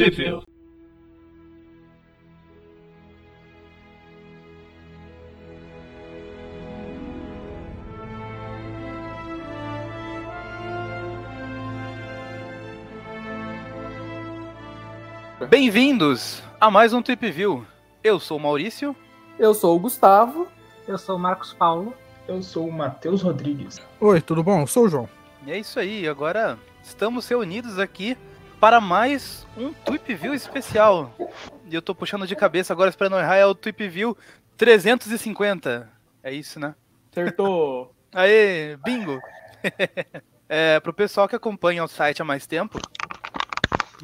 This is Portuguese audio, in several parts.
Trip Bem-vindos a mais um Trip View. Eu sou o Maurício. Eu sou o Gustavo. Eu sou o Marcos Paulo. Eu sou o Matheus Rodrigues. Oi, tudo bom? Eu sou o João. E é isso aí, agora estamos reunidos aqui para mais um Tweep View especial. E eu tô puxando de cabeça agora, esperando errar, é o Tweep View 350. É isso, né? Acertou! Aê, bingo! é, pro pessoal que acompanha o site há mais tempo,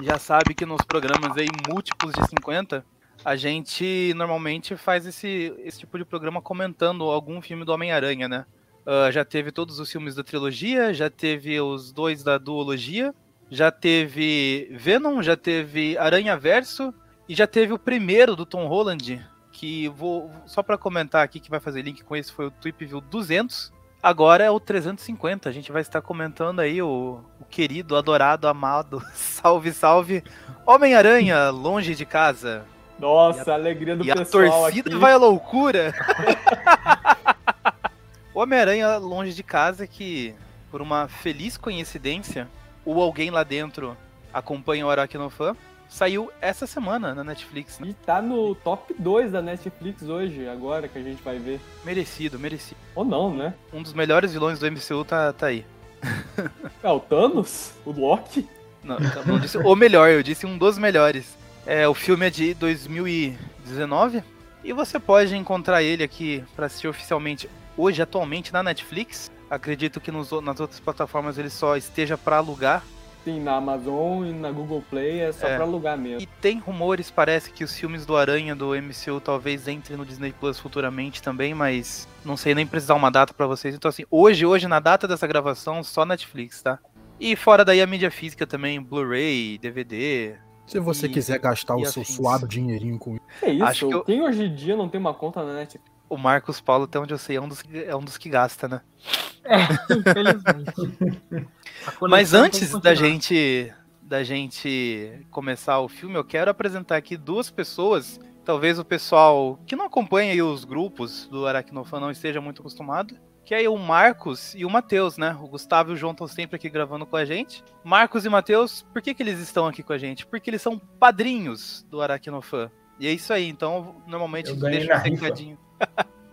já sabe que nos programas aí múltiplos de 50, a gente normalmente faz esse, esse tipo de programa comentando algum filme do Homem-Aranha, né? Uh, já teve todos os filmes da trilogia, já teve os dois da duologia, já teve Venom, já teve Aranha Verso e já teve o primeiro do Tom Holland, que vou só para comentar aqui que vai fazer link com esse foi o Tweepview 200. Agora é o 350. A gente vai estar comentando aí o, o querido, adorado, amado, salve, salve, Homem-Aranha, longe de casa. Nossa, a, alegria do e pessoal a torcida aqui. vai à loucura. Homem-Aranha longe de casa que, por uma feliz coincidência, ou alguém lá dentro acompanha o Aracnofan, saiu essa semana na Netflix. Né? E tá no top 2 da Netflix hoje, agora que a gente vai ver. Merecido, merecido. Ou não, né? Um dos melhores vilões do MCU tá, tá aí. É o Thanos? O Loki? Não, não disse o melhor, eu disse um dos melhores. É, o filme é de 2019 e você pode encontrar ele aqui para assistir oficialmente hoje, atualmente, na Netflix. Acredito que nos, nas outras plataformas ele só esteja para alugar. Sim, na Amazon e na Google Play é só É. pra alugar mesmo. E tem rumores, parece que os filmes do Aranha do MCU talvez entrem no Disney Plus futuramente também, mas não sei nem precisar uma data pra vocês. Então assim, hoje, hoje na data dessa gravação, só Netflix, tá? E fora daí a mídia física também, Blu-ray, DVD. Se você E- quiser gastar o seu afins. suado dinheirinho com Que isso? Acho que eu- Quem hoje em dia não tem uma conta na Netflix? O Marcos Paulo, até onde eu sei, é um dos que, é um dos que gasta, né? É, infelizmente. Mas antes da gente da gente começar o filme, eu quero apresentar aqui duas pessoas. Talvez o pessoal que não acompanha aí os grupos do Aracnofan não esteja muito acostumado. Que é aí o Marcos e o Matheus, né? O Gustavo e o João estão sempre aqui gravando com a gente. Marcos e Matheus, por que, que eles estão aqui com a gente? Porque eles são padrinhos do Aracnofan. E é isso aí, então normalmente Eu a gente ganhei deixa um recadinho.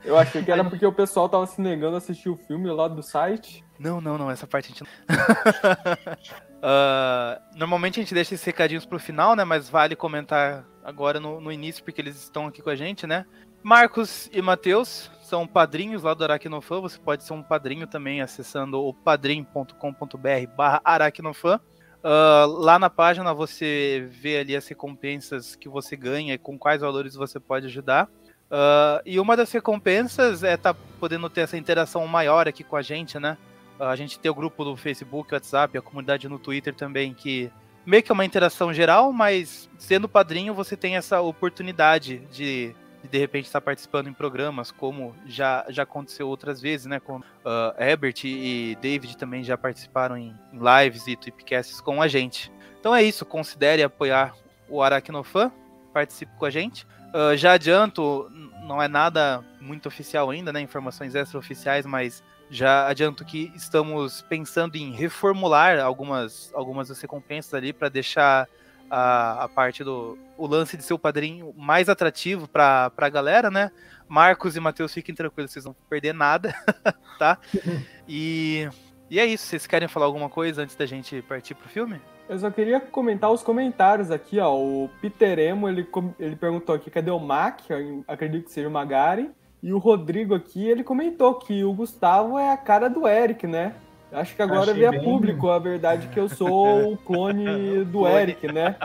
Eu achei que era porque o pessoal tava se negando a assistir o filme lá do site. Não, não, não, essa parte a gente não. Ah, normalmente a gente deixa esses recadinhos pro final, né? Mas vale comentar agora no, no início, porque eles estão aqui com a gente, né? Marcos e Matheus são padrinhos lá do Aracnofan. Você pode ser um padrinho também acessando o padrim.com.br barra Aracnofan. Ah, lá na página você vê ali as recompensas que você ganha e com quais valores você pode ajudar. Ah, e uma das recompensas é estar podendo ter essa interação maior aqui com a gente, né? A gente tem o grupo do Facebook, WhatsApp, a comunidade no Twitter também, que meio que é uma interação geral, mas sendo padrinho você tem essa oportunidade de de, repente estar participando em programas, como já, já aconteceu outras vezes, né? Com ah, Herbert e David também já participaram em, em lives e tweetcasts com a gente. Então é isso, considere apoiar o Aracnofan, participe com a gente. Ah, já adianto, não é nada muito oficial ainda, né? Informações extraoficiais, mas já adianto que estamos pensando em reformular algumas, algumas das recompensas ali para deixar a, a parte do o lance de ser o padrinho mais atrativo para a galera, né? Marcos e Matheus, fiquem tranquilos, vocês não vão perder nada, tá? E, e é isso, vocês querem falar alguma coisa antes da gente partir pro filme? Eu só queria comentar os comentários aqui, ó. O Peter Emo, ele, ele perguntou aqui, cadê o Mac? Eu acredito que seja o Magari. E o Rodrigo aqui, ele comentou que o Gustavo é a cara do Eric, né? Acho que agora Achei veio a público a verdade que eu sou o clone do Clone. Eric, né?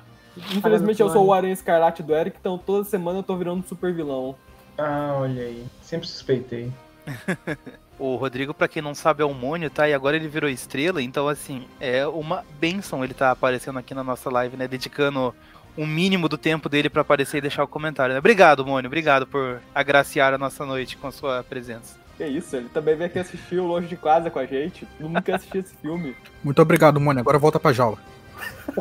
Infelizmente eu sou o Aranha Escarlate do Eric, então toda semana eu tô virando super vilão. Ah, olha aí. Sempre suspeitei. O Rodrigo, pra quem não sabe, é o Mônio, tá? E agora ele virou estrela, então assim, é uma benção ele tá aparecendo aqui na nossa live, né? Dedicando um mínimo do tempo dele pra aparecer e deixar o comentário, né? Obrigado, Mônio, obrigado por agraciar a nossa noite com a sua presença. Que isso, ele também veio aqui assistir o Longe de Casa com a gente. Todo mundo quer assistir esse filme. Muito obrigado, Mônio. Agora volta pra jaula.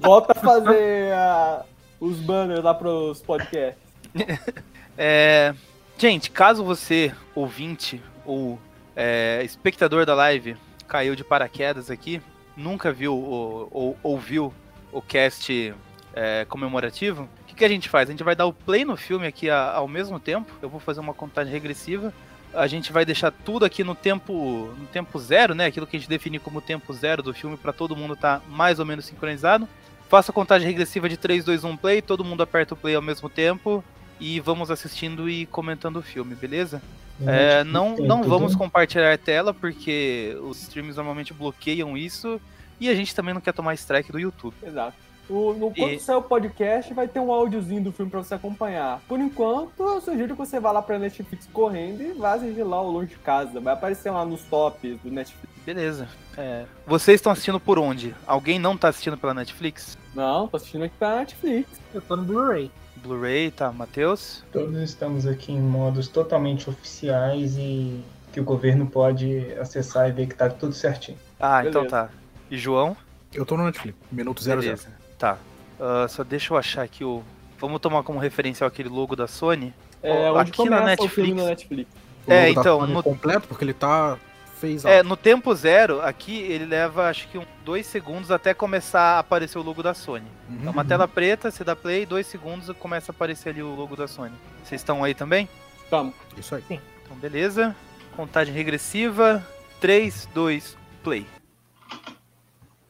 Volta a fazer a- os banners lá pros podcasts. É, gente, caso você, ouvinte ou é, espectador da live, caiu de paraquedas aqui, nunca viu ou, ou ouviu o cast é, comemorativo, o que, que a gente faz? A gente vai dar o play no filme aqui a- ao mesmo tempo. Eu vou fazer uma contagem regressiva. A gente vai deixar tudo aqui no tempo no tempo zero, né? Aquilo que a gente define como tempo zero do filme para todo mundo estar mais ou menos sincronizado. Faça a contagem regressiva de 3, 2, 1 play, todo mundo aperta o play ao mesmo tempo e vamos assistindo e comentando o filme, beleza? É, não Tem não tudo. vamos compartilhar a tela porque os streams normalmente bloqueiam isso e a gente também não quer tomar strike do YouTube. Exato. O, no, quando E- sair o podcast, vai ter um áudiozinho do filme pra você acompanhar. Por enquanto, eu sugiro que você vá lá pra Netflix correndo e vá assistir lá o longe de casa. Vai aparecer lá nos tops do Netflix. Beleza. É, vocês estão assistindo por onde? Alguém não tá assistindo pela Netflix? Não, tô assistindo aqui pela Netflix. Eu tô no Blu-ray. Blu-ray, tá? Matheus? Todos estamos aqui em modos totalmente oficiais e que o governo pode acessar e ver que tá tudo certinho. Ah, então Beleza. tá. E João? Eu tô no Netflix, minuto 00. Beleza. Tá. Ah, só deixa eu achar aqui o. Vamos tomar como referencial aquele logo da Sony? É aqui na Netflix- filme na Netflix. O É, então, Sony no- completo, porque ele tá fez É, no tempo zero, aqui ele leva acho que um, dois segundos até começar a aparecer o logo da Sony. É uma tela preta, você dá play, dois segundos e começa a aparecer ali o logo da Sony. Vocês estão aí também? Tamo. Isso aí. Então, beleza. Contagem regressiva. 3, 2, play.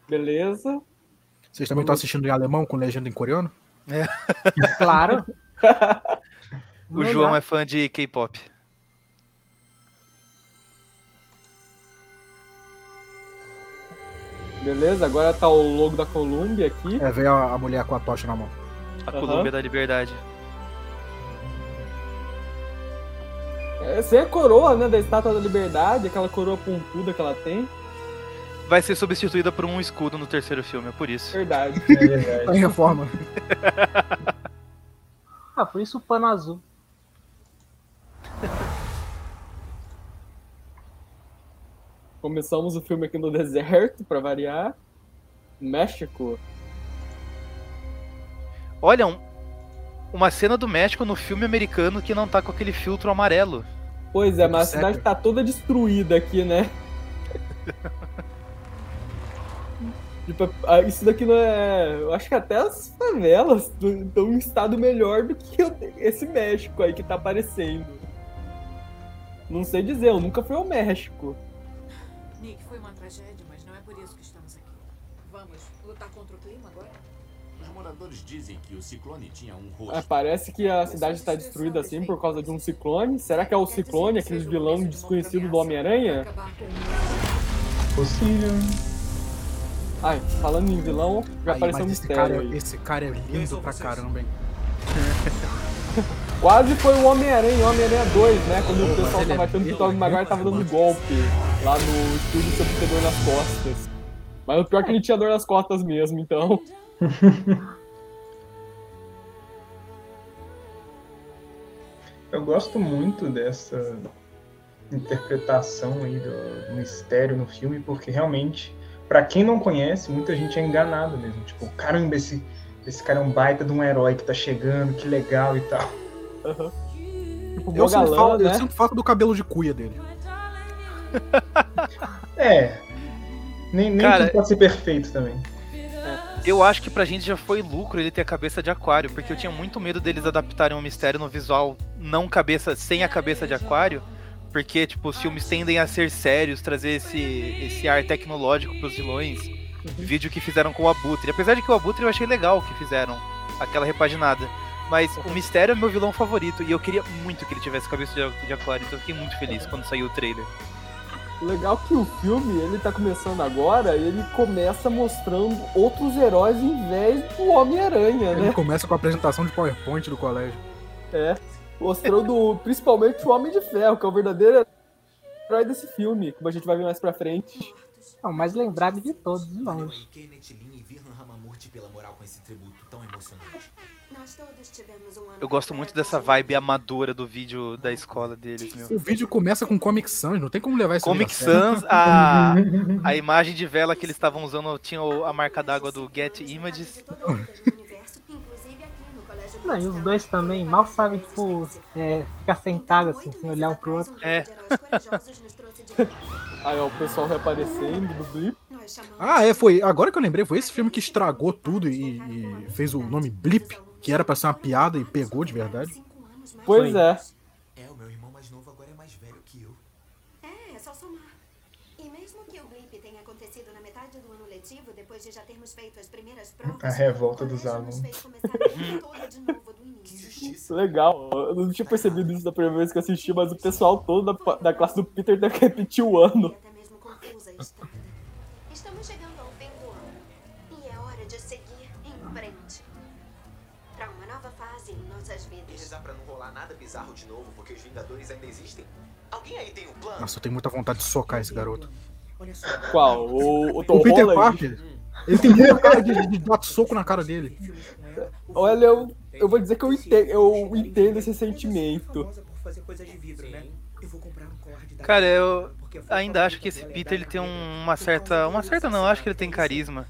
Beleza. Vocês também estão assistindo em alemão com legenda em coreano? Claro. O João é fã de K-pop. Beleza, agora tá o logo da Columbia aqui. É, veio a, a mulher com a tocha na mão. A Aham. Colômbia da Liberdade. É, sem a coroa, né, da Estátua da Liberdade, aquela coroa pontuda que ela tem. Vai ser substituída por um escudo no terceiro filme, é por isso. Verdade. É verdade. Tá em reforma. Ah, por isso o pano azul. Começamos o filme aqui no deserto, pra variar. México. Olha, um- uma cena do México no filme americano que não tá com aquele filtro amarelo. Pois é, mas a cidade tá toda destruída aqui, né? Tipo, isso daqui não é. Eu acho que até as favelas estão em estado melhor do que esse México aí que tá aparecendo. Não sei dizer, eu nunca fui ao México. Nick, foi uma tragédia, mas não é por isso que estamos aqui. Vamos lutar contra o clima agora? Os moradores dizem que o ciclone tinha um rosto. Ah, parece que a cidade está destruída assim por causa de um ciclone. Será que é o ciclone, aquele vilão desconhecido do Homem-Aranha? Possível. Ai, falando em vilão, já Aí, apareceu um mistério cara, aí. esse cara é lindo pra caramba, hein? Quase foi o Homem-Aranha, o Homem-Aranha 2, né? Quando o pessoal tava é- achando que o Tobey é Maguire tava dando golpe lá no estúdio sobre ter dor nas costas. Mas o pior é que ele tinha dor nas costas mesmo, então. Eu gosto muito dessa interpretação aí do, mistério no filme, porque realmente, pra quem não conhece, muita gente é enganado mesmo. Tipo, caramba, esse, esse cara é um baita de um herói que tá chegando, que legal e tal. Tipo, Eu galã, falta, eu né? sinto falta do cabelo de cuia dele. É. Nem, nem Cara, tudo pode ser perfeito também. Eu acho que pra gente já foi lucro ele ter a cabeça de aquário, porque eu tinha muito medo deles adaptarem um mistério no visual não cabeça, sem a cabeça de aquário, porque, tipo, os filmes tendem a ser sérios, trazer esse, esse ar tecnológico pros vilões. Vídeo que fizeram com o Abutre. Apesar de que o Abutre eu achei legal que fizeram, aquela repaginada. Mas o Mistério é meu vilão favorito, e eu queria muito que ele tivesse cabeça de, de aquário, então eu fiquei muito feliz quando saiu o trailer. O legal é que o filme, ele tá começando agora e ele começa mostrando outros heróis em vez do Homem-Aranha, Ele né? começa com a apresentação de PowerPoint do colégio. É. Mostrando principalmente o Homem de Ferro, que é o verdadeiro herói desse filme, como a gente vai ver mais pra frente. É o mais lembrado de todos. Parabéns, Kenneth Lin e Virlan Ramamurti pela moral com esse tributo tão emocionante. Eu gosto muito dessa vibe amadora do vídeo da escola deles, meu. O vídeo começa com Comic Sans, não tem como levar isso Comic Sans, a, a imagem de vela que eles estavam usando tinha a marca d'água do Get Images. Não, e os dois também mal sabem, tipo, é, ficar sentado assim, sem olhar um pro outro. É. Aí, ó, o pessoal reaparecendo do Blip. Ah, é, foi. Agora que eu lembrei, foi esse filme que estragou tudo e, e fez o nome Blip, que era pra ser uma piada e pegou de verdade. Pois é. É, o meu irmão mais novo agora é mais velho que eu. É, é só somar. E mesmo que o blip tenha acontecido na metade do ano letivo, depois de já termos feito as primeiras provas, A revolta dos alunos. fez começar tudo de novo do início. Injustiça. Legal. Eu não tinha percebido isso da primeira vez que eu assisti, mas o pessoal todo da, da classe do Peter deve repetir o E ano. até mesmo confusa a ainda existem. Alguém aí tem um plano? Nossa, eu tenho muita vontade de socar esse garoto. Olha só. Qual? O, o Tom O Peter? Parker, ele tem muita cara de, de dar soco na cara dele. Olha, eu, eu vou dizer que eu entendo, eu entendo esse sentimento. Cara, eu ainda acho que esse Peter ele tem um- uma certa. Uma certa não, eu acho que ele tem carisma.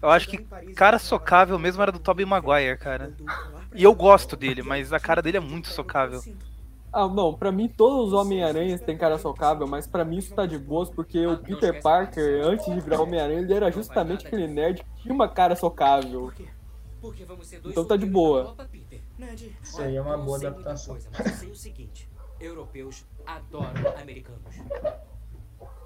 Eu acho que cara socável mesmo era do Tobey Maguire, cara. E eu gosto dele, mas a cara dele é muito socável. Ah, não, pra mim todos os Homem-Aranhas têm cara socável, mas pra mim isso tá de boas, porque o Peter Parker, antes de virar Homem-Aranha, ele era justamente aquele nerd que tinha uma cara socável. Então tá de boa. Isso aí é uma boa adaptação. Mas eu sei o seguinte: europeus adoram americanos.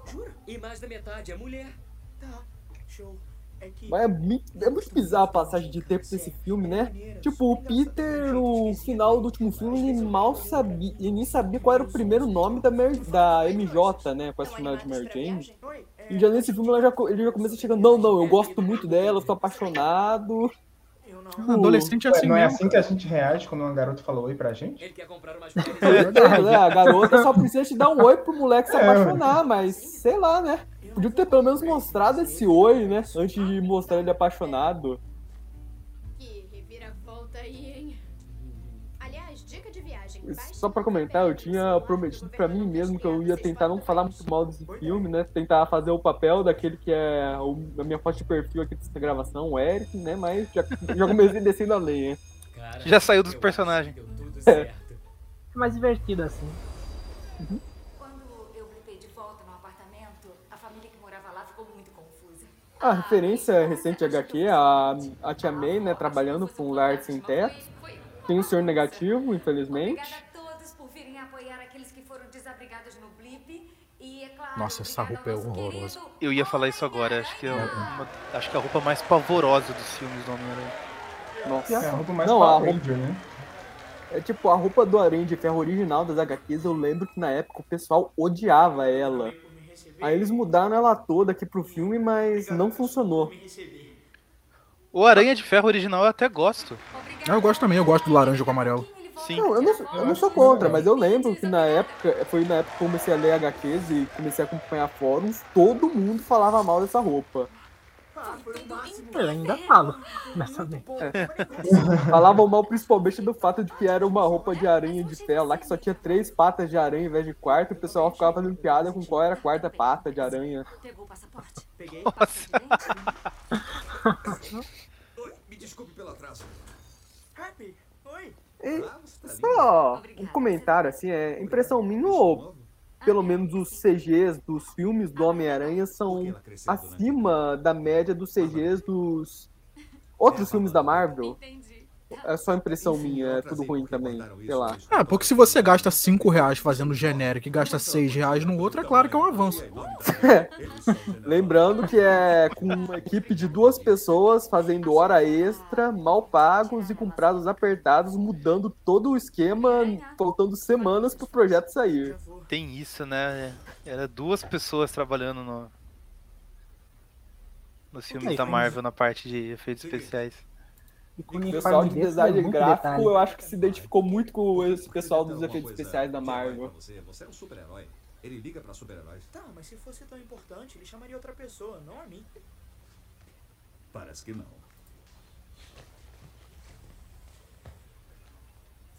Jura? E mais da metade é mulher. Tá, show. É. Mas é muito, é muito bizarro a passagem de tempo desse filme, né? Tipo, o Peter, no final do último filme, ele mal sabia, ele nem sabia qual era o primeiro nome da, Mary- da MJ, né? Com essa chamada de Mary Jane. E já nesse filme ela já, ele já começa chegando, não, não, eu gosto muito dela, eu tô apaixonado. Adolescente é assim não é assim que a gente reage quando uma garota fala oi pra gente? Ele quer comprar umas É, a garota só precisa te dar um oi pro moleque se apaixonar, mas sei lá, né? Podia ter pelo menos mostrado esse oi, né? Antes de mostrar ele apaixonado. Que reviravolta aí, hein? Aliás, dica de viagem. Só pra comentar, eu tinha prometido pra mim mesmo que eu ia tentar não falar muito mal desse filme, né? Tentar fazer o papel daquele que é a minha foto de perfil aqui dessa gravação, o Eric, né? Mas já, já comecei descendo a lenha. Já saiu dos personagens. É. É mais divertido assim. Quando eu blipei de volta no apartamento, a família que morava lá ficou muito confusa. A referência recente de HQ, a, a Tia May, né? Trabalhando com o Lar Sem Teto. Tem o Senhor Negativo, infelizmente. Obrigada a todos por virem apoiar aqueles que foram desabrigados no blip. E, é claro, Nossa, essa roupa é horrorosa. Eu ia falar isso agora, acho que é uma, acho que é a roupa mais pavorosa dos filmes do Homem-Aranha. Nossa. É a roupa mais Não, a roupa- Ranger, né? É tipo, a roupa do Aranha de Ferro original das HQs, eu lembro que na época o pessoal odiava ela. Aí eles mudaram ela toda aqui pro filme, mas não funcionou. O Aranha de Ferro original eu até gosto. Ah, eu gosto também, eu gosto do laranja com amarelo. Sim. Não, eu não, eu não sou contra, mas eu lembro que na época, foi na época que eu comecei a ler HQs e comecei a acompanhar fóruns, todo mundo falava mal dessa roupa. Eu ainda falo. Nessa. Falavam mal principalmente do fato de que era uma roupa de aranha de ferro lá que só tinha três patas de aranha em vez de quarto, e o pessoal ficava fazendo piada com qual era a quarta pata de aranha. Pegou o passaporte? Peguei. Me desculpe pelo atraso. Happy, oi. E só um comentário assim, é impressão minha ou pelo menos os CGs dos filmes do Homem-Aranha são acima da média dos CGs dos outros filmes da Marvel? É só impressão minha, é tudo ruim também, sei lá. Ah, porque se você gasta 5 reais fazendo genérico e gasta 6 reais no outro, é claro que é um avanço. Lembrando que é com uma equipe de duas pessoas fazendo hora extra, mal pagos e com prazos apertados, mudando todo o esquema, faltando semanas pro projeto sair. Tem isso, né? Era duas pessoas trabalhando no. Nos filmes Aí, da Marvel na parte de efeitos especiais. E com O pessoal de é design muito gráfico, detalhe. eu acho que se identificou muito com esse pessoal dos efeitos especiais da herói Marvel. Você, você é um super-herói. Ele liga pra super-heróis. Tá, mas se fosse tão importante, ele chamaria outra pessoa, não a mim. Parece que não.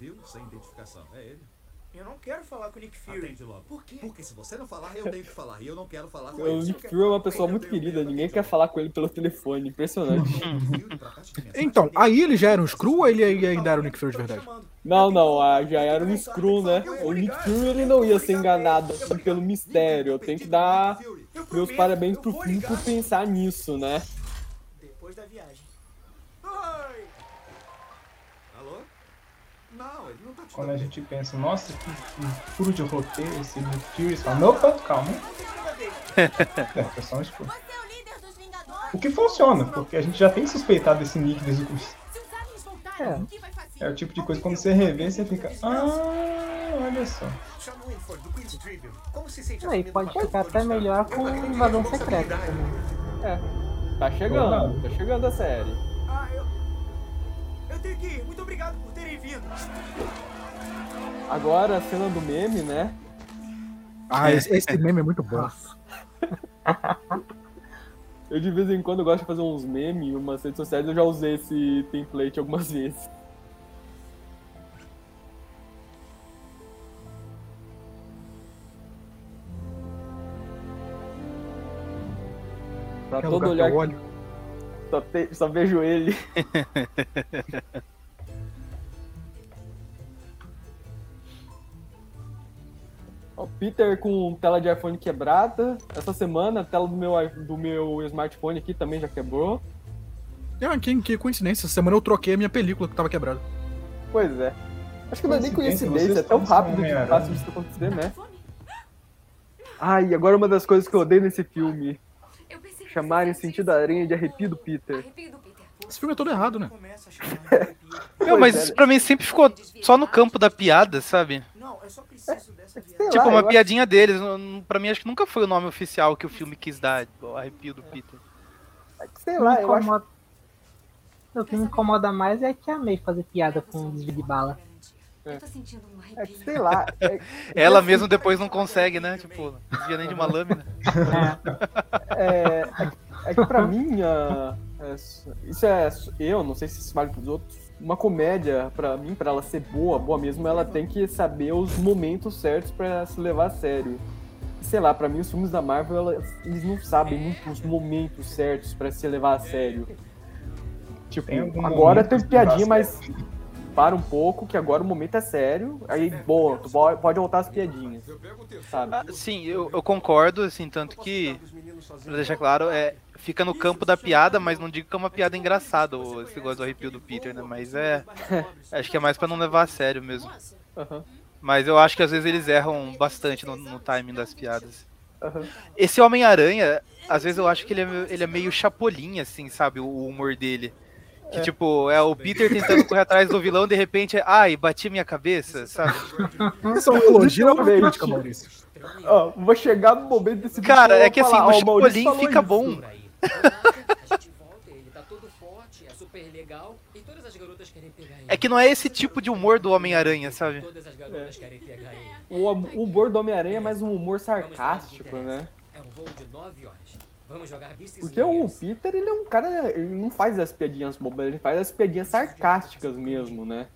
Viu? Sem identificação. É ele. Eu não quero falar com o Nick Fury. Atende logo. Por quê? Porque se você não falar, eu tenho que falar. E eu não quero falar com O ele. Nick Fury é uma pessoa muito querida, ninguém quer falar com ele pelo telefone, impressionante. Então, aí ele já era um Screw ou ele ainda era o Nick Fury de verdade? Não, não, ah, já era um Screw, né? O Nick Fury ele não ia ser enganado assim, pelo mistério. Eu tenho que dar meus parabéns pro filme por pensar nisso, né? Quando a gente pensa, nossa, que, que furo de roteiro esse Nick Fury, você fala, opa, calma. É, foi só um escuro. O que funciona, porque a gente já tem suspeitado desse Nick desde o começo. É o tipo de coisa que quando você revê, você fica, ah, olha só. O do Aí pode ficar até melhor com invasão secreta também. É, tá chegando, tá chegando a série. Ah, eu. Eu tenho que ir. Muito obrigado por terem vindo. Agora a cena do meme, né? Ah, esse, esse meme é muito bom. Eu de vez em quando gosto de fazer uns memes em umas redes sociais, eu já usei esse template algumas vezes. Quer todo olhar? Só, te- só vejo ele. O Peter com tela de iPhone quebrada. Essa semana a tela do meu, do meu smartphone aqui também já quebrou. Ah, que, que coincidência. Essa semana eu troquei a minha película que tava quebrada. Pois é. Acho que não é nem Coincidência, é tão rápido de Homem-Aranha. fácil disso acontecer, né? E agora uma das coisas que eu odeio nesse filme. Chamarem sentido da aranha de arrepio do Peter. Esse filme é todo errado, né? Não, mas é. isso pra mim sempre ficou só no campo da piada, sabe? Sei Tipo, lá, uma piadinha deles. não- não- Pra mim, acho que nunca foi o nome oficial que o filme quis dar, o arrepio do Peter. acho- Sei lá, eu acho. O que me incomoda mais é que amei fazer piada com desvio de bala. Eu tô sentindo um É que, arrepio. sei lá. é- Ela mesmo depois não consegue, né? Tipo, não desvia nem de uma lâmina. É, é, que- é que pra mim, é, isso é eu, não sei se isso vale pros outros. Uma comédia, pra mim, pra ela ser boa, boa mesmo, ela tem que saber os momentos certos pra se levar a sério. Sei lá, pra mim os filmes da Marvel, elas- eles não sabem muito os momentos certos pra se levar a sério. Tipo, Tem agora tem piadinha, mas para um pouco, que agora o momento é sério. Aí, bom, tu po- pode voltar as piadinhas. Sabe? Ah, sim, eu, eu concordo, assim, tanto que, pra deixar claro, é, fica no campo da piada, mas não digo que é uma piada engraçada, o- esse negócio do arrepio do Peter, né? Mas é. Acho que é mais pra não levar a sério mesmo. Mas eu acho que às vezes eles erram bastante no, no timing das piadas. Esse Homem-Aranha, às vezes eu acho que ele é, meio- ele é meio chapolim, assim, sabe? O, o humor dele. Que, tipo, é o Peter tentando correr atrás do vilão, de repente é, ai, bati minha cabeça, sabe? Isso é uma elogio ou crítica, Maurício? Ó, vou chegar no momento desse vídeo Cara, é que assim, o Chapolin fica isso. bom. É super legal. E todas as garotas querem pegar ele. É que não é esse tipo de humor do Homem-Aranha, sabe? Todas as garotas querem pegar ele. O humor do Homem-Aranha é mais um humor sarcástico, né? É um voo de 9 horas. Vamos jogar Beasts Porque o. Peter, ele é um cara. Ele não faz as piadinhas bobas, ele faz as piadinhas sarcásticas mesmo, né?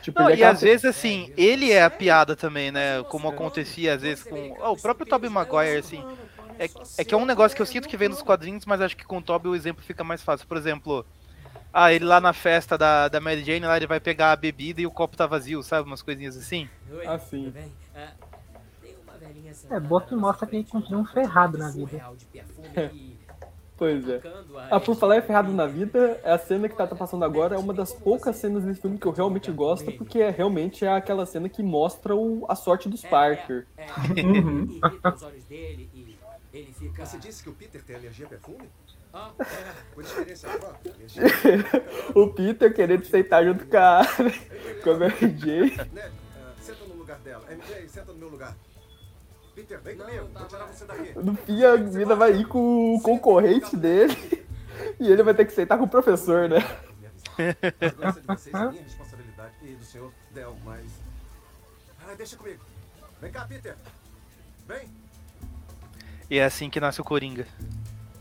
Tipo, Não, é e às vezes, assim, ele é a piada também, né? Como acontecia às vezes com. ó, o próprio Tobey Maguire, assim. É, é que é um negócio que eu sinto que vem nos quadrinhos, mas acho que com o Tobey o exemplo fica mais fácil. Por exemplo, ah, ele lá na festa da, da Mary Jane, lá ele vai pegar a bebida e o copo tá vazio, sabe? Umas coisinhas assim. Oi, Assim. Ah, É boa que mostra que ele continua um ferrado na vida. surreal de perfume e Pois é. a Ah, por falar em ferrado na vida, a cena que tá, tá passando agora é uma das poucas cenas desse filme que eu realmente gosto, porque é realmente é aquela cena que mostra o, a sorte dos Parker. É, Uhum. Ele fica. Você disse que o Peter tem alergia a perfume? Ah, é. Por experiência própria, alergia. o Peter querendo sentar junto com a, com a Mary Jane. Ned, ah, senta no lugar dela. MJ, senta no meu lugar. Peter, vem comigo. Vou tirar você daqui. No fim, a mina vai ir com o concorrente dele e ele vai ter que sentar com o professor, né? A doença de vocês é minha responsabilidade. E do senhor Del, mas... Ah, deixa comigo. Vem cá, Peter. E é assim que nasce o Coringa.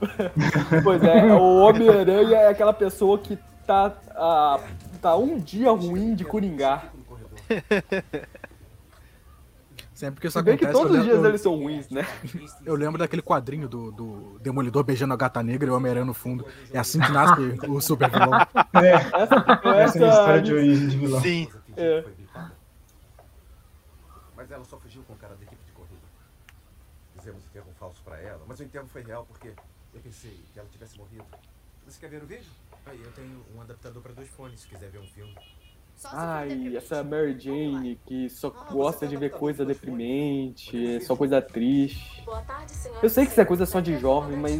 Pois é, o Homem-Aranha é aquela pessoa que tá, ah, tá um dia ruim de coringar. Sempre que isso bem acontece, que todos eu os dias lembro, eles são ruins, né? eu lembro daquele quadrinho do, do Demolidor beijando a gata negra e o Homem-Aranha no fundo. É assim que nasce o super vilão. É, Essa, essa é a história de origem de vilão. Sim. É. Mas ela só fugiu com o cara da equipe de corrida. Fizemos enterro falso pra ela, mas o enterro foi real porque eu pensei que ela tivesse morrido. Você quer ver o vídeo? Aí eu tenho um adaptador para dois fones, se quiser ver um filme. Ai, essa Mary Jane que só gosta de ver coisa deprimente, só coisa triste. Eu sei que isso é coisa só de jovem, mas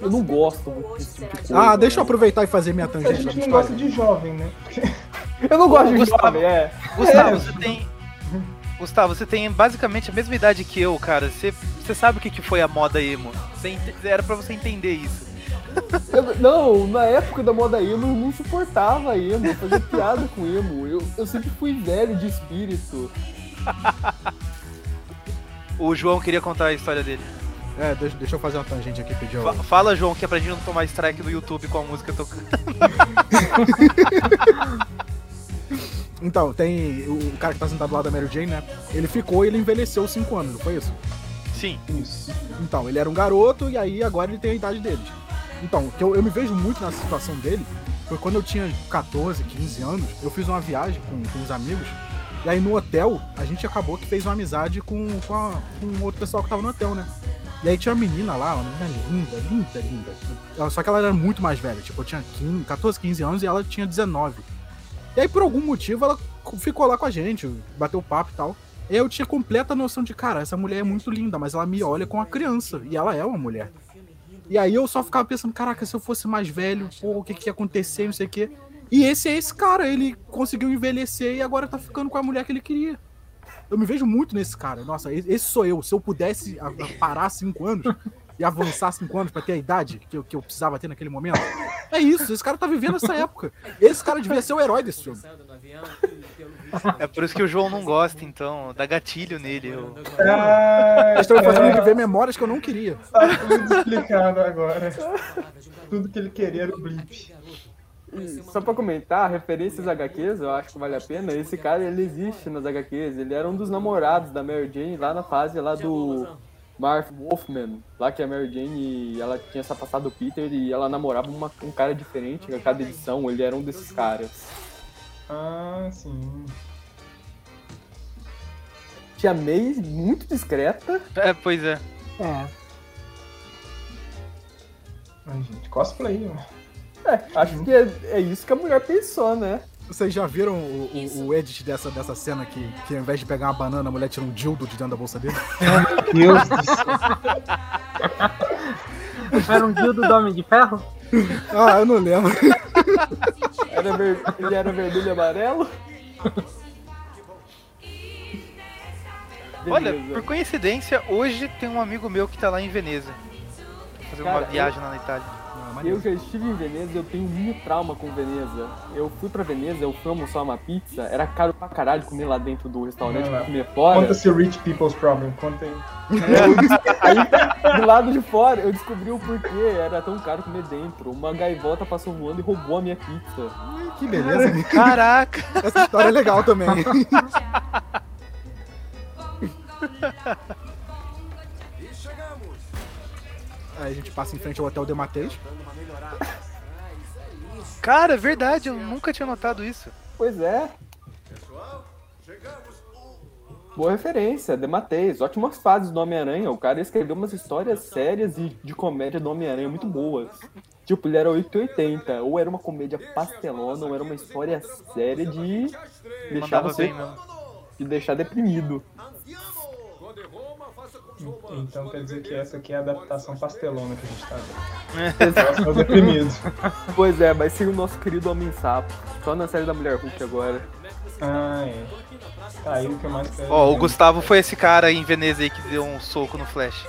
eu não gosto muito desse tipo de coisa. Ah, deixa eu aproveitar e fazer minha A tangente da gente não gosta de jovem, né? Eu não gosto de jovem, é. Gustavo, você tem. Gustavo, você tem basicamente a mesma idade que eu, cara. Você, você sabe o que, que foi a moda emo. Você era pra você entender isso. Eu- não, na época da moda emo eu não suportava emo, eu fazia piada com emo. Eu, eu sempre fui velho de espírito. O João queria contar a história dele. É, deixa, deixa eu fazer uma tangente aqui, pedir Fa-. Fala, João, que é pra gente não tomar strike no YouTube com a música tocando. Então, tem o cara que tá sentado lá da Mary Jane, né? Ele ficou e ele envelheceu 5 anos, não foi isso? Sim. Isso. Então, ele era um garoto e aí agora ele tem a idade dele. Então, o que eu, eu me vejo muito na situação dele foi quando eu tinha 14, 15 anos, eu fiz uma viagem com, com uns amigos, e aí no hotel a gente acabou que fez uma amizade com, com, a- com outro pessoal que tava no hotel, né? E aí tinha uma menina lá, uma menina linda, linda, linda. Só que ela era muito mais velha, tipo, eu tinha 15, 14, 15 anos e ela tinha 19. E aí, por algum motivo, ela ficou lá com a gente, bateu papo e tal. E eu tinha completa noção de, cara, essa mulher é muito linda, mas ela me olha com uma criança. E ela é uma mulher. E aí eu só ficava pensando, caraca, se eu fosse mais velho, pô, o que, que ia acontecer, não sei o quê. E esse é esse cara, ele conseguiu envelhecer e agora tá ficando com a mulher que ele queria. Eu me vejo muito nesse cara. Nossa, esse sou eu. Se eu pudesse a- a parar cinco anos e avançar cinco anos pra ter a idade que eu, que eu precisava ter naquele momento. É isso, esse cara tá vivendo essa época. Esse cara devia ser o herói desse filme. É por isso que o João não gosta, então. Dá gatilho nele. eu- Ah, Eles estão fazendo é, ele viver memórias que eu não queria. Tá tudo explicado agora. Tudo que ele queria era o blip. E só pra comentar, referências HQs, eu acho que vale a pena. Esse cara, ele existe nas HQs. Ele era um dos namorados da Mary Jane lá na fase lá do Marv Wolfman. Lá que a Mary Jane, ela tinha se afastado do Peter e ela namorava uma- um cara diferente a cada edição. Ele era um desses caras. Ah, sim. Tia May, muito discreta. É, pois é. É. Ai, gente, cosplay, né? É, acho que é, é isso que a mulher pensou, né? Vocês já viram o, o- o edit dessa, dessa cena que, que ao invés de pegar uma banana, a mulher tira um dildo de dentro da bolsa dele? Meu Deus do céu. Era um dildo do Homem de Ferro? Ah, eu não lembro. Era ver- Ele era vermelho e amarelo. Olha, Beleza. por coincidência, hoje tem um amigo meu que tá lá em Veneza. Fazer uma Cara, viagem lá na Itália. Eu já estive em Veneza e eu tenho um mini trauma com Veneza. Eu fui pra Veneza, eu fui almoçar uma pizza, era caro pra caralho comer lá dentro do restaurante, Vai lá. comer fora. Conta-se o Rich People's Problem, conta aí. Aí, do lado de fora, eu descobri o porquê era tão caro comer dentro. Uma gaivota passou voando e roubou a minha pizza. Que beleza. Caraca! Essa história é legal também. Aí a gente passa em frente ao Hotel de Mateus. Cara, é verdade, eu nunca tinha notado isso. Pois é, Pessoal, chegamos. boa referência, Dematês, ótimas fases do Homem-Aranha. O cara escreveu umas histórias sérias e de comédia do Homem-Aranha muito boas. Tipo, ele era 880, ou era uma comédia pastelona, ou era uma história séria de deixar você de deixar deprimido. Então quer dizer que essa aqui é a adaptação pastelona que a gente tá vendo. Eu tô deprimido. Pois é, vai ser o nosso querido Homem-Sapo. Só na série da Mulher Hulk agora. Ah, é. Tá aí o que eu mais quero. Ó, o Gustavo foi esse cara aí em Veneza aí que deu um soco no Flash.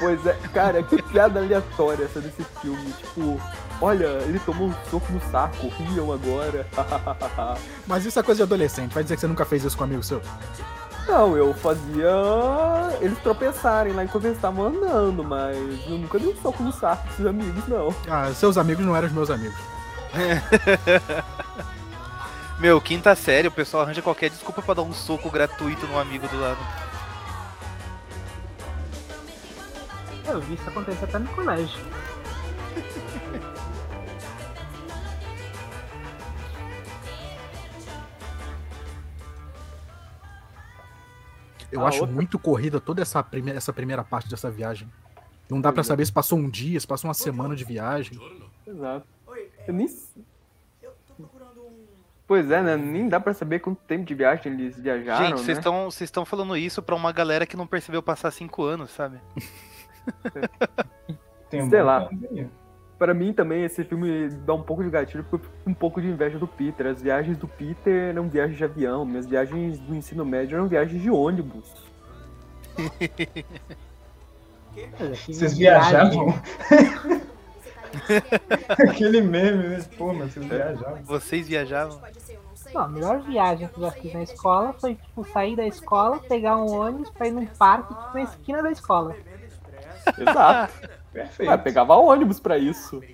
Pois é, cara, que piada aleatória essa desse filme. Tipo, olha, ele tomou um soco no saco, riam agora. Mas isso é coisa de adolescente. Vai dizer que você nunca fez isso com um amigo seu? Não, eu fazia eles tropeçarem lá enquanto eles estavam andando, mas eu nunca dei um soco no saco desses amigos, não. Ah, seus amigos não eram os meus amigos. Meu, quinta série, o pessoal arranja qualquer desculpa pra dar um soco gratuito no amigo do lado. Eu vi isso acontecer até no colégio. A acho outra- muito corrida toda essa primeira, essa primeira parte dessa viagem. Não dá pra saber se passou um dia, se passou uma semana de viagem. Exato. Eu nem. Pois é, né? Nem dá pra saber quanto tempo de viagem eles viajaram, Gente, vocês né? estão vocês estão falando isso pra uma galera que não percebeu passar cinco anos, sabe? Tem um Sei lá. tempo Pra mim também esse filme dá um pouco de gatilho porque eu fico com um pouco de inveja do Peter. As viagens do Peter eram viagens de avião, minhas viagens do ensino médio eram viagens de ônibus. Vocês viajavam? Aquele meme, né? Pô, mas vocês viajavam. Vocês viajavam? Não, a melhor viagem que eu já fiz na escola foi, tipo, sair da escola, pegar um ônibus pra ir num parque tipo, na esquina da escola. Exato. Perfeito. Ah, pegava ônibus pra isso.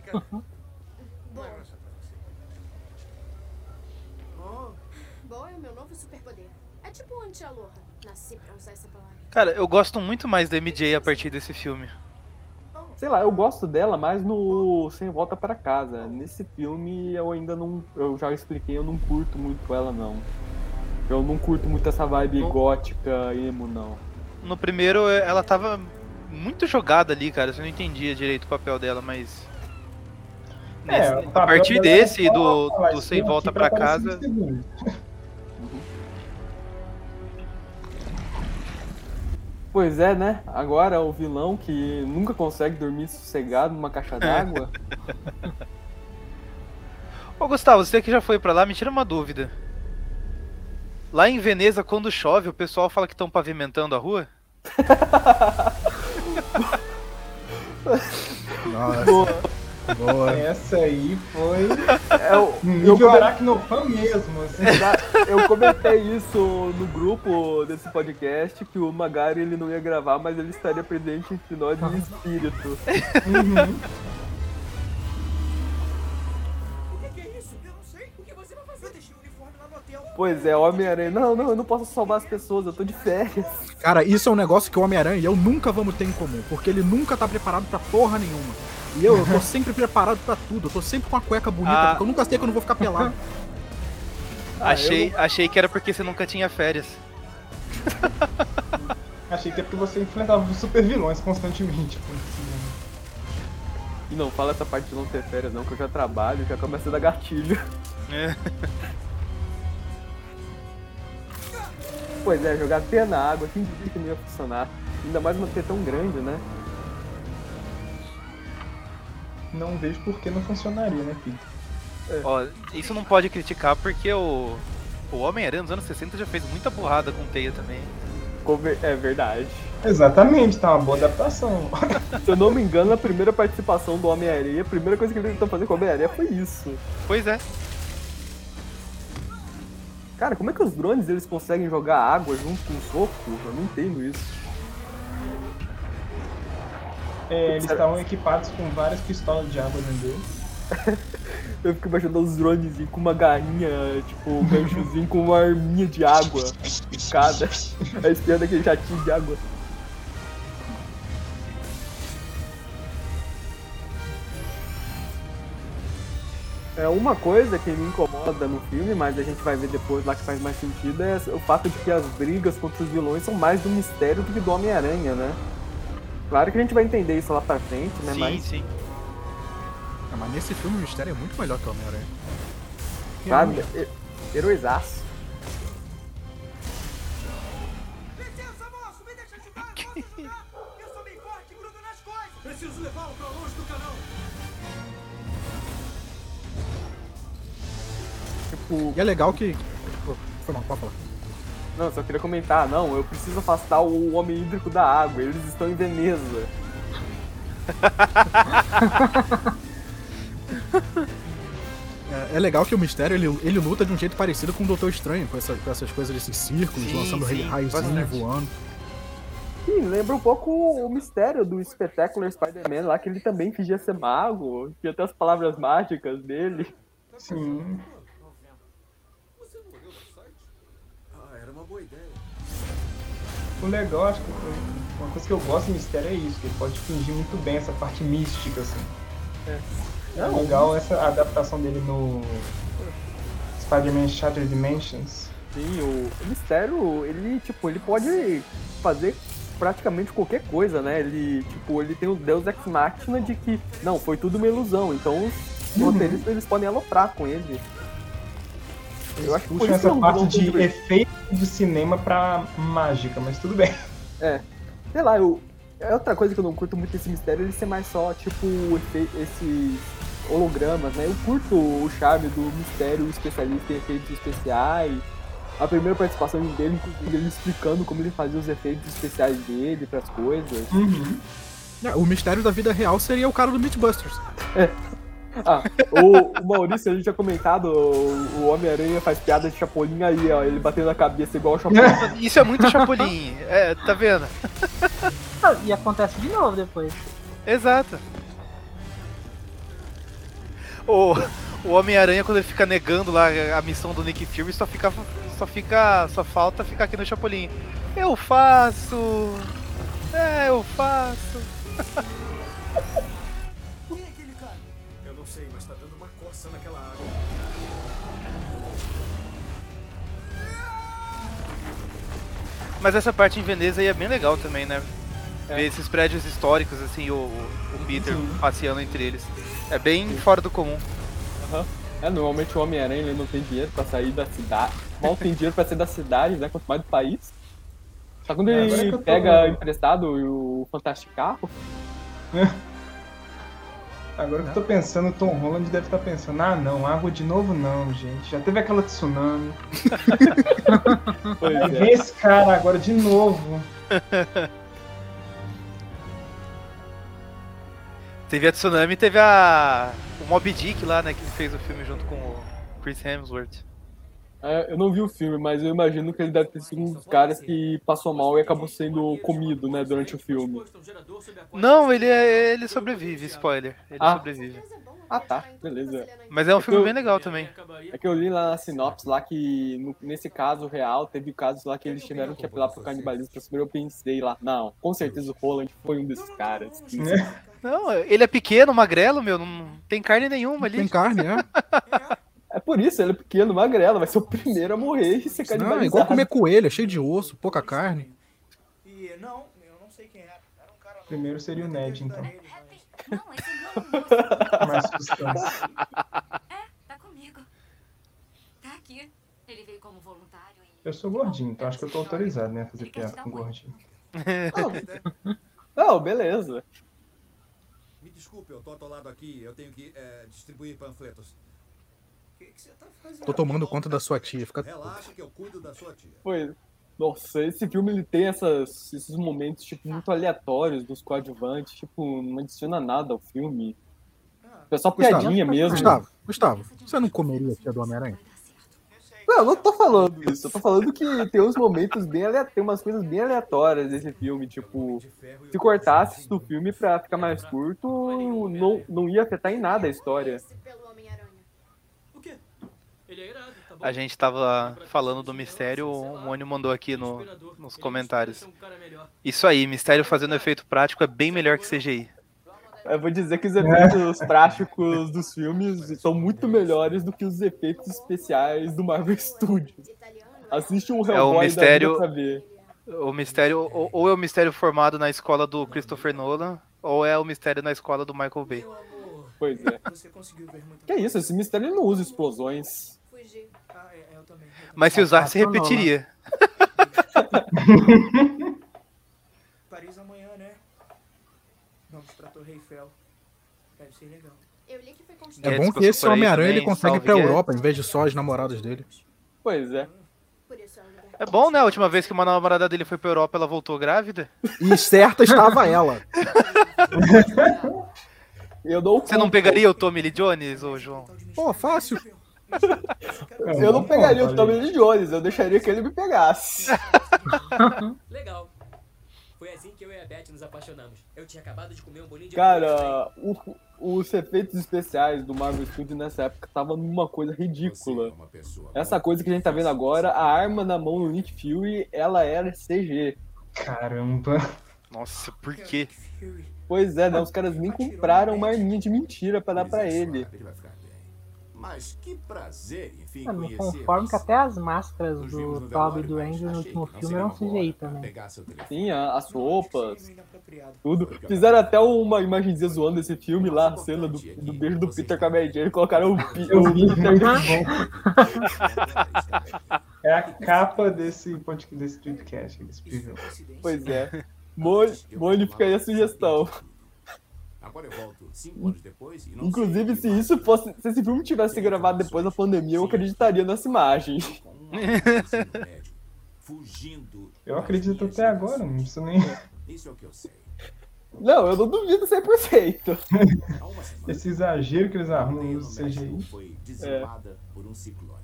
Bom é o meu novo superpoder. É tipo anti-aloha. Nasci pra usar essa palavra. Cara, eu gosto muito mais da MJ a partir desse filme. Sei lá, eu gosto dela mais no Sem Volta para Casa. Nesse filme eu ainda não. Eu já expliquei, eu não curto muito ela não. Eu não curto muito essa vibe gótica, emo, não. No primeiro, ela tava muito jogada ali, cara. Você não entendia direito o papel dela, mas. É, Nesse- a partir é desse, só do, do Sem "Estou Volta aparecer Casa. no segundo." Pois é, né? Agora o vilão que nunca consegue dormir sossegado numa caixa d'água. Ô Gustavo, você que já foi pra lá, me tira uma dúvida. Lá em Veneza, quando chove, o pessoal fala que estão pavimentando a rua? Nossa. Boa. Boa. Essa aí foi É, eu, nível come- aracnofã mesmo. Assim. eu comentei isso no grupo desse podcast que o Magari ele não ia gravar, mas ele estaria presente entre nós em espírito. Uhum. Pois é, Homem-Aranha. Não, não, eu não posso salvar as pessoas, eu tô de férias. Cara, isso é um negócio que o Homem-Aranha e eu nunca vamos ter em comum, porque ele nunca tá preparado pra porra nenhuma. E eu, eu tô sempre preparado pra tudo, eu tô sempre com a cueca bonita, Ah. porque eu nunca sei que eu não vou ficar pelado. achei, achei que era porque você nunca tinha férias. Achei que é porque você enfrentava os super vilões constantemente. assim, E não fala essa parte de não ter férias, não, que eu já trabalho, já começa a dar gatilho. É. Pois é, jogar T na água, quem diria que não ia funcionar? Ainda mais uma T tão grande, né? Não vejo por que não funcionaria, né, Peter? Ó, isso não pode criticar porque o, o Homem-Aranha nos anos 60 já fez muita burrada com teia também. É verdade. Exatamente, tá uma boa adaptação. Se eu não me engano, a primeira participação do Homem-Aranha, a primeira coisa que ele tentou fazer com o Homem-Aranha foi isso. Pois é. Cara, como é que os drones eles conseguem jogar água junto com o soco? Eu não entendo isso. É, eles estavam equipados com várias pistolas de água dentro deles. Eu fico imaginando os drones com uma garrinha, tipo, um ganchozinho com uma arminha de água em cada. Aí espiando aquele jatinho de água. É uma coisa que me incomoda no filme, mas a gente vai ver depois lá que faz mais sentido, é o fato de que as brigas contra os vilões são mais do mistério do que do Homem-Aranha, né? Claro que a gente vai entender isso lá pra frente, né? sim, mas, sim. Ah, mas nesse filme o mistério é muito melhor que o Homem-Aranha. sabe? He- Heroizaço. Tipo, E é legal que. Foi mal, pode falar. Não, eu só queria comentar, não, eu preciso afastar o homem hídrico da água, eles estão em Veneza. É, é legal que o Mistério, ele, ele luta de um jeito parecido com o Doutor Estranho, com, essa- com essas coisas desses círculos, Sim, lançando sim, voando. Sim, lembra um pouco o mistério do Spectacular Spider-Man lá, que ele também fingia ser mago, tinha até as palavras mágicas dele. Sim. Ah, era uma boa ideia. O legal, acho que uma coisa que eu gosto do mistério é isso, que ele pode fingir muito bem essa parte mística, assim. É. É legal essa adaptação dele no Spider-Man Shattered Dimensions. Sim, o, o mistério, ele, tipo, ele pode fazer praticamente qualquer coisa, né? Ele, tipo, ele tem o Deus Ex Machina de que, não, foi tudo uma ilusão, então os roteiristas, eles podem aloprar com ele. Eu acho que Puxam essa é um parte de efeito de cinema pra mágica, mas tudo bem. É. Sei lá, eu. É outra coisa que eu não curto muito desse mistério, ele ser mais só, tipo, efe- esses hologramas, né? Eu curto o charme do mistério especialista em efeitos especiais. A primeira participação dele, inclusive, ele explicando como ele fazia os efeitos especiais dele pras coisas. É, o Mistério da vida real seria o cara do Mythbusters. Ah, o, o Maurício, a gente tinha comentado, o, o Homem-Aranha faz piada de Chapolin aí, ó, ele batendo a cabeça igual o Chapolin. Isso é muito Chapolin. É, tá vendo? E acontece de novo depois. Exato. O, o Homem-Aranha, quando ele fica negando lá a missão do Nick Fury, só fica. Só fica. Só falta ficar aqui no Chapolin. Eu faço! É, eu faço! Mas essa parte em Veneza aí é bem legal também, né? É. Ver esses prédios históricos, assim, o, o Peter passeando entre eles. É bem fora do comum. Aham. É, normalmente o Homem-Aranha ele não tem dinheiro pra sair da cidade. Mal tem dinheiro pra sair da cidade, né? Quanto mais do país. Só quando É, ele eu tô- pega emprestado o Fantástico Carro. Agora que eu tô pensando, o Tom Holland deve estar pensando, ah não, água de novo não, gente. Já teve aquela tsunami. Pois Aí é. vem esse cara agora de novo. Teve a Tsunami e teve a. O Moby Dick lá, né? Que fez o filme junto com o Chris Hemsworth. É, eu não vi o filme, mas eu imagino que ele deve ter sido um dos caras que passou mal e acabou sendo comido, né, durante o filme. Não, ele, é, ele sobrevive, spoiler. Ele Ah. sobrevive. Ah tá, beleza. Mas é um que filme eu- bem legal também. É que eu li lá na sinopse lá que no- nesse caso real teve casos lá que eles tiveram que apelar pro canibalismo pra. Eu pensei lá, não, com certeza o Roland foi um desses caras. Não, ele é pequeno, magrelo, meu, não tem carne nenhuma ali. Tem carne, é. É por isso, ele é pequeno, magrelo, vai ser o primeiro a morrer e ser Não, é igual comer coelho, é cheio de osso, pouca carne. E não, eu não sei quem era. Era um cara Primeiro seria o Ned, então. Não, esse não, Mais substância. Tá comigo. Tá aqui. Ele veio como voluntário e... Eu sou gordinho, então acho que eu tô autorizado, né, a fazer piada com gordinho. Não, beleza. Me desculpe, eu tô atolado aqui. Eu tenho que é, distribuir panfletos. O que, tá fazendo? Tô tomando conta da sua tia, fica. Relaxa que eu cuido da sua tia. Foi. Nossa, esse filme ele tem essas, esses momentos tipo, muito aleatórios dos coadjuvantes, tipo, não adiciona nada ao filme. É só Gustavo, piadinha mesmo. Gustavo, Gustavo, você não comeria a tia do Homem-Aranha? Não, eu não tô falando isso. Eu tô falando que tem uns momentos bem aleatórios, tem umas coisas bem aleatórias desse filme. Tipo, se cortasse do filme pra ficar mais curto, não, não ia afetar em nada a história. O quê? Ele é irado, tá bom? A gente tava falando do mistério, o Mônio mandou aqui no, nos comentários. Isso aí, mistério fazendo efeito prático é bem melhor que CGI. Eu vou dizer que os efeitos práticos dos filmes são muito melhores do que os efeitos especiais do Marvel Studios. Assiste um Hellboy É o mistério. pra ver. O mistério. Ou, ou é o mistério formado na escola do Christopher Nolan, ou é o mistério na escola do Michael Bay. Pois é. Que isso, esse mistério não usa explosões. Ah, é, eu também. Mas se não, não. repetiria. Paris amanhã, né? Vamos pra Torre Eiffel. Deve ser legal. Eu li que foi É bom que esse Homem-Aranha ele consegue ir pra Europa em vez de só as namoradas dele. Pois é. É bom, né? A última vez que uma namorada dele foi pra Europa, ela voltou grávida. E certa estava ela. Eu dou Você não pegaria o Tommy Lee Jones, ô João? Pô, fácil. É Eu não pegaria o Tommy. Lee Jones, eu deixaria que ele me pegasse. Legal. Foi assim que eu e a Beth nos apaixonamos. Eu tinha acabado de comer um bolinho de Cara, o- os efeitos especiais do Marvel Studios nessa época tava numa coisa ridícula. Essa coisa que a gente tá vendo agora, a arma na mão do Nick Fury, ela era CG. Caramba. Nossa, por quê? Pois é, né? Os caras nem compraram uma arminha de mentira pra dar pra ele. Mas que prazer, enfim, Mano, me conhecer conformo que até as máscaras do Toby e do Andrew no último filme eram CGI também. Sim, as roupas, tudo. Fizeram até uma imagenzinha zoando esse filme lá, a cena do, do beijo do Peter com a Mary Jane, colocaram o, Peter É a capa desse podcast, desse podcast, desse preview. Pois é. Mone, fica aí a sugestão. Agora eu volto cinco anos depois e não Inclusive, se isso fosse. Se esse filme tivesse sido gravado depois da pandemia, eu acreditaria nessa imagem. fugindo. Eu acredito até agora, não preciso nem. Isso é o que eu sei. Não, eu não duvido 100%. Esse exagero que eles arrumam no CGI. Foi dizimada por um ciclone.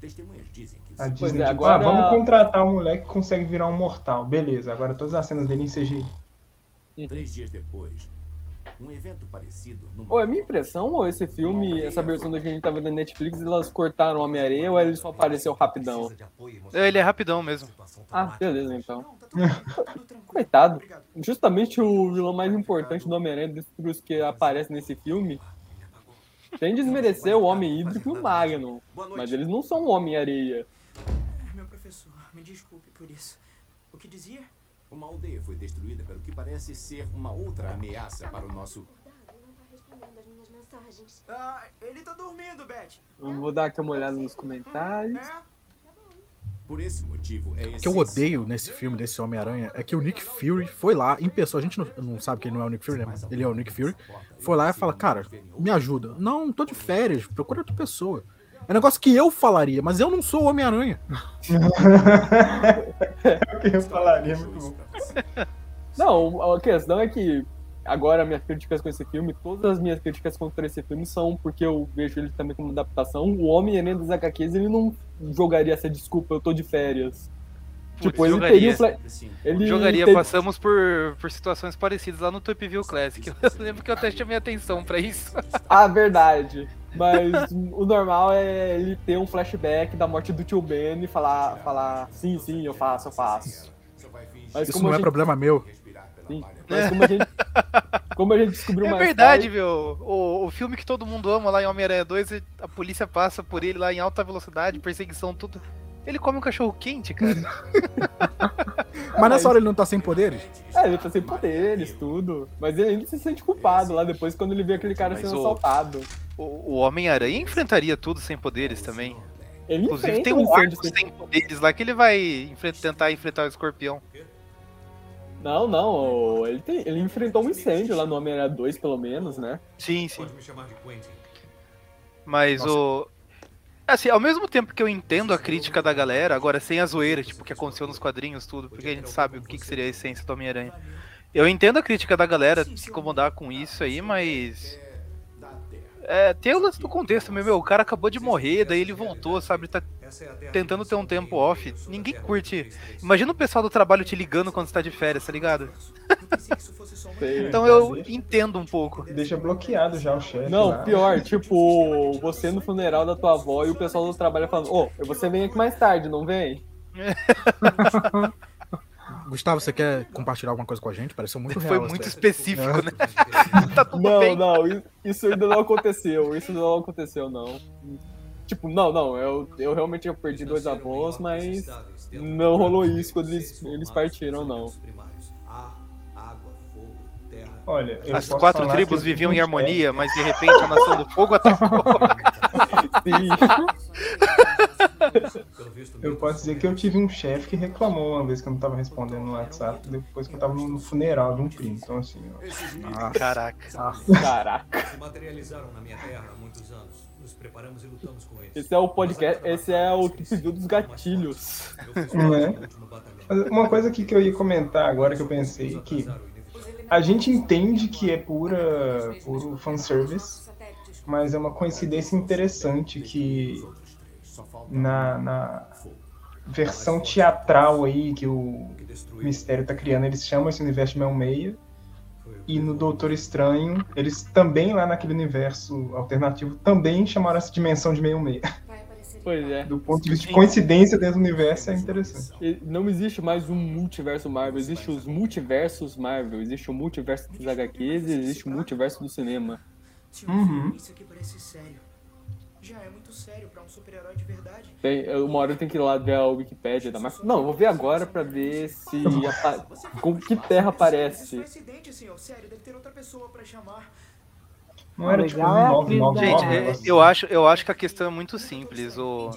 Testemunhas dizem que A isso- Disney, é, tipo, agora- ah, vamos contratar um moleque que consegue virar um mortal. Beleza, agora todas as cenas dele em CGI. Três dias depois, um evento parecido numa Ou é minha impressão, ou esse filme, essa versão da que a gente tá vendo na Netflix, elas cortaram o Homem-Aranha ou ele só apareceu rapidão? Ele é rapidão mesmo. Ah, beleza então. Coitado. Justamente o vilão mais importante do Homem-Aranha, dos que aparece nesse filme, sem desmerecer o Homem Hídrico e o Magnum. Mas eles não são Homem-Areia. Meu professor, me desculpe por isso. O que dizia? Uma aldeia foi destruída pelo que parece ser uma outra ameaça para o nosso. Ah, ele tá dormindo, Beth. Eu vou dar aqui uma olhada nos comentários. Por esse motivo, é O que eu odeio nesse filme, desse Homem-Aranha, é que o Nick Fury foi lá, em pessoa, a gente não, não sabe que ele não é o Nick Fury, né? Ele é o Nick Fury. Foi lá e fala, cara, me ajuda. Não, tô de férias, procura outra pessoa. É um negócio que eu falaria, mas eu não sou o Homem-Aranha. É o que eu falaria, muito bom. Não, a questão é que agora minhas críticas com esse filme, todas as minhas críticas contra esse filme são porque eu vejo ele também como adaptação. O Homem-Aranha dos HQs, ele não jogaria essa desculpa, eu tô de férias. Putz, tipo, ele jogaria. teria fla- ele Jogaria, passamos por, por situações parecidas lá no Top View Classic. Eu lembro que eu até chamei atenção pra isso. Ah, verdade. Mas o normal é ele ter um flashback da morte do tio Ben e falar, falar sim, sim, eu faço, eu faço. Mas Isso como não a é gente- problema meu. Sim, mas como a gente, como a gente descobriu É mais verdade, tarde, meu. O, o filme que todo mundo ama lá em Homem-Aranha 2, a polícia passa por ele lá em alta velocidade, perseguição, tudo. Ele come um cachorro quente, cara. Mas nessa hora ele não tá sem poderes? É, ele tá sem poderes, tudo. Mas ele ainda se sente culpado lá depois quando ele vê aquele cara Mas sendo o- assaltado. O, o Homem-Aranha enfrentaria tudo sem poderes também. Ele Inclusive tem um arco sem poderes lá que ele vai tentar enfrentar o escorpião. Não, não, ele, tem- ele enfrentou um incêndio lá no Homem-Aranha 2, pelo menos, né? Sim, sim. Pode me chamar de Quentin. Mas o. Assim, ao mesmo tempo que eu entendo a crítica da galera, agora sem a zoeira, tipo, que aconteceu nos quadrinhos, tudo, porque a gente sabe o que, que seria a essência do Homem-Aranha. Eu entendo a crítica da galera se incomodar com isso aí, mas. É, tem o lance do contexto, meu, meu, o cara acabou de morrer, daí ele voltou, sabe, tá tentando ter um tempo off. Ninguém curte. Imagina o pessoal do trabalho te ligando quando você tá de férias, tá ligado? Então eu entendo um pouco. Deixa bloqueado já o chefe. Não, lá. pior, tipo, você no funeral da tua avó e o pessoal do trabalho falando, ô, você vem aqui mais tarde, não vem? Gustavo, você quer compartilhar alguma coisa com a gente? Pareceu muito Foi real. muito essa- específico, É. né? tá tudo não, bem. não, isso ainda não aconteceu, isso não aconteceu, não. Tipo, não, não, eu, eu realmente tinha perdi dois avós, mas não rolou isso quando eles, eles partiram, não. Olha, eu As posso quatro falar tribos viviam em harmonia, mas de repente a nação do fogo atacou. Eu posso dizer que eu tive um chefe que reclamou uma vez que eu não tava respondendo no WhatsApp, depois que eu tava no funeral de um primo. Então, assim, ó. Ah, caraca. Caraca. Se materializaram na minha terra há muitos anos. Nos preparamos e lutamos com eles. Esse é o podcast, esse é o review dos gatilhos. Não é? Uma coisa aqui que eu ia comentar agora que eu pensei que a gente entende que é pura puro fanservice, Mas é uma coincidência interessante que na, na versão teatral aí que o Mistério tá criando, eles chamam esse universo de 66. E no Doutor Estranho, eles também lá naquele universo alternativo, também chamaram essa dimensão de 66. Pois é. Do ponto de vista de coincidência dentro do universo, é interessante. Não existe mais um multiverso Marvel, existe os multiversos Marvel. Existe o multiverso dos HQs e existe o multiverso do cinema. Tio, Uhum. isso aqui parece sério. Já é muito sério pra um super-herói de verdade. Tem, uma hora eu tenho que ir lá ver a Wikipédia da Marvel. Não, eu vou ver agora pra ver se com que terra aparece. Coincidente, senhor. Sério, deve ter outra pessoa pra chamar. Não era tipo um 999, Gente, um é, eu acho, eu acho que a questão é muito simples. O...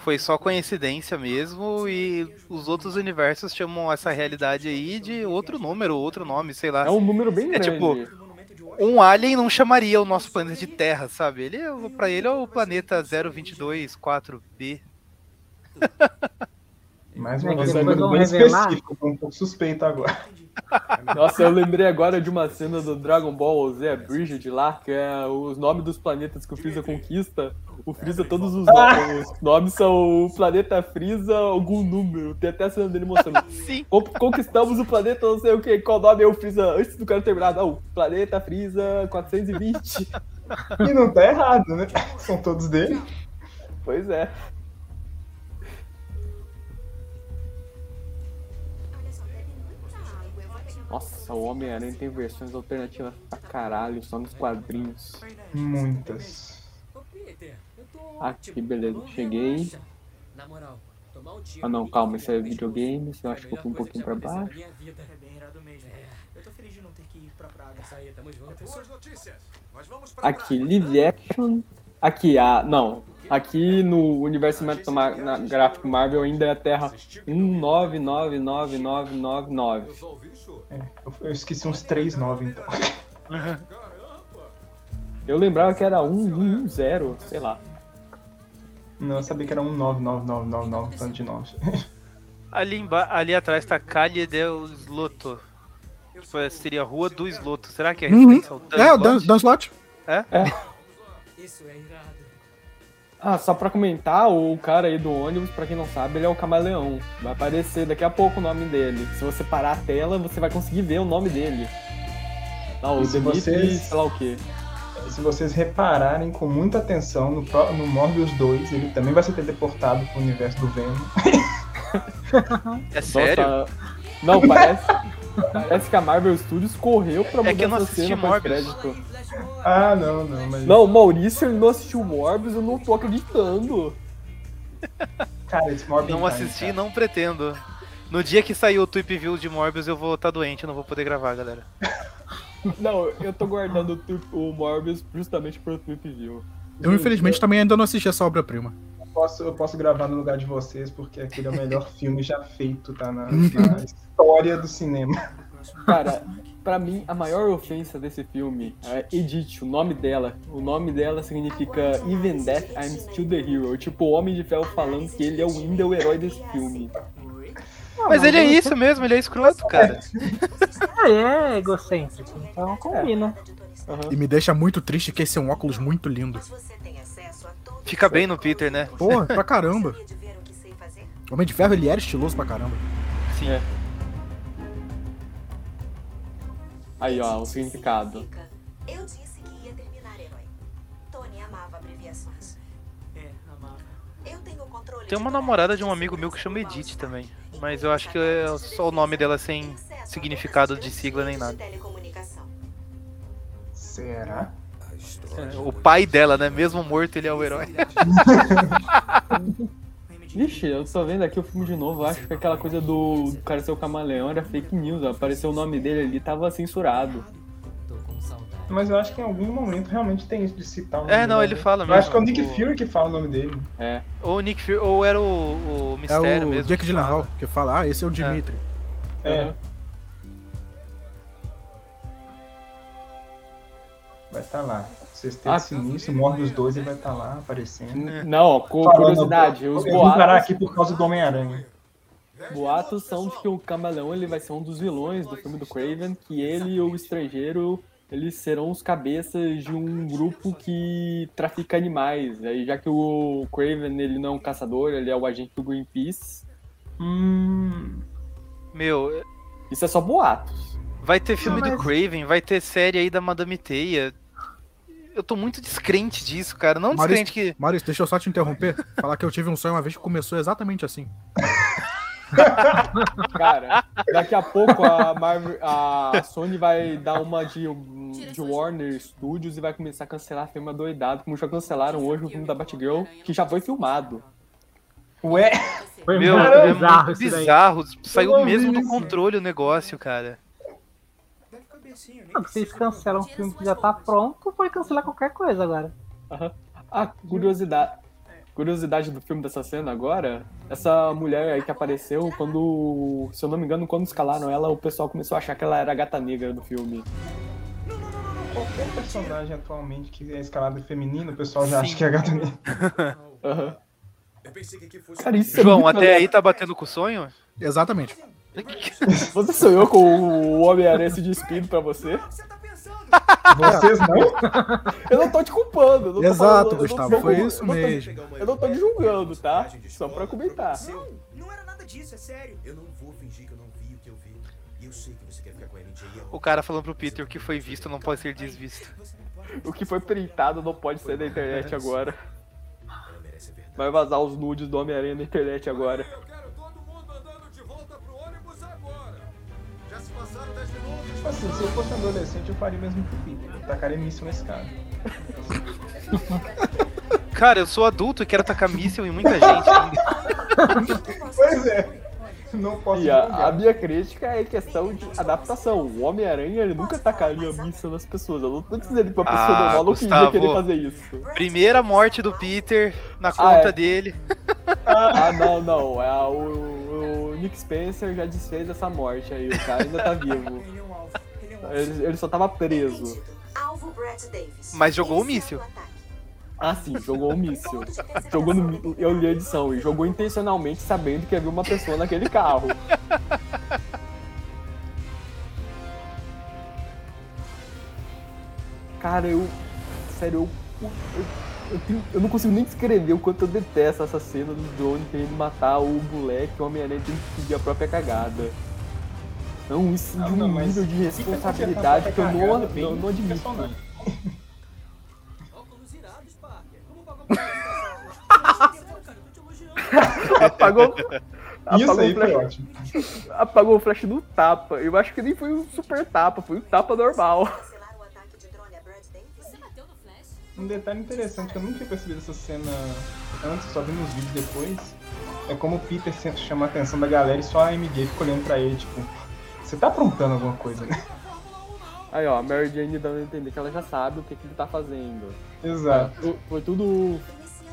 Foi só coincidência mesmo e os outros universos chamam essa realidade aí de outro número, outro nome, sei lá. É um número bem É grande. tipo, um alien não chamaria o nosso planeta de Terra, sabe? Ele, é- pra ele é o planeta 0224B. Mais uma É que vez, um número vão bem revelar. específico, tô um pouco suspeito agora. Nossa, eu lembrei agora de uma cena do Dragon Ball Z, a Bridget lá, que é os nomes dos planetas que o Freeza conquista. O Freeza, todos os, no- os nomes são o planeta Freeza, algum número. Tem até a cena dele mostrando. Sim. Con- Conquistamos o planeta, não sei o que. Qual nome é o Freeza? Antes do cara terminar, não. Planeta Freeza 420. E não tá errado, né? São todos dele. Pois é. Nossa, o Homem-Aranha tem versões alternativas pra caralho, só nos quadrinhos. Muitas. Aqui, beleza, cheguei. Ah não, calma, isso é videogame, eu acho que eu fui um pouquinho pra baixo. Aqui, live action. Aqui, a. Não. Aqui no universo cinematográfico Marvel ainda é a Terra 199999. É, eu, eu esqueci uns 3-9 então. Eu lembrava que era 110, sei lá. Não, eu sabia que era um 99999, tanto de 9. Ali, ali atrás tá Calle del Sloto. Tipo, é, seria Rua do Sloto. Será que é Uhum. referência ao É, o Dan Dan, Slott? Dan Slott. É? Isso é irado. Ah, só pra comentar, o cara aí do ônibus, pra quem não sabe, ele é o Camaleão. Vai aparecer daqui a pouco o nome dele. Se você parar a tela, você vai conseguir ver o nome dele. Não, o E se vocês- sei lá o quê. Se vocês repararem com muita atenção no, pró- no Morbius 2, ele também vai ser teleportado pro universo do Venom. É sério? Nossa, não, parece, parece que a Marvel Studios correu pra mudar É que eu não essa assisti cena Morbius. pós-crédito. Ah, não, não, mas. Não, o Maurício ele não assistiu Morbius, eu não tô acreditando. Cara, esse Morbius. Não assisti e não pretendo. No dia que sair o Tweep View de Morbius, eu vou estar doente, eu não vou poder gravar, galera. Não, eu tô guardando o Morbius justamente pro Tweep View. Eu, infelizmente, também ainda não assisti essa obra-prima. Eu posso, eu posso gravar no lugar de vocês, porque aquele é o melhor filme já feito, tá? Na, na história do cinema. Cara, pra mim, a maior ofensa desse filme é Edith, o nome dela. O nome dela significa Even Death, I'm Still the Hero. Tipo, o Homem de Ferro falando que ele é o ainda o herói desse filme. Mas ele é isso mesmo, ele é escroto, cara. É, é egocêntrico, então combina. E me deixa muito triste que esse é um óculos muito lindo. Fica bem no Peter, né? Porra, pra caramba. O Homem de Ferro, ele era estiloso pra caramba. Sim. É. Aí, ó, o significado. Eu disse que ia terminar herói. Tony amava abreviações. É, amava. Eu tenho controle Tem uma namorada de um amigo meu que chama Edith também. Mas eu acho que é só o nome dela sem significado de sigla nem nada. Será? É, O pai dela, né? Mesmo morto, ele é o herói. Vixe, eu tô vendo aqui o filme de novo. Acho que aquela coisa do, do cara ser o camaleão era fake news. ó. Apareceu o nome dele ali, tava censurado. Mas eu acho que em algum momento realmente tem isso de citar o nome É, não, dele. ele fala Eu acho que é o mesmo, Nick o- Fury que fala o nome dele. É. Ou o Nick Fury, ou era o, o É Mistério o mesmo. Jake Gyllenhaal que fala, ah, esse é o Dimitri. É. Vai estar lá. Sexteto Ah, Sinistro, Morbius 2, ele vai estar lá aparecendo. Não, Falando- curiosidade, os Eu vim parar boatos, aqui por causa do Homem-Aranha. boatos são de que o camaleão ele vai ser um dos vilões do filme do Craven, que ele e o estrangeiro eles serão os cabeças de um grupo que trafica animais. Aí, já que o Craven ele não é um caçador, ele é o agente do Greenpeace. Hum. Meu, Isso é só boatos. vai ter filme Não, do mas- Craven, vai ter série aí da Madame Teia. Eu tô muito descrente disso, cara. Não Maurício, descrente que. Maurício, deixa eu só te interromper. Falar que eu tive um sonho uma vez que começou exatamente assim. Cara, daqui a pouco a, Marvel, a Sony vai dar uma de, de Warner Studios e vai começar a cancelar filme doidado, como já cancelaram hoje o filme da Batgirl, que já foi filmado. Ué, Foi Meu, é bizarro bizarro. Saiu mesmo do controle o negócio, cara. Não, Vocês de cancelam um filme que já tá pronto, pode cancelar qualquer coisa agora. A curiosidade, curiosidade do filme dessa cena agora, essa mulher aí que apareceu, quando, se eu não me engano, quando escalaram ela, o pessoal começou a achar que ela era a gata negra do filme. qualquer personagem atualmente que é escalado feminino, o pessoal já Sim. acha que é gata negra. Aham. Eu pensei que aqui fosse. Cara, isso é João, até aí tá batendo com o sonho? Exatamente. Você sonhou com o Homem-Aranha se despindo pra você? Tá? Vocês não? Eu não tô te culpando. eu tô Exato, falando- eu não Gustavo, tô- foi eu isso não tô- mesmo. Eu não tô te julgando, tá? Só pra comentar. Não, não era nada disso, é sério. Eu não vou fingir que eu não vi o que eu vi. E eu sei que você quer ficar com a MJ. O cara falando pro Peter o que foi visto não pode ser desvisto. O que foi printado não pode sair da internet agora. Vai vazar os nudes do Homem-Aranha na internet agora. Assim, se eu fosse um adolescente, eu faria o mesmo que o Peter. Eu tacaria míssil nesse cara. Cara, eu sou adulto e quero tacar míssil em muita gente ainda. Pois é. Não posso E a, a minha crítica é questão de adaptação. O Homem-Aranha ele nunca tacaria míssil nas pessoas. Eu não tô dizendo que uma pessoa Ah, normal queria Gustavo. querer fazer isso. Primeira morte do Peter na conta é. dele. Ah, não, não. É, o, o Nick Spencer já desfez essa morte aí. O cara ainda tá vivo. Ele. Ele só tava preso. Entendido. Alvo Brett Davis. Mas jogou o míssil. Ah, sim, jogou um míssil. Jogou no. Eu li a edição e jogou intencionalmente sabendo que havia uma pessoa naquele carro. Cara, eu. Sério, eu. Eu, eu, tenho- eu não consigo nem descrever o quanto eu detesto essa cena do drone querendo matar o moleque, o Homem-Aranha tem que pedir a própria cagada. Não, isso Ah, de um não, nível de responsabilidade que eu não, bem não, não admito. eu. Apagou. Isso apagou aí o flash- apagou o flash no tapa. Eu acho que nem foi um super tapa, foi um tapa normal. Um detalhe interessante que eu nunca tinha percebido essa cena antes, só vi nos vídeos depois, é como o Peter chama a atenção da galera e só a MJ fica olhando pra ele, tipo, você tá aprontando alguma coisa, né? Aí, ó, a Mary Jane dando a entender que ela já sabe o que, que ele tá fazendo. Exato. Foi, foi tudo,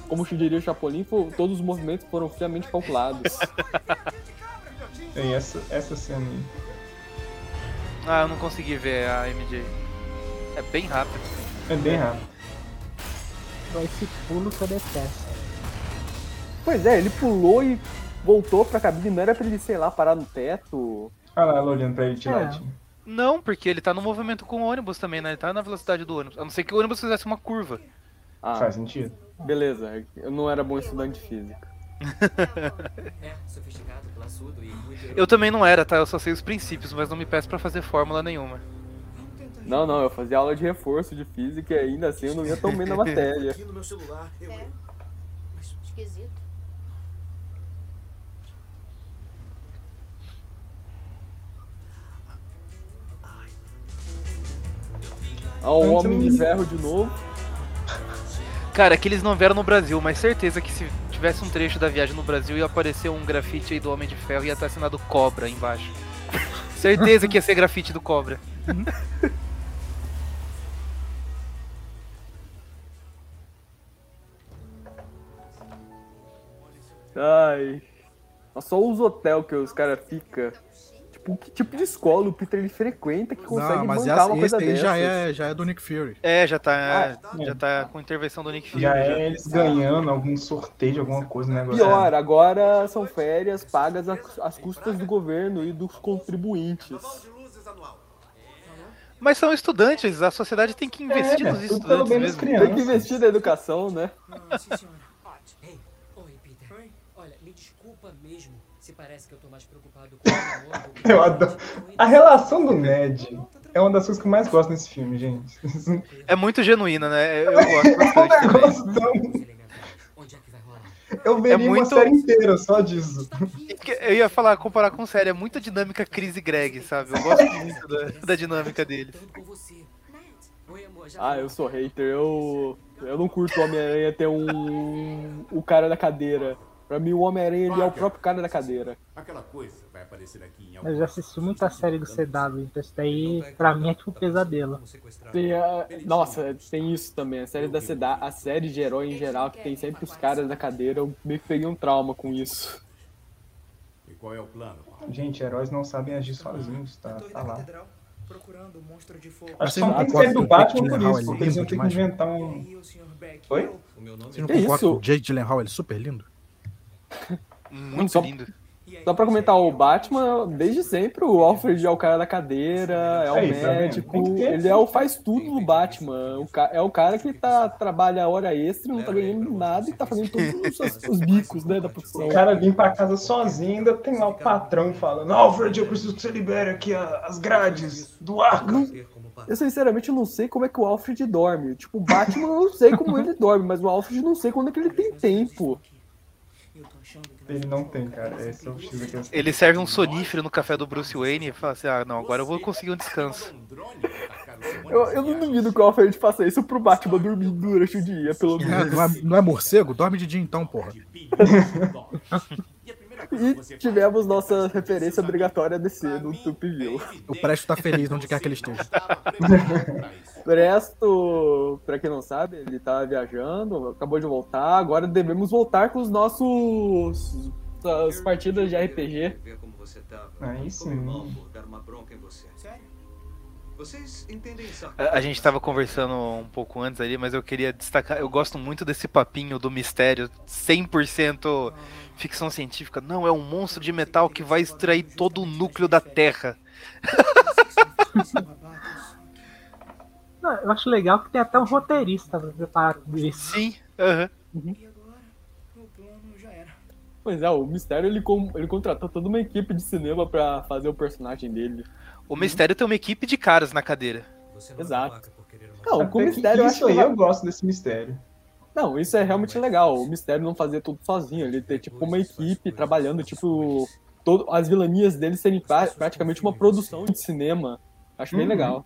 como diria o Chapolin, foi- todos os movimentos foram friamente calculados. Tem essa, essa cena aí. Ah, eu não consegui ver a MJ. É bem rápido. É bem rápido. Esse pulo que eu detesto. pois é, ele pulou e voltou pra cabine, não era pra ele, sei lá, parar no teto. Olha lá ela olhando pra ele de É. ladinho. Não, porque ele tá no movimento com o ônibus também, né? Ele tá na velocidade do ônibus. A não ser que o ônibus fizesse uma curva. Ah, Faz sentido. beleza, eu não era bom estudante de física. É, sofisticado, classudo e muito... Eu também não era, tá? Eu só sei os princípios, mas não me peço pra fazer fórmula nenhuma. Não, não, eu fazia aula de reforço de física e ainda assim eu não ia tão bem na matéria. Aqui no meu celular, eu. É. Esquisito. Ah, o Antes Homem de Ferro de novo. Cara, é que eles não vieram no Brasil, mas certeza que se tivesse um trecho da viagem no Brasil ia aparecer um grafite aí do Homem de Ferro e ia estar assinado Cobra embaixo. certeza que ia ser grafite do Cobra. Ai. Só os hotel que os caras ficam. Tipo, que tipo de escola o Peter ele frequenta que consegue Não, mas bancar essa, uma esse coisa aí já dessas? é, já é do Nick Fury. É, já tá, Ah, já tá com intervenção do Nick Fury. Já já. é eles ganhando algum sorteio, alguma coisa, né? Pior, agora são férias pagas às custas do governo e dos contribuintes. Mas são estudantes, a sociedade tem que investir É, nos estudantes mesmo. crianças. Tem que investir na educação, né? Ah, sim, senhora. Ei, oi, Peter. Olha, me desculpa mesmo se parece que eu tô mais preocupado com o do que Eu adoro. A relação do Ned é uma das coisas que eu mais gosto nesse filme, gente. É muito genuína, né? Eu gosto bastante também. Eu veria É muito- uma série inteira só disso. Porque Eu ia falar, comparar com série, é muita dinâmica Chris e Greg, sabe? Eu gosto muito da, da dinâmica deles. Ah, eu sou hater. Eu, eu não curto o Homem-Aranha ter um. o cara da cadeira. Pra mim, o Homem-Aranha ele é o próprio cara da cadeira. Aquela coisa vai aparecer aqui em algum Eu já assisti muita série do CW, então isso daí pra mim é tipo um pesadelo. Tem a- Nossa, tem isso também. A série da CW, a série de herói em geral, que tem sempre os caras da cadeira, eu meio que peguei um trauma com isso. E qual é o plano? Gente, heróis não sabem agir sozinhos, tá, tá lá. Procurando o monstro de fogo. Acho que não tem série do Batman por isso, é porque eles vão lindo ter que inventar um. Oi? Você não concorda o Jake Gyllenhaal ele é super lindo? Muito só, lindo. Só pra comentar, o Batman, desde sempre, o Alfred é o cara da cadeira, é o Aí, tá médico, ter. ele é o faz tudo no Batman. O é o cara que tá, trabalha hora extra, não tá ganhando nada e tá fazendo todos os, os bicos né, da profissão. O cara vem pra casa sozinho, ainda tem lá o patrão falando: Alfred, eu preciso que você libere aqui as grades do Arkham. Eu sinceramente não sei como é que o Alfred dorme. Tipo, o Batman eu não sei como ele dorme, mas o Alfred não sei quando é que ele tem tempo. Ele não tem, cara. Esse é o X da questão. Ele serve um sonífero no café do Bruce Wayne e fala assim: ah, não, agora eu vou conseguir um descanso. Eu, eu não duvido que o Alfred faça isso pro Batman dormir durante o dia, pelo É, menos. não, é, não é morcego? Dorme de dia então, porra. E tivemos nossa referência obrigatória a descer no Tupiville. O Presto tá feliz onde quer que ele esteja. Presto, pra quem não sabe, ele tá viajando, acabou de voltar. Agora devemos voltar com os nossos. as partidas de RPG. Ver como você tá. Aí sim. Vocês entendem A, a gente tava conversando um pouco antes ali, mas eu queria destacar. Eu gosto muito desse papinho do mistério 100% ficção científica. Não, é um monstro de metal que vai extrair todo o núcleo da Terra. Não, eu acho legal que tem até um roteirista pra preparar tudo isso. Sim, aham. Pois é, o Mistério ele, com- ele contratou toda uma equipe de cinema pra fazer o personagem dele. O mistério tem uma equipe de caras na cadeira. Exato. Não, com o que Mistério eu acho isso que aí eu gosto desse mistério. Não, isso é realmente legal. O Mistério não fazer tudo sozinho, ele ter tipo uma equipe trabalhando, tipo, todo, as vilanias dele serem pra- praticamente uma produção de cinema. Acho bem Uhum. legal.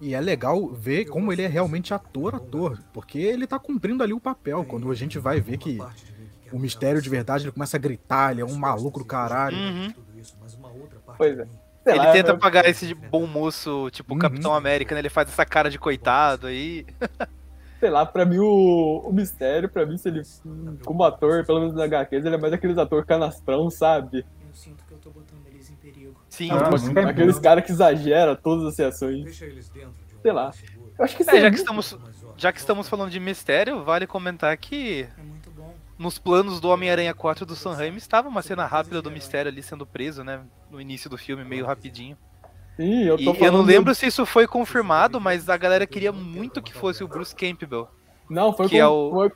E. E é legal ver como ele é realmente ator, ator. Porque ele tá cumprindo ali o papel. Quando a gente vai ver que o mistério de verdade ele começa a gritar, ele é um maluco do caralho. Uhum. Pois é. Sei Ele lá, tenta eu- pagar esse de bom moço, tipo Capitão América, né? Ele faz essa cara de coitado aí. Sei lá, pra mim o, o mistério, pra mim, se ele, como ator, pelo menos na HQs, ele é mais aqueles ator canastrão, sabe? Eu sinto que eu tô botando eles em perigo. Sim, Ah, muito bem. aqueles caras que exageram todas as reações. Deixa eles dentro de um Sei lá. Eu acho que É, já que estamos, já que estamos falando de mistério, vale comentar que É. nos planos do Homem-Aranha 4 do Sam Raimi estava uma cena rápida do mistério ali sendo preso, né? No início do filme, meio rapidinho. Sim, eu E eu não lembro se isso foi confirmado, mas a galera queria muito que fosse o Bruce Campbell. Não, foi que com- é o foi-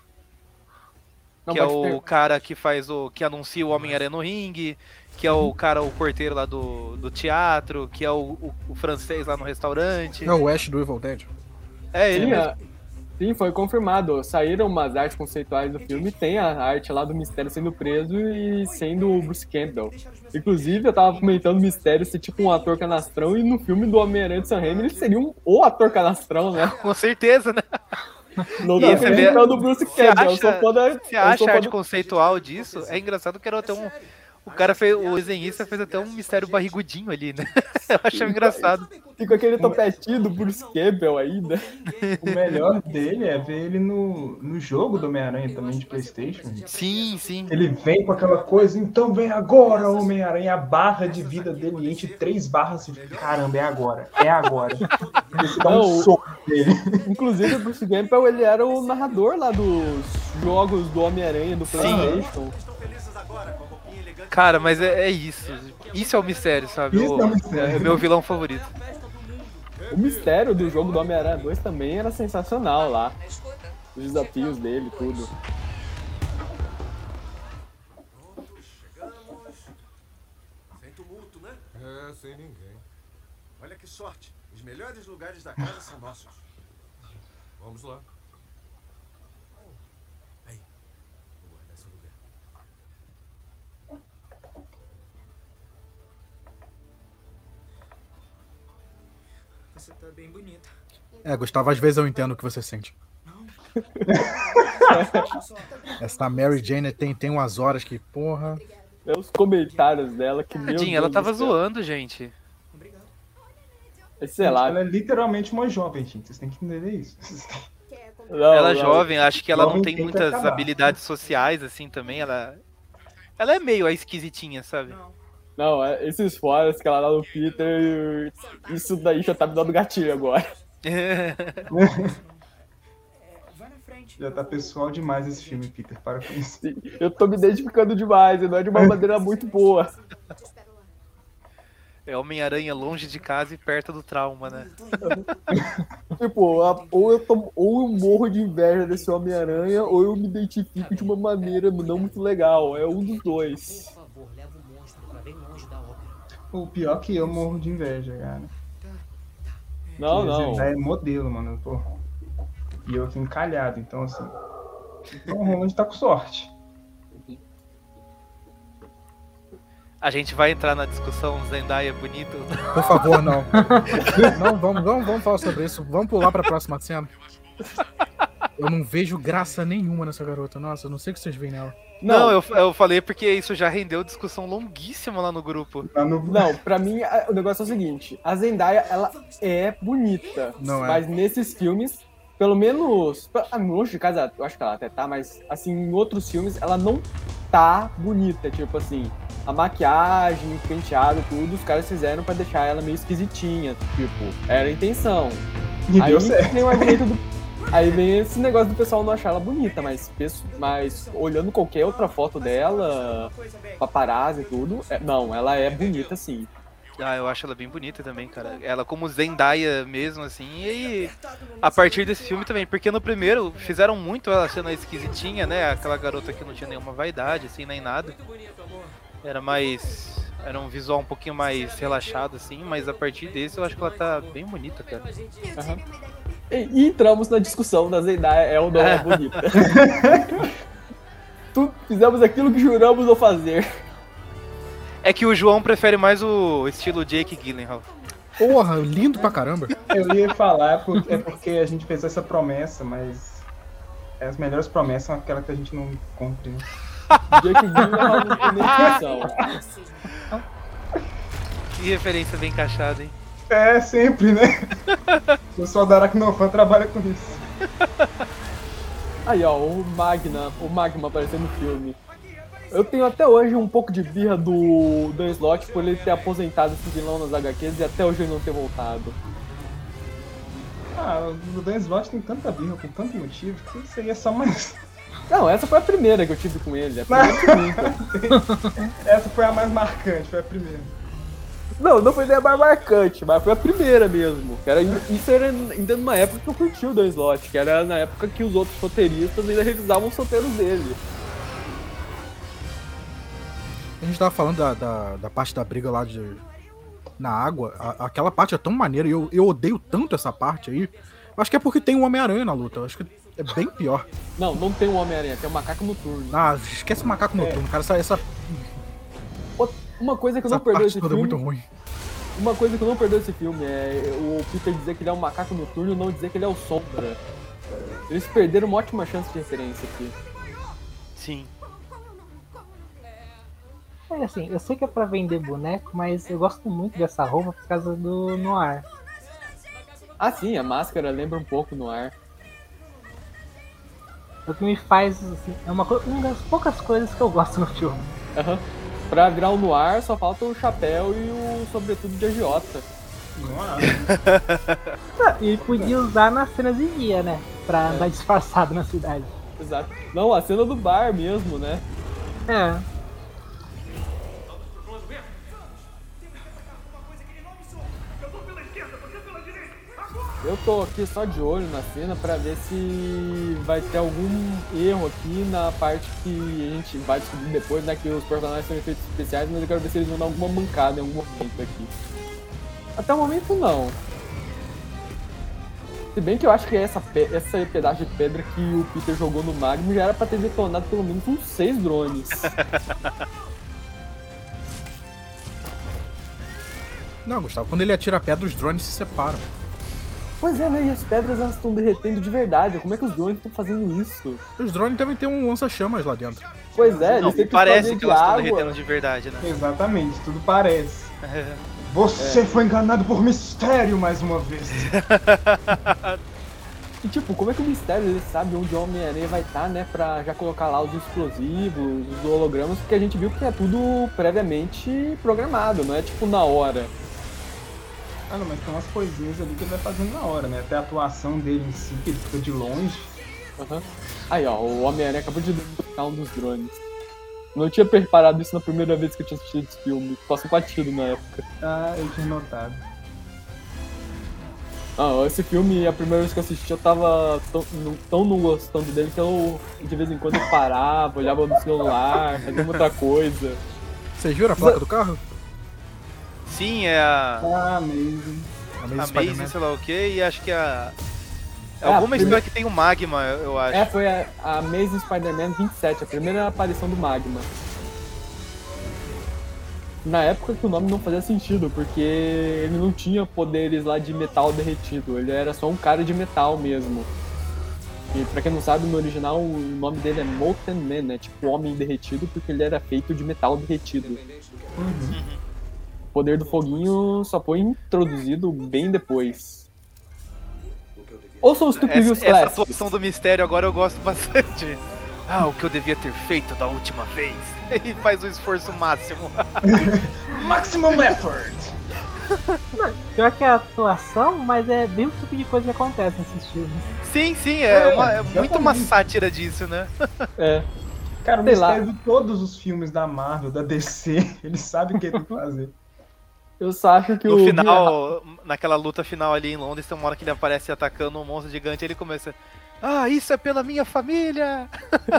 Não, que é o ter- cara que faz o que anuncia o Homem-Aranha no ringue, que é o cara o porteiro lá do, do teatro, que é o, o, o francês lá no restaurante. É o Ash do Evil Dead. É ele sim, mesmo. Sim, foi confirmado. Saíram umas artes conceituais do filme. Tem a arte lá do Mistério sendo preso e sendo o Bruce Campbell. Inclusive, eu tava comentando o Mistério ser tipo um ator canastrão. E no filme do Homem-Aranha de Sam Raimi, ele seria um, o ator canastrão, né? Com certeza, né? Não E você acreditando no Bruce você Campbell. Eu sou acha- Você eu sou acha fã a arte do- conceitual disso? É engraçado que era até um. O cara fez. O desenhista fez até um mistério barrigudinho ali, né? Eu achei engraçado. Fica com aquele topetinho do Bruce Campbell ainda. O melhor dele é ver ele no, no jogo do Homem-Aranha também de Playstation. Sim, sim. Ele vem com aquela coisa, então vem agora, Homem-Aranha. A barra de vida dele enche três barras e fica, caramba, é agora, é agora. Você dá um Não, soco nele. Inclusive, o Bruce Campbell, ele era o narrador lá dos jogos do Homem-Aranha do PlayStation. Cara, mas é, é isso. Isso é o mistério, sabe? Isso O- é o mistério. é meu vilão favorito. O mistério do jogo do Homem-Aranha 2 também era sensacional lá. Os desafios dele, tudo. Sem tumulto, né? É, sem ninguém. Olha que sorte. Os melhores lugares da casa são nossos. Vamos lá. Aí. Vou guardar esse lugar. Você tá bem bonita. É, Gustavo, às vezes eu entendo o que você sente. Essa Mary Jane tem, tem umas horas que, porra. É os comentários dela que meu Tadinha, ela Deus tava zoando, gente. Sei lá. Ela é literalmente uma jovem, gente. Vocês têm que entender isso. Não, ela é não. jovem, acho que ela não tem tem muitas acabar. habilidades sociais, assim, também. Ela. Ela é meio a esquisitinha, sabe? Não, é, esses foras que ela dá no Peter, isso daí já tá me dando gatilho agora. Já tá pessoal demais esse filme, Peter. Para com isso. Eu tô me identificando demais, e não é de uma maneira muito boa. É Homem-Aranha longe de casa e perto do trauma, né? Tipo, ou eu, tomo- ou eu morro de inveja desse Homem-Aranha, ou eu me identifico de uma maneira não muito legal. É um dos dois. Por favor, leva o monstro pra bem longe da ópera. O pior é que eu morro de inveja, cara. Não, Porque não. Zendaya É modelo, mano. Pô. E eu aqui encalhado, então assim. Então o Roland tá com sorte. A gente vai entrar na discussão Zendaya bonito. Por favor, não. não, vamos, vamos, vamos falar sobre isso. Vamos pular pra próxima cena. Eu não vejo graça nenhuma nessa garota. Nossa, eu não sei o que vocês veem nela. Não, eu, eu falei porque isso já rendeu discussão longuíssima lá no grupo. Não, pra mim a- o negócio é o seguinte: a Zendaya, ela é bonita. Não é. Mas nesses filmes, pelo menos. Longe de casa, eu acho que ela até tá, mas assim, em outros filmes, ela não tá bonita. Tipo assim, a maquiagem, o penteado, tudo, os caras fizeram pra deixar ela meio esquisitinha. Tipo, era a intenção. E Aí deu certo. vem o argumento do. Aí vem esse negócio do pessoal não achar ela bonita, mas, mas olhando qualquer outra foto dela, paparazzi e tudo, é- não, ela é bonita sim. Ah, eu acho ela bem bonita também, cara. Ela como Zendaya mesmo, assim. E a partir desse filme também, porque no primeiro fizeram muito ela sendo esquisitinha, né? Aquela garota que não tinha nenhuma vaidade, assim, nem nada. Era mais. Era um visual um pouquinho mais relaxado, assim, mas a partir desse eu acho que ela tá bem bonita, cara. Aham. E, entramos na discussão da Zendaya é ou não é bonita. tu, fizemos aquilo que juramos não fazer. É que o João prefere mais o estilo Jake Gyllenhaal. Porra, lindo pra caramba. Eu ia falar por- é porque a gente fez essa promessa, mas as melhores promessas são aquelas que a gente não cumpre. né? Jake Gyllenhaal não tem nem função. Que referência bem encaixada, hein? É, sempre, né? O pessoal da Aracnofan trabalha com isso. Aí, ó, o Magna, o Magma aparecendo no filme. Eu tenho até hoje um pouco de birra do Dan Slott por ele ter aposentado esse vilão nas HQs e até hoje ele não ter voltado. Ah, o Dan Slott tem tanta birra, com tanto motivo, que isso aí é só mais. Não, essa foi a primeira que eu tive com ele. A primeira que. Essa foi a mais marcante, foi a primeira. Não, não foi nem a mais marcante, mas foi a primeira mesmo. Era, isso era ainda numa época que eu curti o Dan Slott, que era na época que os outros roteiristas ainda revisavam os roteiros dele. A gente tava falando da, da, da parte da briga lá de, na água. A- aquela parte é tão maneira e eu, eu odeio tanto essa parte aí. Eu Acho que é porque tem um Homem-Aranha na luta. Acho que é bem pior. Não, não tem um Homem-Aranha, tem um macaco noturno. Ah, esquece o macaco noturno, cara. Essa, essa, Uma coisa que eu essa não perdoo esse toda é filme. muito ruim. Uma coisa que eu não perdoo esse filme é o Peter dizer que ele é um macaco noturno e não dizer que ele é o Sombra. Eles perderam uma ótima chance de referência aqui. Sim. É assim, eu sei que é pra vender boneco, mas eu gosto muito dessa roupa por causa do Noir. Ah, sim, a máscara lembra um pouco no ar. O que me faz, assim, é uma, uma das poucas coisas que eu gosto no filme. Aham. Pra virar o noir só falta o chapéu e o sobretudo de agiota. Ah, E podia usar nas cenas de dia, né? Pra andar disfarçado na cidade. Exato. Não, a cena do bar mesmo, né? É. Eu tô aqui só de olho na cena pra ver se vai ter algum erro aqui na parte que a gente vai descobrir depois, né? Que os personagens são efeitos especiais, mas eu quero ver se eles vão dar alguma mancada em algum momento aqui. Até o momento não. Se bem que eu acho que essa, essa pedaço de pedra que o Peter jogou no Magma já era pra ter detonado pelo menos uns seis drones. Não, Gustavo, quando ele atira a pedra, os drones se separam. Pois é, né? E as pedras elas estão derretendo de verdade. Como é que os drones estão fazendo isso? Os drones devem ter um lança-chamas lá dentro. Pois é, Não, eles têm que parece fazer que de elas estão água. derretendo de verdade, né? Exatamente, tudo parece. Você É. foi enganado por mistério mais uma vez. E tipo, como é que o mistério ele sabe onde o Homem-Aranha vai estar, né? Pra já colocar lá os explosivos, os hologramas, porque a gente viu que é tudo previamente programado, não é tipo na hora. Ah, não, mas tem umas coisinhas ali que ele vai fazendo na hora, né? Até a atuação dele em si, que ele fica de longe. Aham. Aí, ó, o Homem-Aranha acabou de derrotar um dos drones. Não tinha preparado isso na primeira vez que eu tinha assistido esse filme. Passou batido na época. Ah, eu tinha notado. Ah, esse filme, a primeira vez que eu assisti, eu tava tão, não- tão não gostando dele que eu, de vez em quando, eu parava, olhava no celular, fazia outra coisa. Vocês viram a placa do carro? Sim, é a. Ah, Amazing. Amazing, sei lá o que, e acho que a. É É, a alguma prime- história que tem o Magma, eu acho. É, foi a, a Amazing Spider-Man 27, a primeira aparição do Magma. Na época que o nome não fazia sentido, porque ele não tinha poderes lá de metal derretido, ele era só um cara de metal mesmo. E pra quem não sabe, no original o nome dele é Molten Man, né? Tipo homem derretido, porque ele era feito de metal derretido. O poder do foguinho só foi introduzido bem depois. Ouçam os Stupid Views essa, essa atuação do mistério agora eu gosto bastante. Ah, o que eu devia ter feito da última vez. E faz o esforço máximo. Maximum effort! Pior que a atuação, mas é bem o tipo de coisa que acontece nesses filmes. Sim, sim, é, É, uma- é muito uma sátira disso, né? É. Cara, o Sei lá. mistério de todos os filmes da Marvel, da DC, ele sabe o que ele tem que fazer. Eu só acho que No o. final, naquela luta final ali em Londres, tem uma hora que ele aparece atacando um monstro gigante e ele começa. Ah, isso é pela minha família!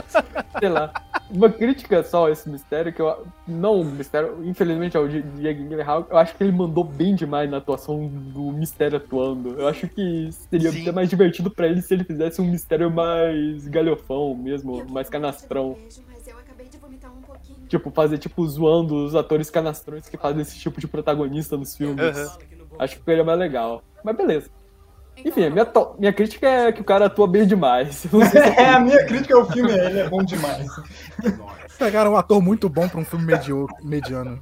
sei lá. Uma crítica só a esse mistério, que eu. Não, mistério, infelizmente, ao Diego Gyllenhaal, eu acho que ele mandou bem demais na atuação do mistério atuando. Eu acho que seria Sim. até mais divertido pra ele se ele fizesse um mistério mais galhofão mesmo, mais canastrão. Mas eu acabei de vomitar um pouquinho. Tipo, fazer, tipo, zoando os atores canastrões que fazem esse tipo de protagonista nos filmes. Aham. Acho que ficaria mais legal. Mas beleza. Enfim, a minha, to- minha crítica é que o cara atua bem demais. Se É, a minha crítica ao filme é ele é bom demais. Pegaram um ator muito bom pra um filme medio- mediano.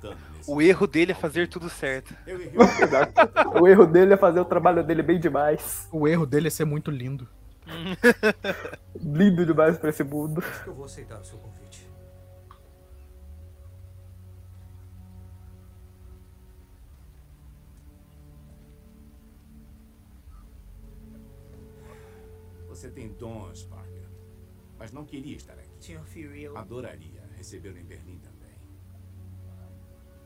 Tá. O erro dele é fazer tudo certo. O erro dele é fazer o trabalho dele bem demais. O erro dele é ser muito lindo. Lindo demais pra esse mundo. Acho que eu vou aceitar o seu convite. Você tem dons, Parker. Mas não queria estar aqui. Sr. Fury, eu... Adoraria recebê-lo em Berlim também.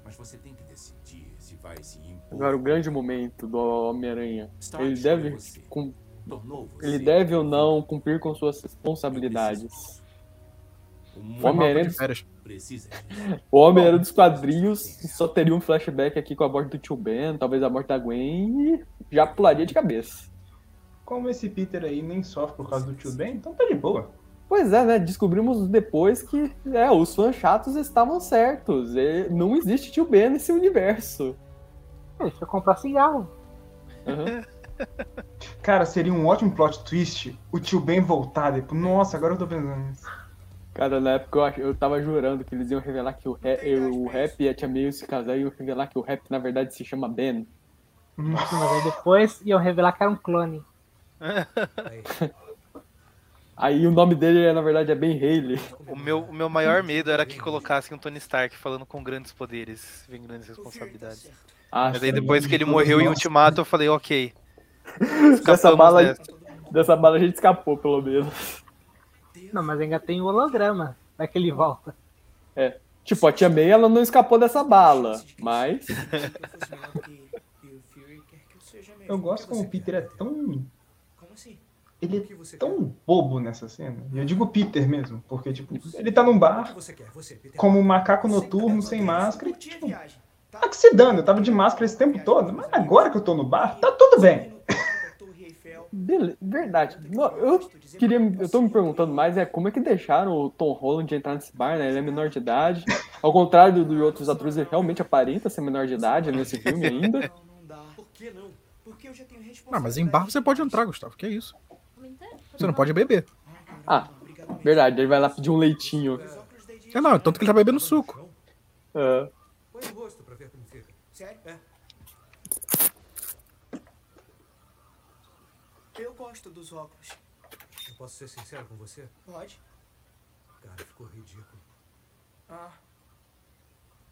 Mas você tem que decidir se vai se impor. Agora o grande momento do Homem-Aranha. Ele deve, você. cum- Tornou você ele deve ou não cumprir com suas responsabilidades. O Homem-Aranha o Homem-Aranha dos quadrinhos só teria um flashback aqui com a morte do Tio Ben, talvez a morte da Gwen, e já pularia de cabeça. Como esse Peter aí nem sofre por causa do tio Ben, então tá de boa. Pois é, né? Descobrimos depois que é, os fãs chatos estavam certos. E não existe Tio Ben nesse universo. Deixa eu comprar cigarro. Aham. Cara, seria um ótimo plot twist o tio Ben voltar depois. Nossa, agora eu tô pensando nisso. Cara, na época eu, ach- eu tava jurando que eles iam revelar que o, rap, o rap e a Tia May se casar e iam revelar que o rap na verdade se chama Ben. Mas aí depois iam revelar que era um clone. Aí o nome dele, é, na verdade, é Ben Haley. O meu, o meu maior medo era que colocassem um Tony Stark falando com grandes poderes, vem grandes responsabilidades. Ah, Mas aí depois que ele morreu em. Ultimato, eu falei, ok. Dessa bala, dessa. dessa bala a gente escapou, pelo menos. Não, mas ainda tem o holograma. Vai que ele volta. É. Tipo, a Tia May, ela não escapou dessa bala, mas... Eu gosto como o Peter é tão. Ele é tão bobo nessa cena. E eu digo Peter mesmo, porque, tipo, ele tá num bar, como um macaco noturno, sem máscara, e, tipo, tá que se dando, eu tava de máscara esse tempo todo, mas agora que eu tô no bar, tá tudo bem. Bele- Verdade. Não, eu queria. Eu tô me perguntando mais é como é que deixaram o Tom Holland entrar nesse bar, né? Ele é menor de idade. Ao contrário de outros atores, ele realmente aparenta ser menor de idade nesse filme ainda. Por que não? Porque eu já tenho Ah, mas em bar você pode entrar, Gustavo. Que é isso? Você não pode beber. Ah, verdade, ele vai lá pedir um leitinho. É não, tanto que ele tá bebendo suco. Põe o rosto pra ver como fica. Sério? É. Eu gosto dos óculos. Eu posso ser sincero com você? Pode? Cara, ficou ridículo. Ah.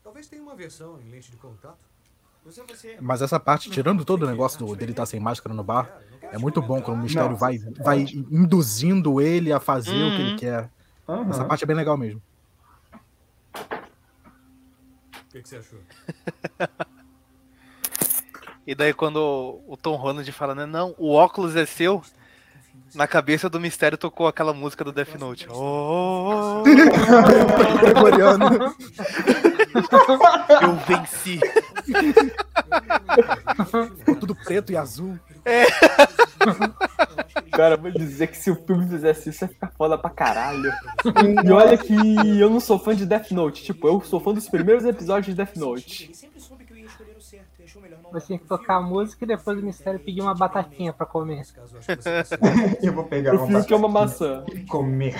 Talvez tenha uma versão em lente de contato. Você. Mas essa parte, tirando todo o negócio do, dele estar sem máscara no bar, é muito bom quando o mistério Não, vai, vai induzindo ele a fazer o que ele Uhum. quer. Aham. Essa parte é bem legal mesmo. O que, que você achou? E daí quando o- Tom Holland fala, né, não, o óculos é seu, na cabeça do mistério tocou aquela música do Death Note. Oh, Gregoriano. Eu venci. Ficou tudo preto e azul. É. Cara, vou dizer que se o filme fizesse isso, ia ficar foda pra caralho. E olha que eu não sou fã de Death Note. Tipo, eu sou fã dos primeiros episódios de Death Note. Você tinha que tocar a música e depois o mistério pedir uma batatinha pra comer. Eu vou pegar Eu uma finjo que é uma batatinha maçã. e comer.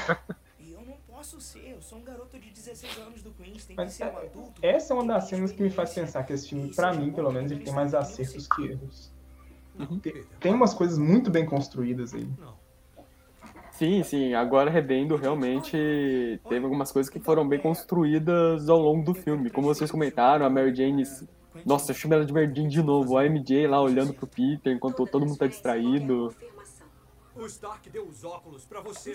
E eu não posso ser. Eu sou um garoto 16 anos do Queens. Tem que ser um adulto. essa é uma das cenas que me faz pensar que esse filme, pra mim, pelo menos, ele tem mais acertos que erros. Tem- Tem umas coisas muito bem construídas aí. Sim, sim. Agora revendo, realmente teve algumas coisas que foram bem construídas ao longo do filme. Como vocês comentaram, a Mary Jane. Nossa, eu chamo ela de Mary Jane de novo. A MJ lá olhando pro Peter enquanto todo mundo tá distraído. O Stark deu os óculos pra você.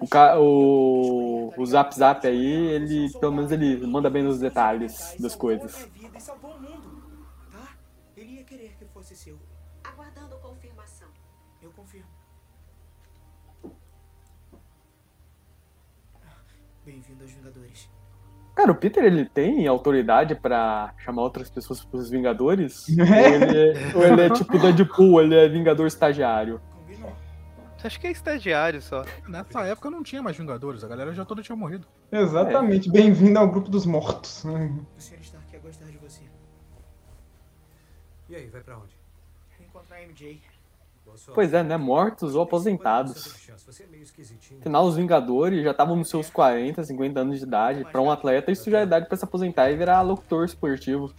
O, ca... o... o Zap Zap aí, ele pelo menos ele manda bem nos detalhes das coisas. salvou o mundo. Tá? Ele ia querer que fosse seu. Aguardando confirmação. Eu confirmo. Bem-vindo aos Vingadores. Cara, o Peter ele tem autoridade pra chamar outras pessoas pros Vingadores? É. ou, ele é... ou ele é tipo Deadpool, ele é Vingador estagiário? Acho que é estagiário só. Nessa época não tinha mais Vingadores, a galera já toda tinha morrido. Exatamente, bem-vindo ao grupo dos mortos. O Sr. Stark ia gostar de você. E aí, vai pra onde? Encontrar a MJ. Pois é, né? Mortos ou aposentados. Chance, Você é meio esquisitinho. Afinal, os Vingadores já estavam nos seus 40, 50 anos de idade. Pra um atleta, isso já é idade pra se aposentar e virar locutor esportivo.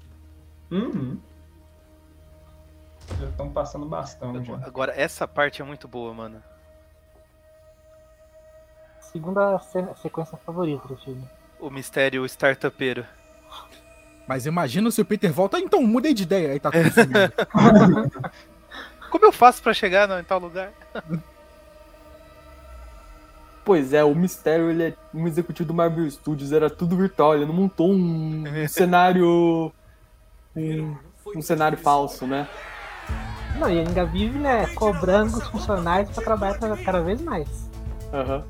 Uhum. Já estão passando bastão já. Agora, essa parte é muito boa, mano. Segunda sequência favorita do filme. O mistério startupeiro. Mas imagina se o Peter volta, "Ah, então, mudei de ideia, aí tá tudo. Como eu faço pra chegar no- em tal lugar? Pois é, o Mistério ele é um executivo do Marvel Studios, era tudo virtual, ele não montou um, um cenário. Um, um cenário falso, né? Não, e ainda vive, né, cobrando os funcionários pra trabalhar cada, cada vez mais. Aham.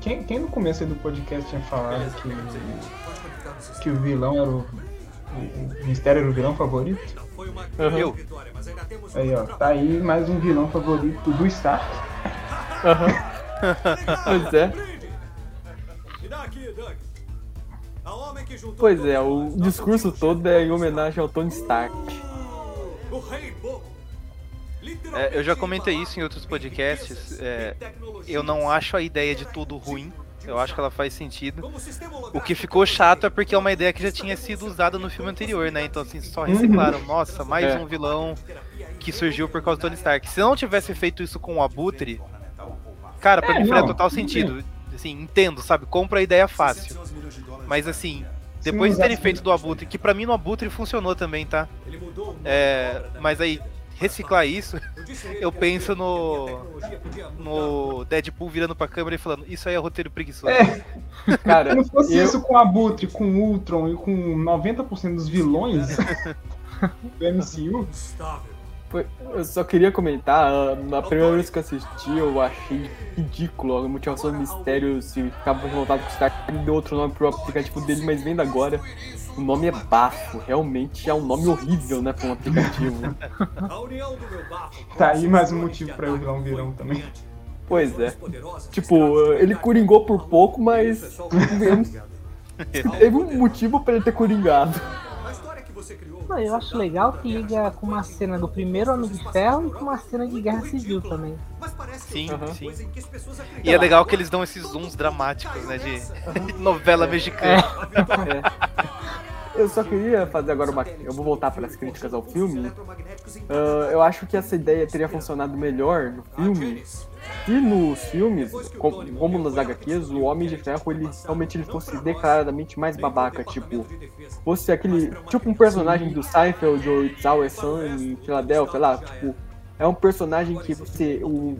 Quem, quem no começo aí do podcast tinha falado que, que o vilão era o, o, mistério era o vilão favorito? Eu. Aí, ó, tá aí mais um vilão favorito do Stark. Aham. pois é. Pois é, o discurso todo é em homenagem ao Tony Stark. É, eu já comentei isso em outros podcasts. é, eu não acho a ideia de tudo ruim. Eu acho que ela faz sentido. O que ficou chato é porque é uma ideia que já tinha sido usada no filme anterior, né? Então, assim, só reciclaram. Nossa, mais É. um vilão que surgiu por causa do Tony Stark. Se não tivesse feito isso com o Abutre, cara, pra É, mim faria total sentido. Assim, entendo, sabe? Compra a ideia fácil. Mas, assim, depois de terem feito do Abutre, que pra mim no Abutre funcionou também, tá? É, mas aí reciclar isso, eu penso no. no Deadpool virando pra câmera e falando, isso aí é roteiro preguiçoso. É. Cara, Se não fosse eu- isso com o Abutre, com o Ultron e com 90% dos vilões do MCU, Foi- Eu só queria comentar, na primeira vez que eu assisti, eu achei ridículo a motivação do mistério se ficava revoltado com o Stark, ele deu outro nome pro aplicativo dele, mas vendo agora, o nome é bafo, realmente é um nome horrível, né, pra um aplicativo. tá aí mais um motivo pra eu virar um virão também. Pois é. Tipo, ele coringou por pouco, mas teve um motivo pra ele ter coringado. Não, eu acho legal que liga com uma cena do primeiro Homem de Ferro e com uma cena de Guerra Civil também. Sim, sim. E é legal que eles dão esses zooms dramáticos, né? De novela mexicana. É. Eu só queria fazer agora uma. Eu vou voltar para as críticas ao filme. Ah, eu acho que essa ideia teria funcionado melhor no filme. Se nos filmes, como, nos HQs, o Homem de Ferro ele realmente ele fosse declaradamente mais babaca, tipo, fosse aquele. Tipo um personagem do Seinfeld ou It's Always Sunny em Filadélfia, lá, tipo. É um personagem que você. O,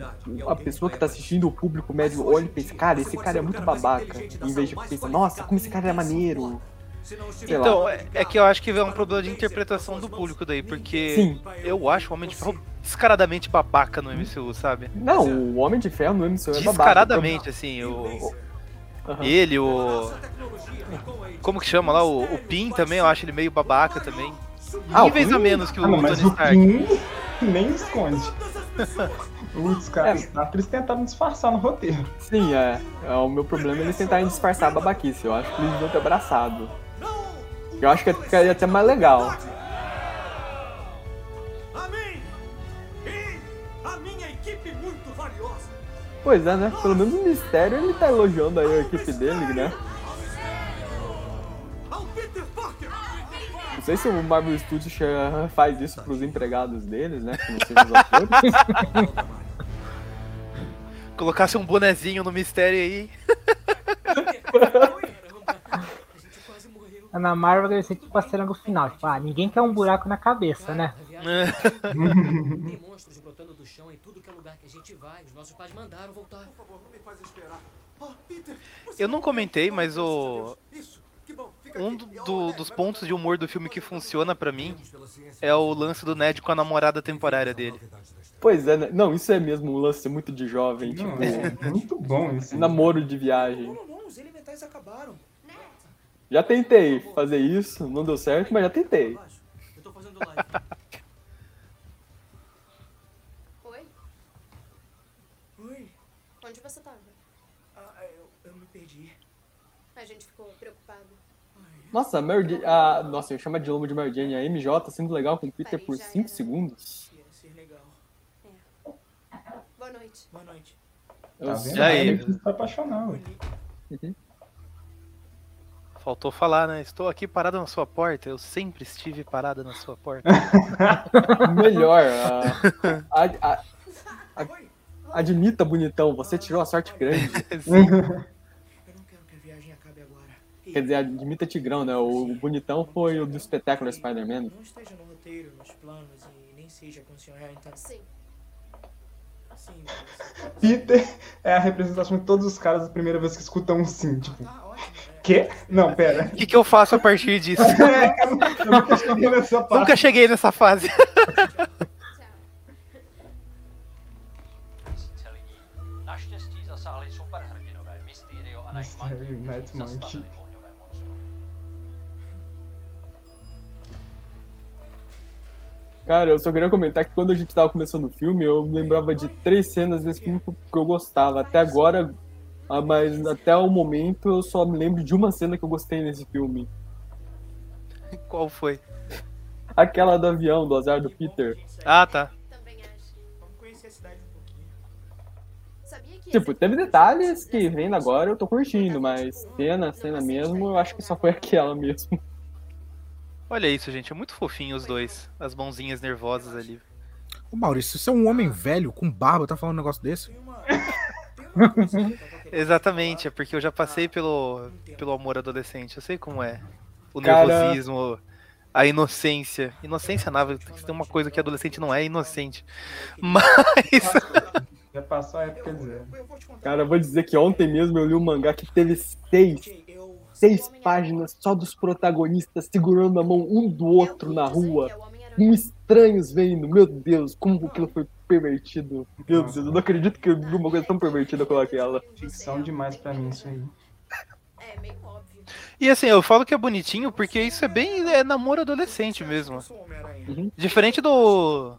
a pessoa que tá assistindo, o público médio, olha e pensa, cara, esse cara é muito babaca. Em vez de pensar, nossa, como esse cara é maneiro. Sei Então, é, é que eu acho que é um problema de interpretação do público daí, porque Sim. eu acho o Homem de Ferro descaradamente babaca no MCU, sabe? Não, o Homem de Ferro no MCU é babaca. Descaradamente, assim, o. Ele, o. Como que chama lá? O, o Pin também, eu acho ele meio babaca também. Ah, o Níveis a menos que o Ah, não, Tony o Stark. Pin nem esconde. Os caras, eles tentaram disfarçar no roteiro. Sim, é. é. O meu problema é eles tentarem disfarçar a babaquice. Eu acho que eles deviam ter abraçado. Eu acho que ficaria até mais legal. A mim! E a minha equipe muito valiosa! Pois é, né? Pelo menos o mistério ele tá elogiando aí a equipe dele, né? Não sei se o Marvel Studios faz isso pros empregados deles, né? Que não sejam os atores. Colocasse um bonezinho no mistério aí. Na Marvel deve ser tipo a cena do final. Tipo, ah, ninguém quer um buraco na cabeça, né? Tem monstros brotando do chão em tudo que é lugar que a gente vai. Os nossos pais mandaram voltar. Por favor, não me faz esperar. Eu não comentei, mas o. Um do- do- dos pontos de humor do filme que funciona pra mim é o lance do Ned com a namorada temporária dele. Pois é, né? Não, isso é mesmo um lance muito de jovem, tipo. Não, é muito bom isso. Namoro de viagem. Não, os elementais acabaram. Já tentei fazer isso, não deu certo, mas já tentei. Eu tô fazendo live. Oi? Oi. Onde você tava? Ah, eu, eu me perdi. A gente ficou preocupado. Nossa, a Mary a, nossa, eu chamo de lomo de Mary Jane, a MJ sendo legal com o Peter por 5 segundos. Ia ser legal. Boa noite. Boa noite. Eu Tá vendo? aí? Ele quis se apaixonar, ué. Faltou falar, né? Estou aqui parado na sua porta. Eu sempre estive parada na sua porta. Melhor. a- a- a- a- admita, bonitão, você tirou a sorte grande. Eu não quero que a viagem acabe agora. Quer dizer, admita Tigrão, né? O bonitão foi o do espetáculo Spider-Man. Não esteja no roteiro, nos planos e nem seja com o Sr. Harrington. Sim. Sim, Peter é a representação de todos os caras a primeira vez que escutam um sim, tipo. Quê? Não, pera. O que, que eu faço a partir disso? eu nunca cheguei nessa parte. Nunca cheguei nessa fase. Monkey. Cara, eu só queria comentar que quando a gente tava começando o filme, eu lembrava de três cenas desse filme que eu gostava. Até agora, ah, mas até o momento eu só me lembro de uma cena que eu gostei nesse filme. Qual foi? Aquela do avião, do azar do Peter. Ah, tá. Vamos conhecer a cidade um pouquinho. Sabia que Tipo, teve detalhes que vendo agora eu tô curtindo, mas cena, cena mesmo, eu acho que só foi aquela mesmo. Olha isso, gente. É muito fofinho os dois. As mãozinhas nervosas ali. Ô Maurício, você é um homem velho com barba, tá falando um negócio desse? Exatamente, é porque eu já passei pelo, pelo amor adolescente. Eu sei como é. O Cara- nervosismo a inocência. Inocência nada, tem uma coisa que adolescente não é, é inocente. Mas. Já passou a época zero. Cara, eu vou dizer que ontem mesmo eu li um mangá que teve seis, seis páginas só dos protagonistas segurando a mão um do outro na rua. Com estranhos vendo. Meu Deus, como aquilo foi pervertido. Meu Deus, eu não acredito que eu vi uma coisa tão pervertida como aquela. Ficção demais pra mim isso aí. E assim, eu falo que é bonitinho porque isso é bem é namoro adolescente mesmo. Diferente do.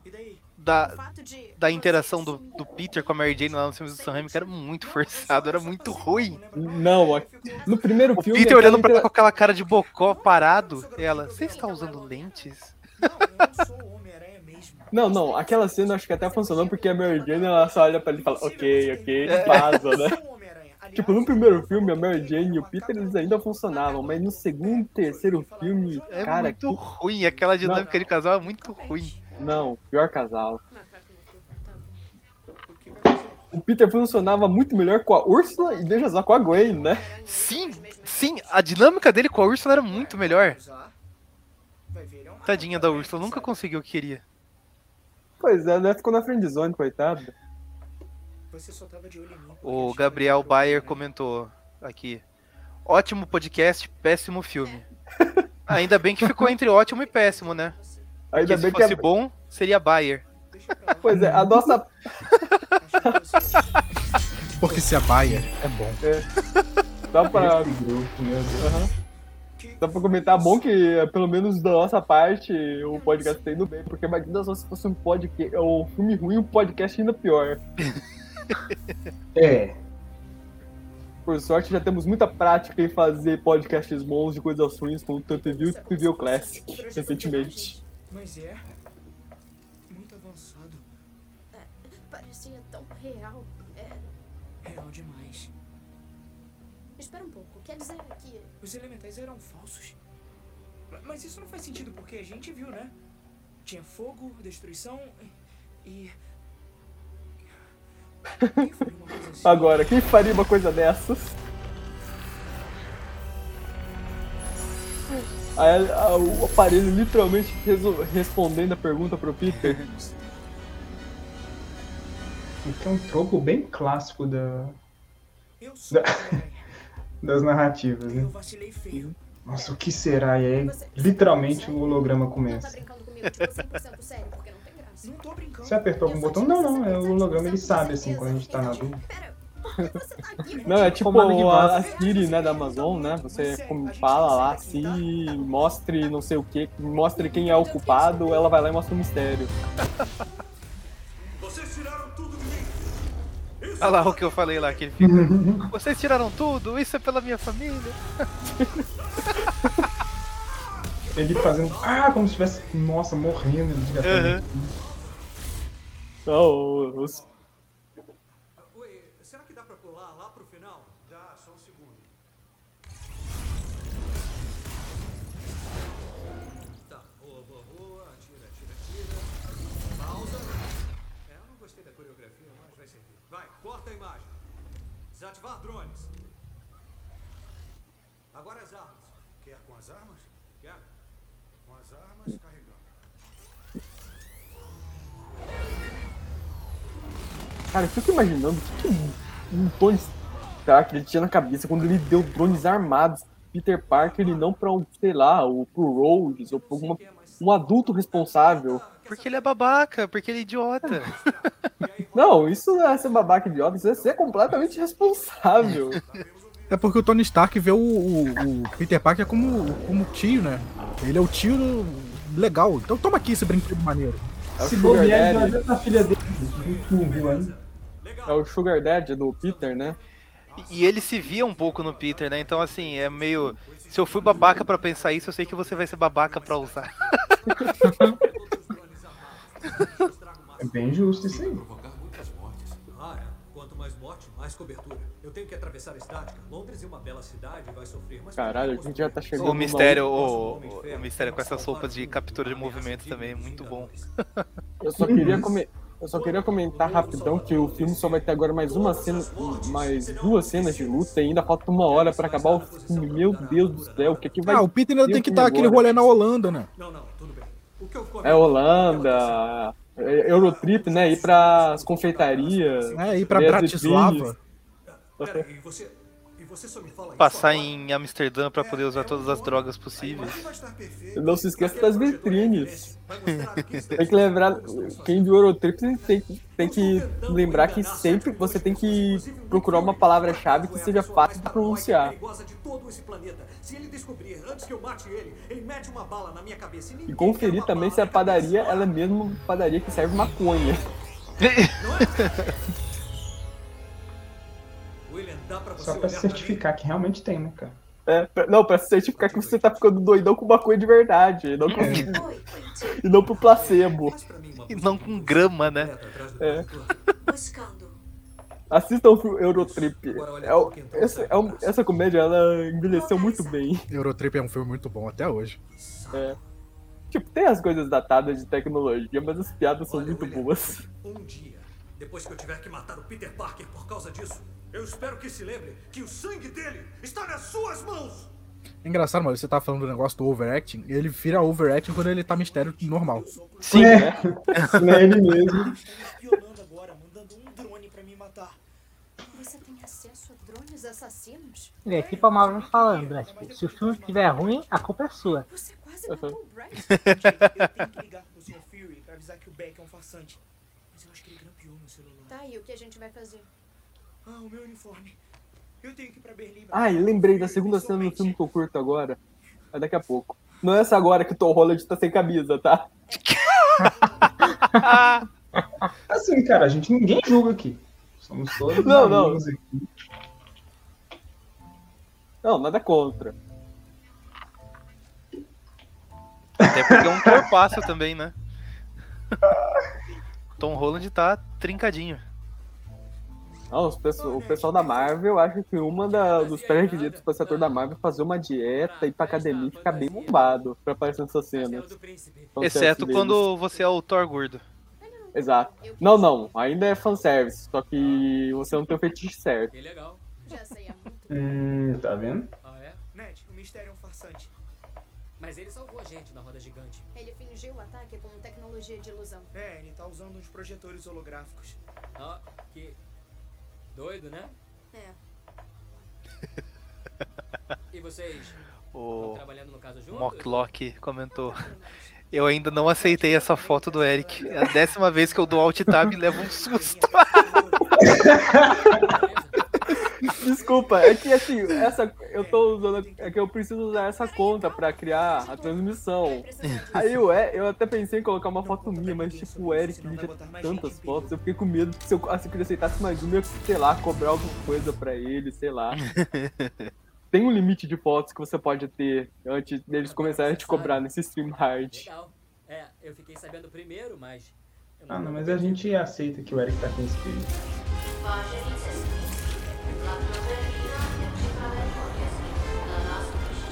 Da, da interação do, do Peter com a Mary Jane lá no filme do Sam Raimi, que era muito forçado, era muito ruim. Não, no primeiro O filme. Peter olhando pra aquela ela com aquela cara de bocó parado, e ela, você está usando lentes? Não, não, aquela cena acho que até funcionou porque a Mary Jane ela só olha pra ele e fala, ok, ok, É. e vaza, né? tipo, no primeiro filme, a Mary Jane e o Peter eles ainda funcionavam, mas no segundo e terceiro filme, É cara, muito ruim, aquela dinâmica de casal é muito ruim. não, pior casal. O Peter funcionava muito melhor com a Úrsula e deixa só com a Gwen, né? Sim, sim, a dinâmica dele com a Úrsula era muito melhor. Tadinha da Úrsula, nunca conseguiu o que queria. Pois é, né? Ficou na friendzone, coitado. Você só tava de olho em mim. O Gabriel Bayer comentou aqui. Ótimo podcast, péssimo filme. Ainda bem que ficou entre ótimo e péssimo, né? Ainda Porque bem se que fosse é- bom, seria Bayer. Pois é, a nossa. Porque se a Bayer é bom. Só pra. Esse Só pra comentar, bom que pelo menos da nossa parte o podcast tá indo bem, porque imagina só se fosse um podcast, um filme ruim, um podcast ainda pior. É. Por sorte já temos muita prática em fazer podcasts bons de coisas ruins, como o Tanto Review e o Classic, recentemente. Mas é. Muito avançado. Parecia tão real. É, Real demais. espera um pouco, quer dizer que. Os elementais eram falsos. Ma- Mas isso não faz sentido porque a gente viu, né? Tinha fogo, destruição e. Agora, quem faria uma coisa dessas? Aí, a- o aparelho literalmente respondendo a pergunta pro Peter. Que é um tropo bem clássico da, da- das narrativas, né? vacilei feio. Nossa, o que será? E aí, literalmente, o holograma começa. brincando comigo, tô 100% sério, porque não tem graça. Não tô brincando. Você apertou algum botão? Não, não, é o holograma, ele sabe, assim, quando a gente tá na dúvida. Não, é tipo voz. a, a Siri, né, da Amazon, né? Você fala lá, se mostre não sei o que, mostre quem é o culpado, ela vai lá e mostra um mistério. Vocês tiraram. Olha lá o que eu falei lá, aquele fica. Vocês tiraram tudo, isso é pela minha família. Ele fazendo. Ah, como se estivesse. Nossa, morrendo. Ele estar- Oh, os- Oi, será que dá pra pular lá pro final? Dá, só um segundo. Tá, boa, boa, boa. Atira, atira, atira. Pausa. É, eu não gostei da coreografia, mas vai servir. Vai, corta a imagem. Desativar drones. Agora as armas. Quer com as armas? Quer. Com as armas, carregando. Cara, eu fico imaginando o que, que um Tony Stark ele tinha na cabeça quando ele deu drones armados pro Peter Parker e não pra um, sei lá, ou pro Rhodes, ou pra alguma, um adulto responsável. Porque ele é babaca, porque ele é idiota. Não, isso não é ser babaca idiota, isso é ser completamente responsável. É porque o Tony Stark vê o, o- o Peter Parker como, como tio, né? Ele é o tio legal. Então toma aqui esse brinquedo maneiro. É Se Sugar bobear, ele vai ver a filha dele. É o Sugar Daddy do Peter, né? E ele se via um pouco no Peter, né? Então, assim, é meio. Se eu fui babaca pra pensar isso, eu sei que você vai ser babaca pra usar. É bem justo isso aí. Ah, é. Quanto mais morte, mais cobertura. Eu tenho que atravessar a estática. Londres é uma bela cidade vai sofrer, mas... Caralho, a gente já tá chegando O mistério, numa- o, o mistério com essas roupas de captura de movimento também é muito bom. Eu só queria, come- Eu só queria comentar rapidão que o filme só vai ter agora mais uma cena, mais duas cenas de luta e ainda falta uma hora pra acabar o filme. Meu Deus do céu, o que que vai Ah, o Peter ainda tem que dar aquele rolê na Holanda, né? É Holanda, é Eurotrip, né? Ir pras confeitarias. É, ir as Bratislava. E você Passar agora? em Amsterdã pra poder usar todas as drogas possíveis. Não se esqueça das vitrines. tem que lembrar, quem viu Eurotrip tem, tem que lembrar que sempre você tem que procurar uma palavra-chave que seja fácil de pronunciar. E conferir também se a padaria ela é mesmo padaria que serve maconha. Só pra olhar certificar que realmente tem, né, cara? É, pra- não, pra certificar que você tá ficando doidão com maconha de verdade, não com, e não pro placebo. E não com grama, né? É. Assistam o filme Eurotrip. É, o- essa, é um- essa comédia ela envelheceu muito bem. Eurotrip é um filme muito bom até hoje. É. Tipo, tem as coisas datadas de tecnologia, mas as piadas são muito boas. Um dia, depois que eu tiver que matar o Peter Parker por causa disso, eu espero que se lembre que o sangue dele está nas suas mãos! É engraçado, mas você tá falando do negócio do overacting, e ele vira overacting quando ele tá mistério normal. Sim, É. Não é ele mesmo. Espionando agora, mandando um drone pra me matar. Você tem acesso a drones assassinos? É tipo a Marvel falando, né? Tipo, se o filme estiver ruim, a culpa é sua. Você quase matou o Brad. Eu tenho que ligar pro Sr. Fury pra avisar que o Beck é um farsante. Mas eu acho que ele grampeou meu celular. Tá, e o que a gente vai fazer? Ah, o meu uniforme. Eu tenho que ir pra Berlim. Ai, lembrei da segunda cena do filme que eu curto agora. É daqui a pouco. Não é essa agora que o Tom Holland tá sem camisa, tá? Assim, cara, a gente ninguém julga aqui. Somos todos Não, não. amigos aqui. Não, nada contra. Até porque é um corpaço também, né? Tom Holland tá trincadinho. Não, o pessoal da Marvel acha que uma da- dos pré-requisitos pra ser ator da Marvel é fazer uma dieta, ir pra academia e ficar bem bombado pra aparecer nessas cenas. Fanservice Exceto quando você é o Thor gordo. Exato. Não, não, ainda é fanservice, só que você não tem o fetiche certo. Que legal. Já sei há muito Hum, tá vendo? Ah, é? Ned, o mistério é um farsante. Mas ele salvou a gente na roda gigante. Ele fingiu o ataque com tecnologia de ilusão. É, ele tá usando uns projetores holográficos. Ah, que doido, né? É. E vocês O estão trabalhando no caso juntos? Mocklock comentou. Eu ainda não aceitei essa foto do Eric. É a décima vez que eu dou alt tab e levo um susto. Desculpa, é que assim, essa, eu tô usando. É que eu preciso usar essa conta pra criar a transmissão. Aí eu, é, eu até pensei em colocar uma foto minha, mas tipo, o Eric edita tantas fotos, eu fiquei com medo que se eu, assim, que ele aceitasse mais uma, eu ia, sei lá, cobrar alguma coisa pra ele, sei lá. Tem um limite de fotos que você pode ter antes deles começarem a te cobrar nesse stream hard. Legal. É, eu fiquei sabendo primeiro, mas. eu Ah, não, mas a gente aceita que o Eric tá com espírito.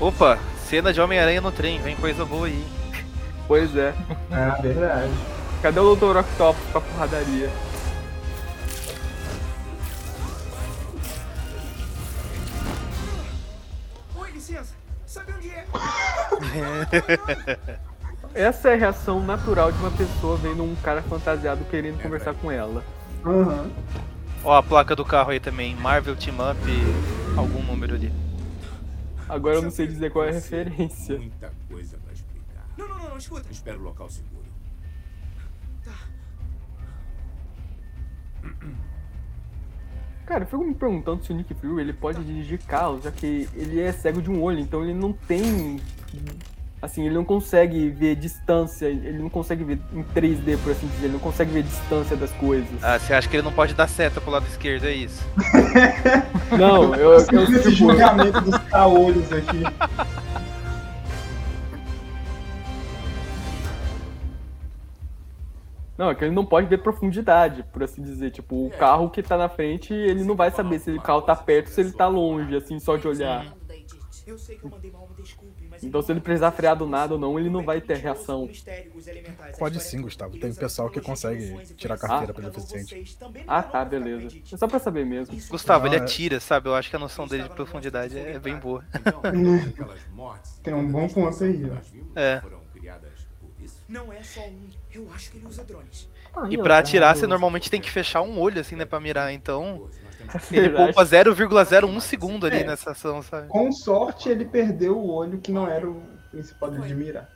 Opa, cena de Homem-Aranha no trem, vem coisa boa aí. Pois é. Ah, verdade. Cadê o Dr. Octopus pra porradaria? Oi, licença. Sabe onde é? Essa é a reação natural de uma pessoa vendo um cara fantasiado querendo conversar com ela. Uhum. Ó a placa do carro aí também, Marvel Team Up, algum número ali. Agora eu não sei dizer qual é a referência. Muita coisa pra explicar. Não, não, não, não, escuta. Espera o local seguro. Cara, eu fico me perguntando se o Nick Fury ele pode dirigir carros, já que ele é cego de um olho, então ele não tem. Assim, ele não consegue ver distância, ele não consegue ver em 3D, por assim dizer, ele não consegue ver distância das coisas. Ah, você acha que ele não pode dar seta pro lado esquerdo, é isso? Não, eu, eu, Esse tipo, julgamento dos caolhos aqui. Não, é que ele não pode ver profundidade, por assim dizer. Tipo, o carro que tá na frente, ele não vai saber se o carro tá perto ou se ele tá longe, assim, só de olhar. Eu sei que eu mandei mal, desculpe, Então se ele precisar frear do nada ou não, ele não vai ter reação. Pode sim, Gustavo. Tem pessoal que consegue tirar carteira pelo deficiente. Ah, tá, beleza. É só pra saber mesmo. Gustavo, ele é- atira, sabe? Eu acho que a noção dele de profundidade é bem boa. Tem um bom ponto aí, ó. É. Não é só um. Eu acho que ele usa drones. E pra atirar, você normalmente tem que fechar um olho, assim, né, pra mirar. Então, ele poupa 0,01 segundo ali É. nessa ação, sabe? Com sorte, ele perdeu o olho que não era o principal de mirar.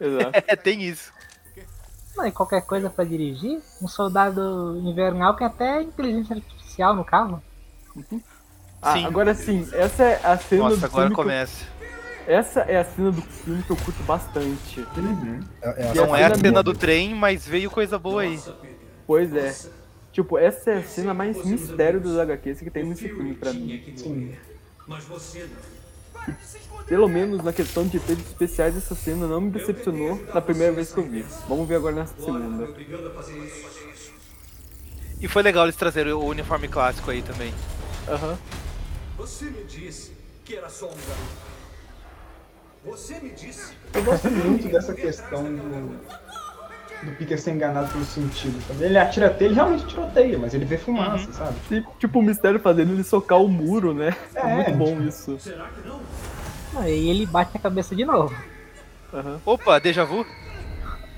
Exato. É, tem isso. Não, e qualquer coisa pra dirigir, um soldado invernal tem até inteligência artificial no carro. Ah, Sim. agora sim, essa é a cena Nossa, do agora filme que eu- começa. Essa é a cena do filme que eu curto bastante. É, Não é a cena do trem, mas veio coisa boa aí. Pois é. Tipo, essa é a cena mais mistério dos HQs que tem nesse filme pra mim. Sim. Mas você não. Pelo menos na questão de efeitos especiais, essa cena não me decepcionou na primeira vez que eu vi. Vamos ver agora nessa segunda. E foi legal eles trazerem o uniforme clássico aí também. Aham. Você me disse que era só um garoto. Você me disse. Eu gosto muito dessa questão do, do Peter ser enganado pelo sentido. Quando ele atira até, ele realmente tiroteia, mas ele vê fumaça, sabe? E, tipo, o mistério fazendo ele socar o muro, né? É, É, muito bom isso. Aí ele bate a cabeça de novo. Opa, déjà vu?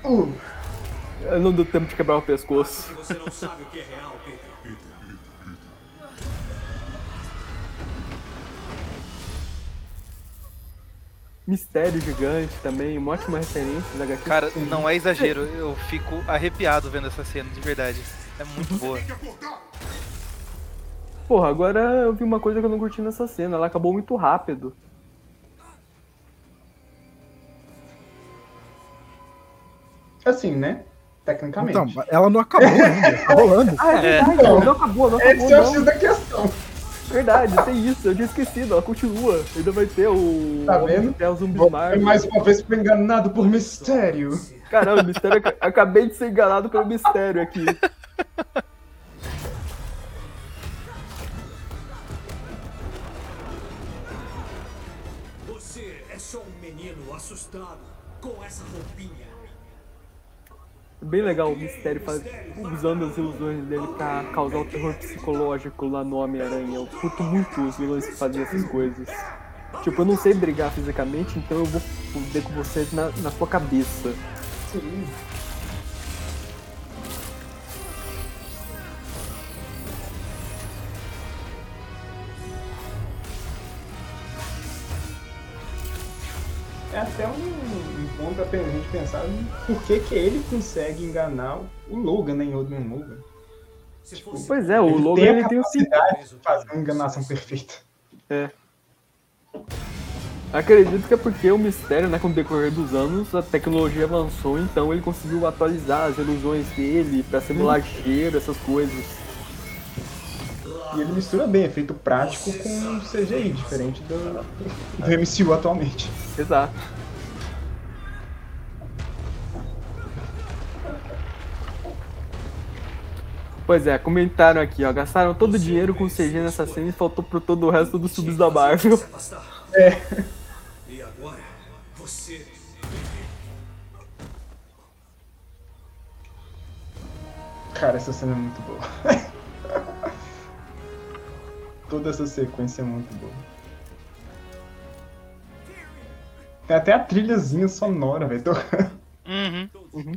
Uh, Não deu tempo de quebrar o pescoço. Você não sabe o que é real, Mistério gigante também, uma ótima referência da HQ. Cara, não é exagero, eu fico arrepiado vendo essa cena, de verdade. É muito boa. Porra, agora eu vi uma coisa que eu não curti nessa cena, ela acabou muito rápido. assim, né? Tecnicamente. Então, ela não acabou ainda, tá rolando. Ah, é verdade, Então, não acabou, não acabou. Esse é o. X da questão. Verdade, tem isso, eu tinha esquecido, ela continua. Ainda vai ter o. Tá vendo? de Ferro Zumbi Você Marvel. mais uma vez foi enganado por mistério. Caramba, mistério, ac- acabei de ser enganado pelo mistério aqui. Você é só um menino assustado com essa roupinha. Bem legal o mistério faz, usando as ilusões dele pra causar o terror psicológico lá no Homem-Aranha. Eu curto muito os vilões que fazem essas coisas. Tipo, eu não sei brigar fisicamente, então eu vou fuder com você na, na sua cabeça. É até um, pra a gente pensar em por que, que ele consegue enganar o Logan, né, em Old Man Logan. Tipo, Pois é, o ele Logan tem ele tem o de fazer uma enganação perfeita. É. Acredito que é porque o mistério, né, com o decorrer dos anos, a tecnologia avançou, então ele conseguiu atualizar as ilusões dele pra simular cheiro, essas coisas. E ele mistura bem efeito prático com CGI, diferente do, do MCU atualmente. Exato. Pois é, comentaram aqui, ó. Gastaram todo o dinheiro com CG nessa cena e faltou pro todo o resto dos subs da Marvel. É. E agora, você. Cara, essa cena é muito boa. Toda essa sequência é muito boa. Tem até a trilhazinha sonora, velho. tocando. Uhum.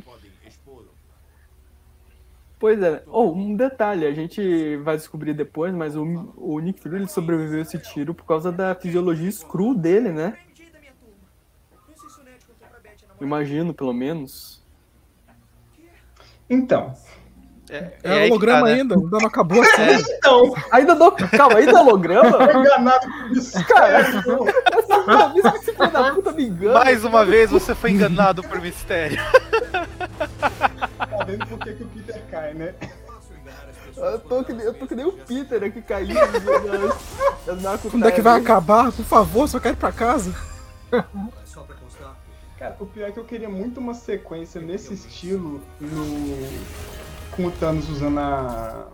Pois é. Oh, um detalhe, a gente vai descobrir depois, mas o, o Nick Fury ele sobreviveu a esse tiro por causa da fisiologia screw dele, né? Imagino, pelo menos. Então. É, É holograma ainda, ainda não acabou a série. Então. Ainda não. Calma, ainda é holograma? Enganado por isso. Caralho, essa vez que esse filho da puta me engana. Mais uma vez você foi enganado por mistério. Tá vendo por que, que o Peter cai, né? Eu tô, que, nem- eu tô que nem o Peter aqui caindo. Quando é que vai acabar? Por favor, só quero ir pra casa. Só pra constar. Cara, o pior é que eu queria muito uma sequência nesse estilo no. Com o Thanos usando a.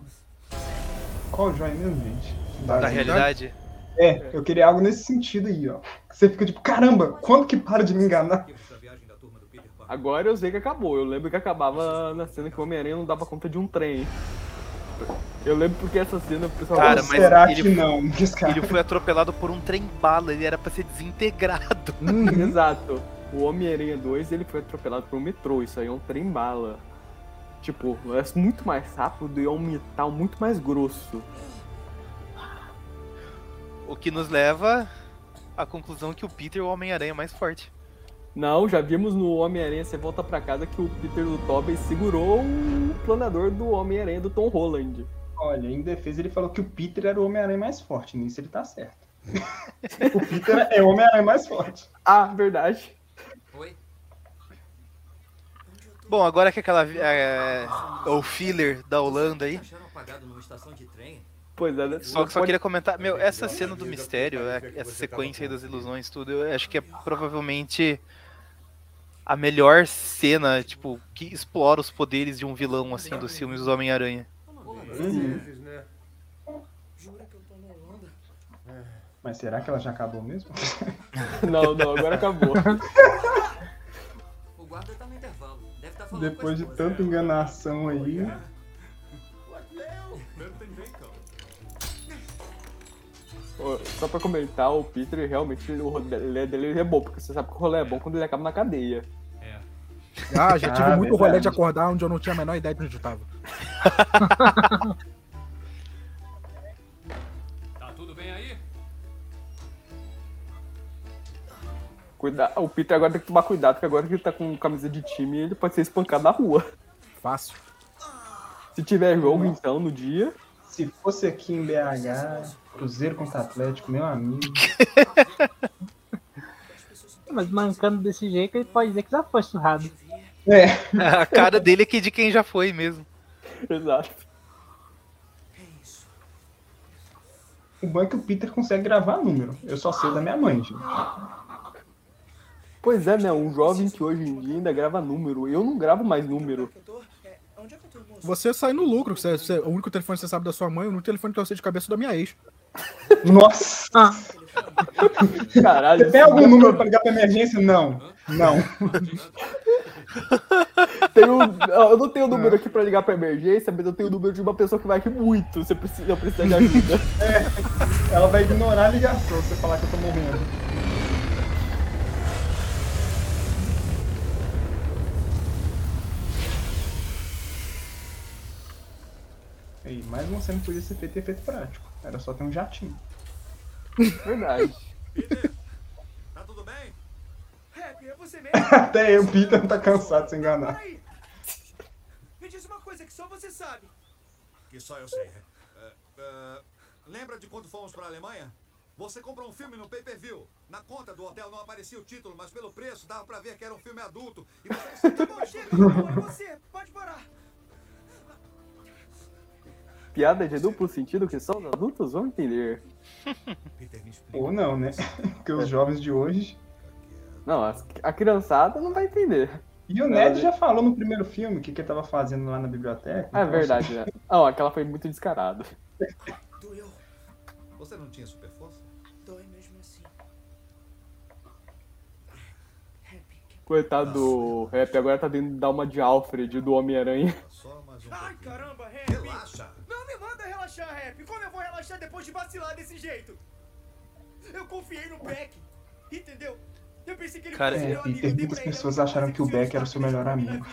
Qual joia mesmo, gente? Da realidade? É, eu queria algo nesse sentido aí, ó. Você fica tipo, caramba, quando que para de me enganar? Agora eu sei que acabou. Eu lembro que acabava na cena que o Homem-Aranha não dava conta de um trem. Eu lembro porque essa cena o pessoal Cara, mas será ele, que não? ele foi atropelado por um trem bala, ele era pra ser desintegrado. Uhum. Exato. O Homem-Aranha 2 ele foi atropelado por um metrô, isso aí é um trem bala. Tipo, é muito mais rápido e é um metal muito mais grosso. O que nos leva à conclusão que o Peter é o Homem-Aranha mais forte. Não, já vimos no Homem-Aranha Você Volta Pra Casa que o Peter do Tobey segurou o planador do Homem-Aranha do Tom Holland. Olha, em defesa ele falou que o Peter era o Homem-Aranha mais forte, nisso ele tá certo. o Peter é o Homem-Aranha mais forte. Ah, verdade. Bom, agora que aquela. É, o filler da Holanda aí. apagado numa estação de trem? Pois é, né? Só, só queria comentar, meu, essa cena do mistério, é- essa sequência aí das ilusões, tudo, eu acho que é provavelmente a melhor cena, tipo, que explora os poderes de um vilão, assim, dos filmes do Homem-Aranha. Uhum. Mas será que ela já acabou mesmo? Não, não, agora acabou. O guarda tá no intervalo. Deve estar falando Depois de tanta enganação aí. Só pra comentar, o Peter realmente o rolê dele é bom, porque você sabe que o rolê é bom quando ele acaba na cadeia. Ah, já tive Ah, muito rolê de acordar onde eu não tinha a menor ideia de onde eu tava. Tá tudo bem aí? Cuida... O Peter agora tem que tomar cuidado, porque agora que ele tá com camisa de time, ele pode ser espancado na rua. Fácil. Se tiver jogo, então, no dia. Se fosse aqui em BH, Cruzeiro contra Atlético, meu amigo. Mas mancando desse jeito, ele pode dizer que já foi surrado. É. A cara dele é que de quem já foi mesmo. Exato. O bom é que o Peter consegue gravar número. Eu só sei da minha mãe, gente. Pois é, né? Um jovem que hoje em dia ainda grava número. Eu não gravo mais número. Você sai no lucro. Você, você- o único telefone que você sabe da sua mãe, o único telefone que eu sei de cabeça é da minha ex. Nossa! Caralho. Você tem algum número pra ligar pra emergência? Não. Não. Tenho... Eu não tenho número aqui pra ligar pra emergência, mas eu tenho o número de uma pessoa que vai rir muito se precisa, eu precisar de ajuda. É, ela vai ignorar a ligação se você falar que eu tô morrendo. E mais uma cena podia ser feita em efeito prático. Era só ter um jatinho. Verdade. Tá tudo bem? Rap, é você mesmo? Até eu, Peter, tá cansado de se enganar. Peraí. Me diz uma coisa que só você sabe. Que só eu sei. É, é, lembra de quando fomos pra Alemanha? Você comprou um filme no pay-per-view. Na conta do hotel não aparecia o título, mas pelo preço dava pra ver que era um filme adulto. E você... Tá bom, chega, é você. Pode parar. Piada de duplo sentido que só os adultos vão entender. Ou não, né? Porque os jovens de hoje. Não, as- a criançada não vai entender. E o Ned já falou no primeiro filme o que, que ele tava fazendo lá na biblioteca. É então, verdade, né? Não, aquela foi muito descarada. Doeu. Você não tinha super força? Dói mesmo assim. Coitado do rap, agora tá que dar uma de Alfred do Homem-Aranha. Ai, caramba, Rap. Relaxa. Relaxar, Rap. Como eu vou relaxar depois de vacilar desse jeito? Eu confiei no Beck. Entendeu? Eu pensei que ele Cara, fosse É, meu amigo. Peter, muitas pessoas acharam que o Beck era o seu melhor amigo.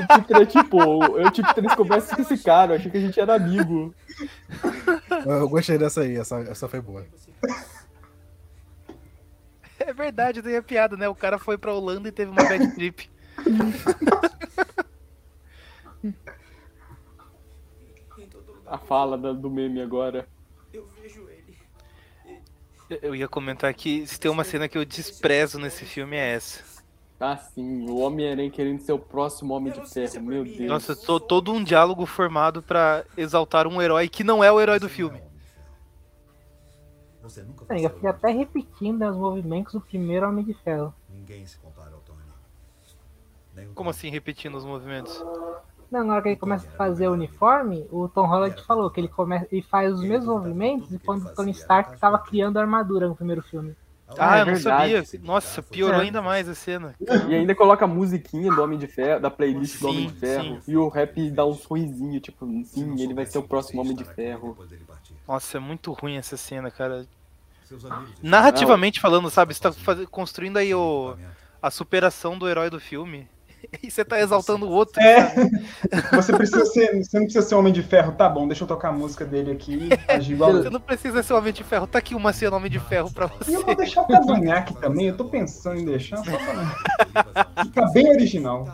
O Peter é tipo, eu tive três conversas com esse cara, eu achei que a gente era amigo. Eu gostei dessa aí, essa, essa foi boa. É verdade, tem a piada, né? O cara foi pra Holanda e teve uma bad trip. A fala da- do meme agora. Eu vejo ele. Eu ia comentar que se tem uma cena que eu desprezo nesse filme é essa. Ah, sim, o Homem-Aranha querendo ser o próximo Homem de Ferro, meu Deus. Nossa, to- todo um diálogo formado pra exaltar um herói que não é o herói do filme. Você nunca É, eu fiquei até repetindo os movimentos do primeiro Homem de Ferro. Ninguém se compara ao Tony. Como assim repetindo os movimentos? Não, na hora que ele começa a fazer o uniforme, o Tom Holland falou que ele, começa, ele faz os mesmos movimentos de quando o Tony Stark estava criando a armadura no primeiro filme. Ah, é eu não sabia. Nossa, piorou É. ainda mais a cena. E ainda coloca a musiquinha do Homem de Ferro, da playlist do Homem de Sim, Ferro. sim. E o rap dá um sorrisinho, tipo, sim, ele vai ser o próximo Homem de Ferro. Nossa, é muito ruim essa cena, cara. Narrativamente falando, sabe? Você tá construindo aí o, a superação do herói do filme. E você tá exaltando o outro. É. Você, precisa ser, você não precisa ser homem de ferro, tá bom, deixa eu tocar a música dele aqui e agir igual Você ele. não precisa ser Homem de Ferro. Tá aqui uma cena Homem de Ferro pra E você. eu vou deixar o cavanhaque também, eu tô pensando em deixar, só pra ficar bem original.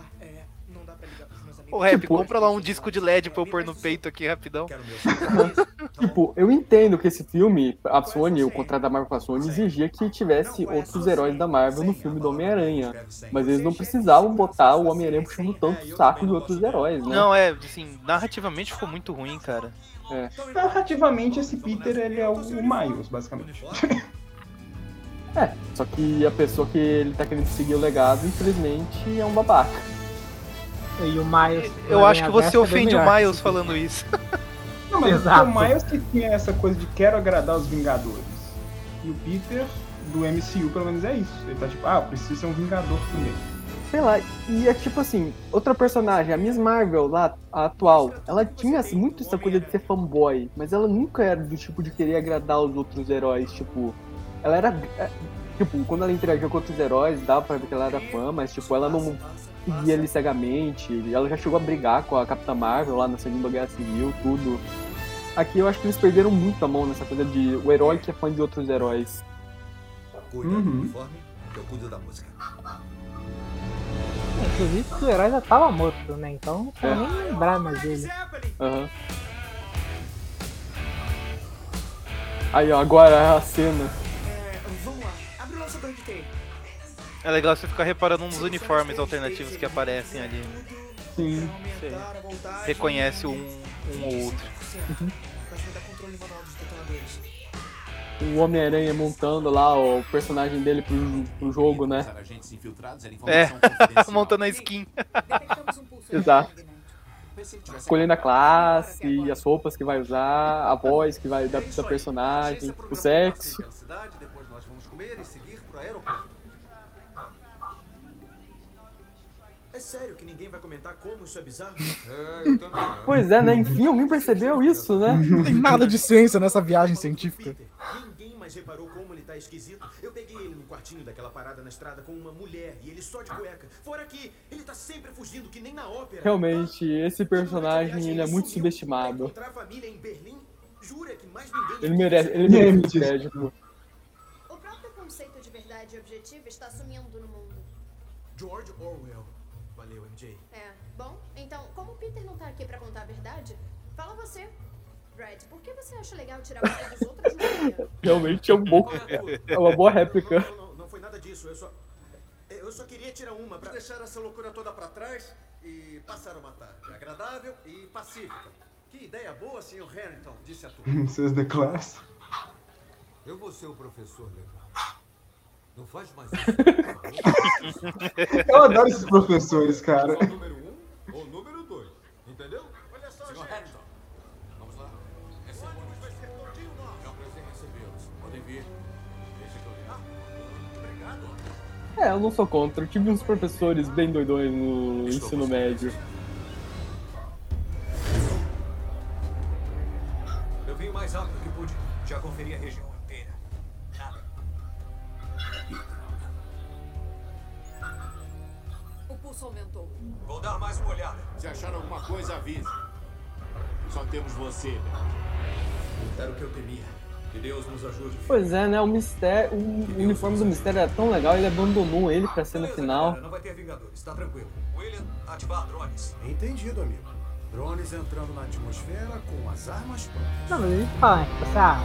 Ô, Rap, Tipo- compra lá um disco de LED pra eu pôr no peito aqui rapidão. Tipo, eu entendo que esse filme, a Sony, o contrato da Marvel com a Sony, exigia que tivesse outros heróis da Marvel no filme do Homem-Aranha. Mas eles não precisavam botar o Homem-Aranha puxando tanto o saco de outros heróis, né? Não, é, assim, narrativamente ficou muito ruim, cara. É. Narrativamente, esse Peter, ele é o o Miles, basicamente. É, só que a pessoa que ele tá querendo seguir o legado, infelizmente, é um babaca. E o Miles. Eu acho que você é ofende o. Miles falando isso. Não, mas Exato. o Miles que tinha essa coisa de quero agradar os Vingadores. E o Peter, do MCU, pelo menos é isso. Ele tá tipo, ah, eu preciso ser um Vingador também. Sei lá, e é tipo assim, outra personagem, a Miss Marvel lá, a atual, ela tinha assim, muito essa coisa de ser fanboy, mas ela nunca era do tipo de querer agradar os outros heróis, tipo, ela era, é, tipo, quando ela interagia com outros heróis, dava pra ver que ela era fã, mas tipo, ela não seguia ele cegamente, ela já chegou a brigar com a Capitã Marvel lá na Segunda Guerra Civil, tudo. Aqui eu acho que eles perderam muito a mão nessa coisa de o herói que é fã de outros heróis. Cuida do Uhum. uniforme, que eu cuido da música. Inclusive que o herói já tava morto, né? Então não quero É. nem lembrar mais dele. Aham. Aí, ó, agora a cena. É legal você ficar reparando nos uniformes alternativos que aparecem ali. Sim. Você reconhece um, um ou outro. Detonadores. o Homem-Aranha montando lá o personagem dele pro, pro jogo, né? É, confidencial. montando a skin. Exato. Escolhendo a classe, e as roupas que vai usar, a voz que vai dar da personagem, o sexo. Pela cidade, depois nós vamos comer e seguir pro aeroporto. Sério que ninguém vai comentar como isso é bizarro? É, eu também. Pois é, né? Enfim, alguém percebeu isso, né? Não tem nada de ciência nessa viagem científica. Ninguém mais reparou como ele tá esquisito. Eu peguei ele no quartinho daquela parada na estrada com uma mulher e ele só de cueca. Fora que ele tá sempre fugindo, que nem na ópera. Realmente, esse personagem ele é muito subestimado. Ele merece, ele merece crédito. Acha legal tirar foto dos outros dia? Realmente é um bom. É uma boa réplica. Não, não, não foi nada disso. Eu só... Eu só queria tirar uma pra... Deixar essa loucura toda pra trás e passar uma tarde agradável e pacífica. Que ideia boa, Sr. Harrington, disse a turma. Says the class. Eu vou ser o professor legal. Não faz mais isso. Eu adoro esses professores, cara. É, eu não sou contra. Eu tive uns professores bem doidões no ensino médio. Eu vim o mais rápido que pude. Já conferi a região inteira. Nada. O pulso aumentou. Vou dar mais uma olhada. Se achar alguma coisa, avise. Só temos você. Era o que eu temia. Que Deus nos ajude. Pois é, né? O mistério. O uniforme do mistério era tão legal, ele abandonou ele pra ser no final. galera, Não vai ter Vingadores, tá tranquilo. William, ativar drones. Entendido, amigo. Drones entrando na atmosfera com as armas prontas. Não, mas ele fala, ah,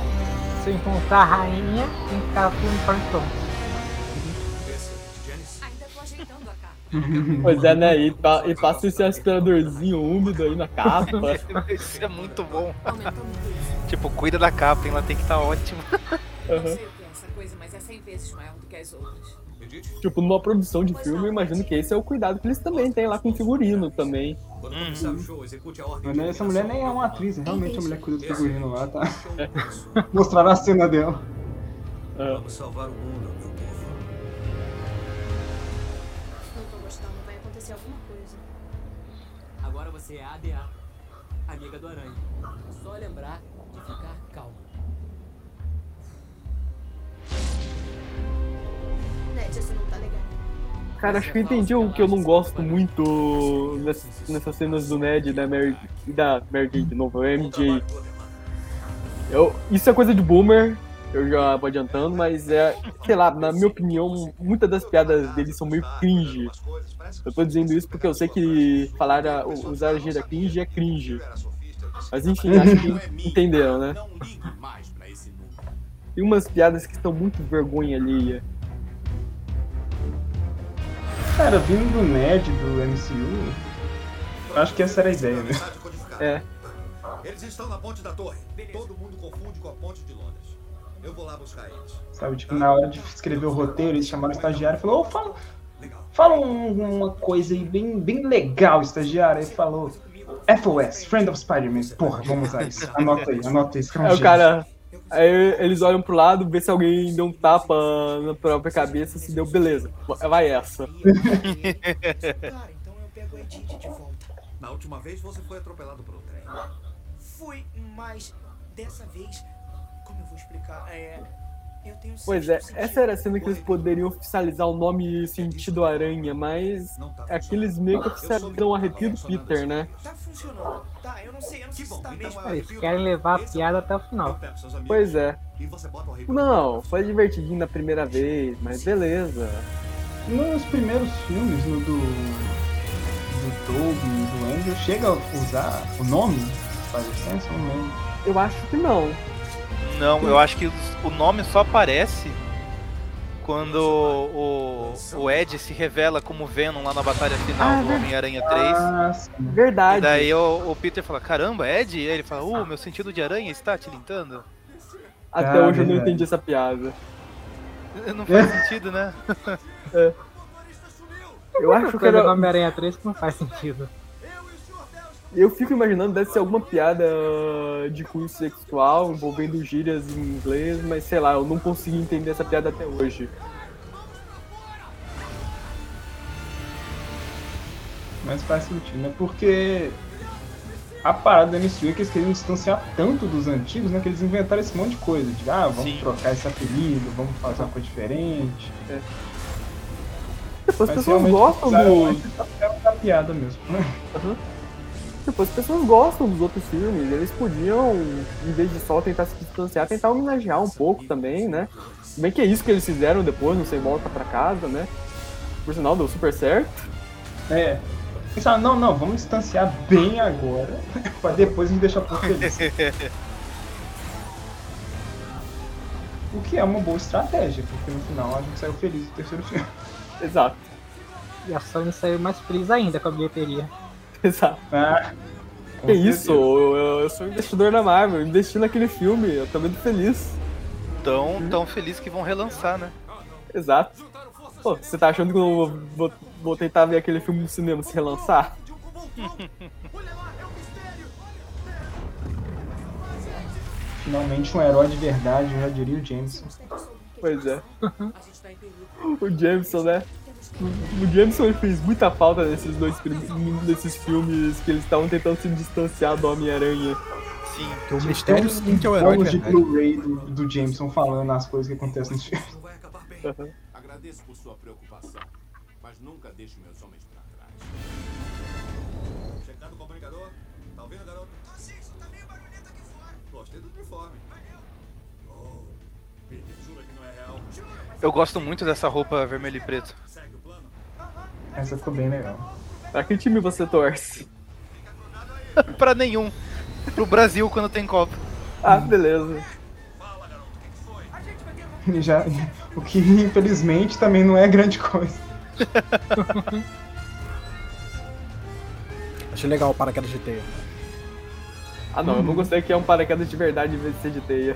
se eu encontrar a rainha, tem que ficar com o uniforme Pois é, né? E, pa- e passa esse aspiradorzinho úmido aí na capa. Isso é muito bom. Tipo, cuida da capa, hein? Ela tem que estar ótima. Não Aham. sei o que é essa coisa, mas é 100 vezes maior do que as outras. Me Tipo, numa produção de filme, eu imagino que esse é o cuidado que eles também têm lá com o figurino também. Quando começar o show, execute a ordem Mas de né, essa mulher nem é uma atriz, é realmente a mulher que cuida do figurino lá, tá? Mostraram a cena dela. Vamos salvar o mundo, você é a ADA, amiga do Aranha. Só lembrar de ficar calma. Ned, isso não tá legal. Cara, acho que eu entendi o que eu não gosto muito nessas, nessas cenas do Ned e da Mary, e da Mary Jane de novo, é MJ. Eu, isso é coisa de boomer, eu já vou adiantando, mas é, sei lá, na minha opinião, muitas das piadas dele são meio cringe. Eu tô dizendo isso porque eu sei que falar a, usar a gíria cringe é cringe. Mas enfim, acho que entenderam, né? Tem umas piadas que estão muito vergonha alheia. Cara, vindo do Ned do MCU, eu acho que essa era a ideia, né? É. Eles estão na ponte da torre. Todo mundo confunde com a ponte de Londres. Eu vou lá buscar eles. Sabe, tipo, na hora de escrever o roteiro, eles chamaram o estagiário e falou, ô, fala, fala um- uma coisa aí bem, bem legal, estagiário. Aí falou, FOS, Friend of Spider-Man. Porra, vamos usar isso. Anota aí, anota isso. que é um Aí o cara. Aí eles olham pro lado, vê se alguém deu um tapa na própria cabeça, se deu, beleza. Vai essa. Na última vez você foi atropelado por um trem. Fui, mas dessa vez, eu explicar? É. Eu tenho Pois é, essa era a cena que eles poderiam oficializar o nome sentido aranha, mas aqui eles meio que oficializam o arrepio do Peter, né? Tá funcionando. Tá, eu não sei, eu não sei se tá mesmo. Eles querem levar a piada até o final. Pois é. Não, foi divertidinho na primeira vez, mas beleza. Nos primeiros filmes, no do, do Toby e do Andrew, chega a usar o nome Spider-Sense? Eu não lembro. Eu acho que não. Não, eu acho que o nome só aparece quando o, o Ed se revela como Venom lá na batalha final Ah, do Homem-Aranha 3. Ah, sim. Verdade. E daí o, o Peter fala, caramba, Ed? E aí ele fala, uh, meu sentido de aranha está tilintando. Até Ah, hoje eu não entendi essa piada. Não faz sentido, né? É. Eu acho que era... Homem-Aranha 3 que não faz sentido. Eu fico imaginando, deve ser alguma piada de cunho sexual envolvendo gírias em inglês, mas sei lá, eu não consegui entender essa piada até hoje. Mas faz sentido, né? Porque a parada da MCU é que eles queriam distanciar tanto dos antigos, né? Que eles inventaram esse monte de coisa. De, ah, vamos trocar esse apelido, vamos fazer uma coisa diferente. É. As pessoas gostam do. de da piada mesmo. né? Aham. Depois as pessoas gostam dos outros filmes. Eles podiam, em vez de só tentar se distanciar, tentar homenagear um pouco também, né? Se bem que é isso que eles fizeram depois, no Sem Volta pra Casa, né? Por sinal, deu super certo. É. Eles falaram, não, não, vamos distanciar bem agora, pra depois a gente deixar o povo feliz. O que é uma boa estratégia, porque no final a gente saiu feliz do terceiro filme. Exato. E a Sony saiu mais feliz ainda com a bilheteria. Exato. Ah, certeza. isso? Eu, eu sou investidor na Marvel, eu investi naquele filme, eu tô muito feliz. Tão, tão feliz que vão relançar, né? Exato. Pô, você tá achando que eu vou, vou tentar ver aquele filme no cinema se relançar? Finalmente um herói de verdade, eu já diria o Jameson. Pois é. o Jameson, né? O Jameson ele fez muita falta nesses dois nesses filmes que eles estavam tentando se distanciar do Homem-Aranha. Sim. Que o mistério sim que é o herói de Jogos de. Blu-ray do, do Jameson falando as coisas que acontecem nos filmes. Agradeço por sua preocupação, mas nunca deixe meus homens pra trás. Checando o comunicador. Tá ouvindo, garoto? Tô sim, só tá meio barulhento aqui fora. Gostei do uniforme. Oh, Peter, jura que não é real? Eu gosto muito dessa roupa vermelho e preto. Essa ficou bem legal. Pra que time você torce? pra nenhum. Pro Brasil quando tem Copa. Ah, beleza. Ele já, o que infelizmente também não é grande coisa. Achei legal o paraquedas de teia. Ah não, eu não gostei que é um paraquedas de verdade em vez de ser de teia.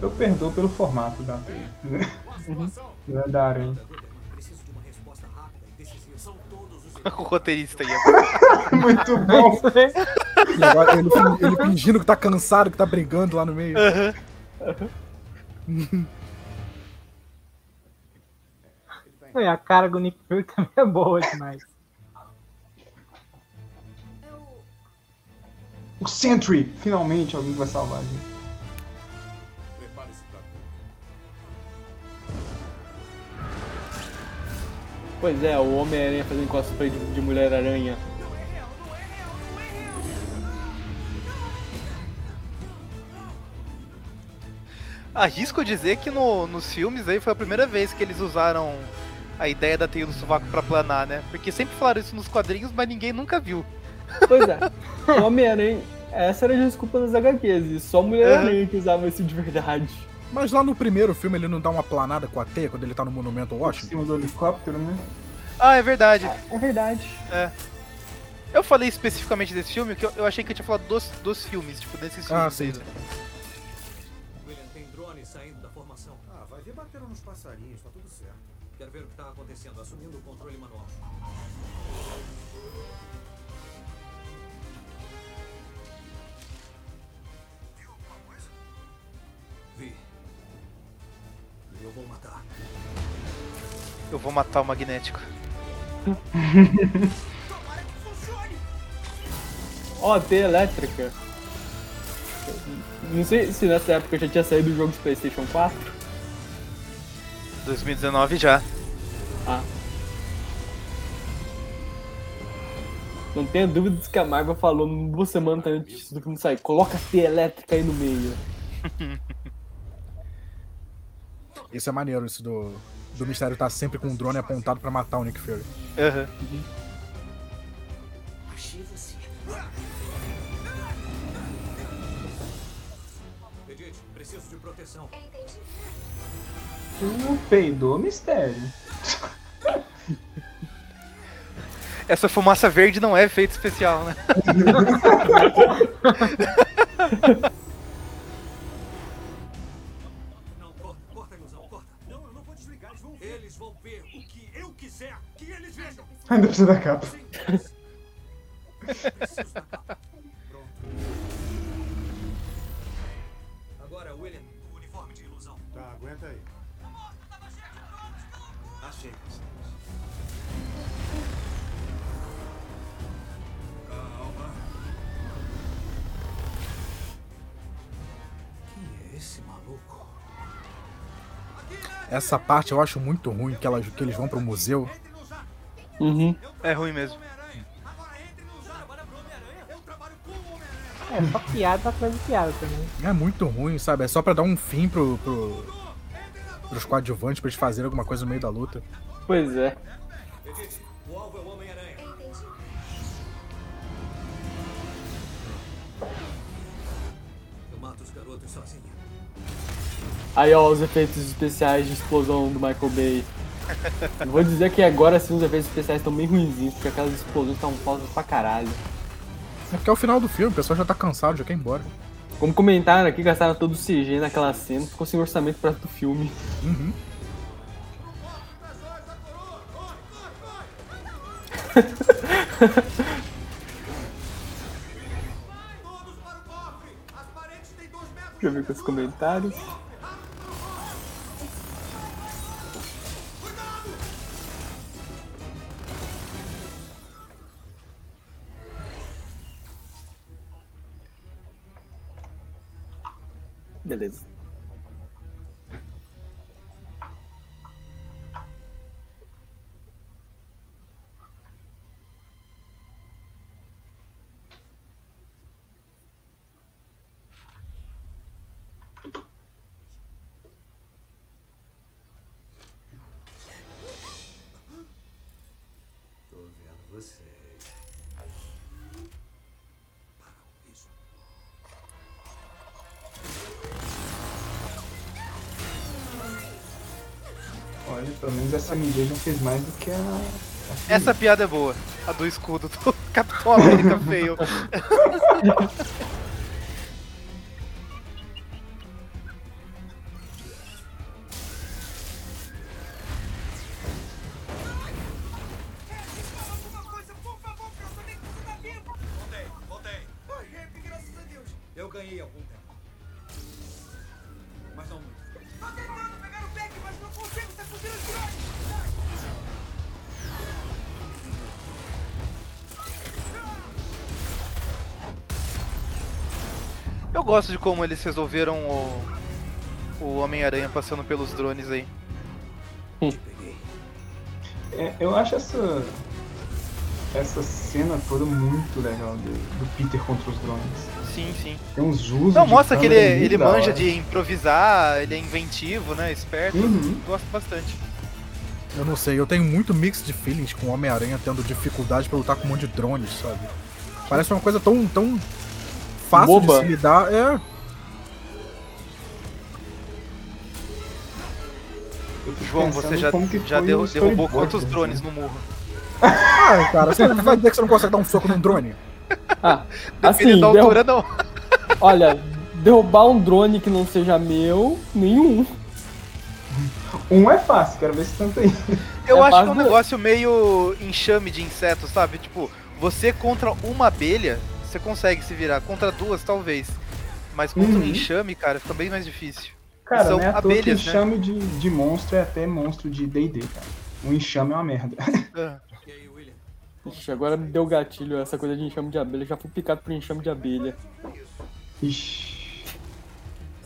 Eu perdoo pelo formato da teia. Não é da aranha. o roteirista. Muito bom. E agora ele, ele fingindo que tá cansado, que tá brigando lá no meio. E a cara do Nick Fury também é boa demais. O Sentry! Finalmente alguém vai salvar a gente. Pois é, o Homem-Aranha fazendo cosplay de, de Mulher-Aranha. Arrisco dizer que no- nos filmes aí foi a primeira vez que eles usaram a ideia da teia do sovaco pra planar, né? Porque sempre falaram isso nos quadrinhos, mas ninguém nunca viu. Pois é, Homem-Aranha. Essa era a desculpa das HQs, e só Mulher-Aranha que usava isso de verdade. Mas lá no primeiro filme ele não dá uma planada com a teia quando ele tá no Monumento Em Washington? cima do helicóptero, né? Ah, é verdade. É verdade. É. Eu falei especificamente desse filme, que eu, eu achei que eu tinha falado dos, dos filmes, tipo, desses filmes. Ah, sim. Eu vou matar. Eu vou matar o magnético. Ó, teia elétrica. Não sei se nessa época já tinha saído o jogo de Playstation 4. 2019 já. Ah. Não tenha dúvidas que a Marvel falou uma semana antes do que não sair. Coloca a teia elétrica aí no meio. Isso é maneiro, isso do, do mistério tá sempre com um drone apontado pra matar o Nick Fury. Aham. Achei você. Edith, preciso de proteção. O peidou mistério. Essa fumaça verde não é efeito especial, né? Ainda precisa da capa. Agora, William, o uniforme de ilusão. Tá, aguenta aí. Achei você. Calma. Quem é esse maluco? Essa parte eu acho muito ruim, que, elas, que eles vão pro museu. Uhum. É ruim mesmo. É só piada atrás de piada também. É muito ruim, sabe? É só pra dar um fim pro, pro, pros coadjuvantes, pra eles fazerem alguma coisa no meio da luta. Pois é. Aí, ó, os efeitos especiais de explosão do Michael Bay. Vou dizer que agora sim os efeitos especiais estão bem ruinzinhos, porque aquelas explosões estão falsas pra caralho. É porque é o final do filme, o pessoal já tá cansado, já quer ir embora. Como comentaram aqui, gastaram todo o CG naquela cena, ficou sem orçamento pra do filme. Uhum. Deixa eu ver com os comentários. Essa mídia já fez mais do que a. Essa piada é boa. A do escudo do Capitão América feio. Gosto de como eles resolveram o, o Homem-Aranha passando pelos drones aí. É, eu acho essa essa cena toda muito legal do, do Peter contra os drones. Sim, sim. Tem uns usos Não, mostra que ele, ele manja hora. de improvisar, ele é inventivo, né? Esperto. Uhum. Gosto bastante. Eu não sei, eu tenho muito mix de feelings com o Homem-Aranha tendo dificuldade pra lutar com um monte de drones, sabe? Parece uma coisa tão, tão fácil Boba. de se lidar. É. João, você já, já derru- derrubou quantos desse drones no murro? Ah, cara, você vai dizer que você não consegue dar um soco num drone? Ah, Dependendo assim, da derru- altura, não. Olha, derrubar um drone que não seja meu, nenhum. Um é fácil, quero ver se tanto aí. Eu É acho que é um negócio meio enxame de insetos, sabe? Tipo, você contra uma abelha, você consegue se virar. Contra duas, talvez. Mas contra um Uhum. enxame, cara, fica bem mais difícil. Cara, São é à toa que abelhas, né? enxame de, de monstro é até monstro de D&D, cara. Um enxame é uma merda. Ah. Ixi, agora me deu gatilho essa coisa de enxame de abelha. Já fui picado por enxame de abelha. Ixi.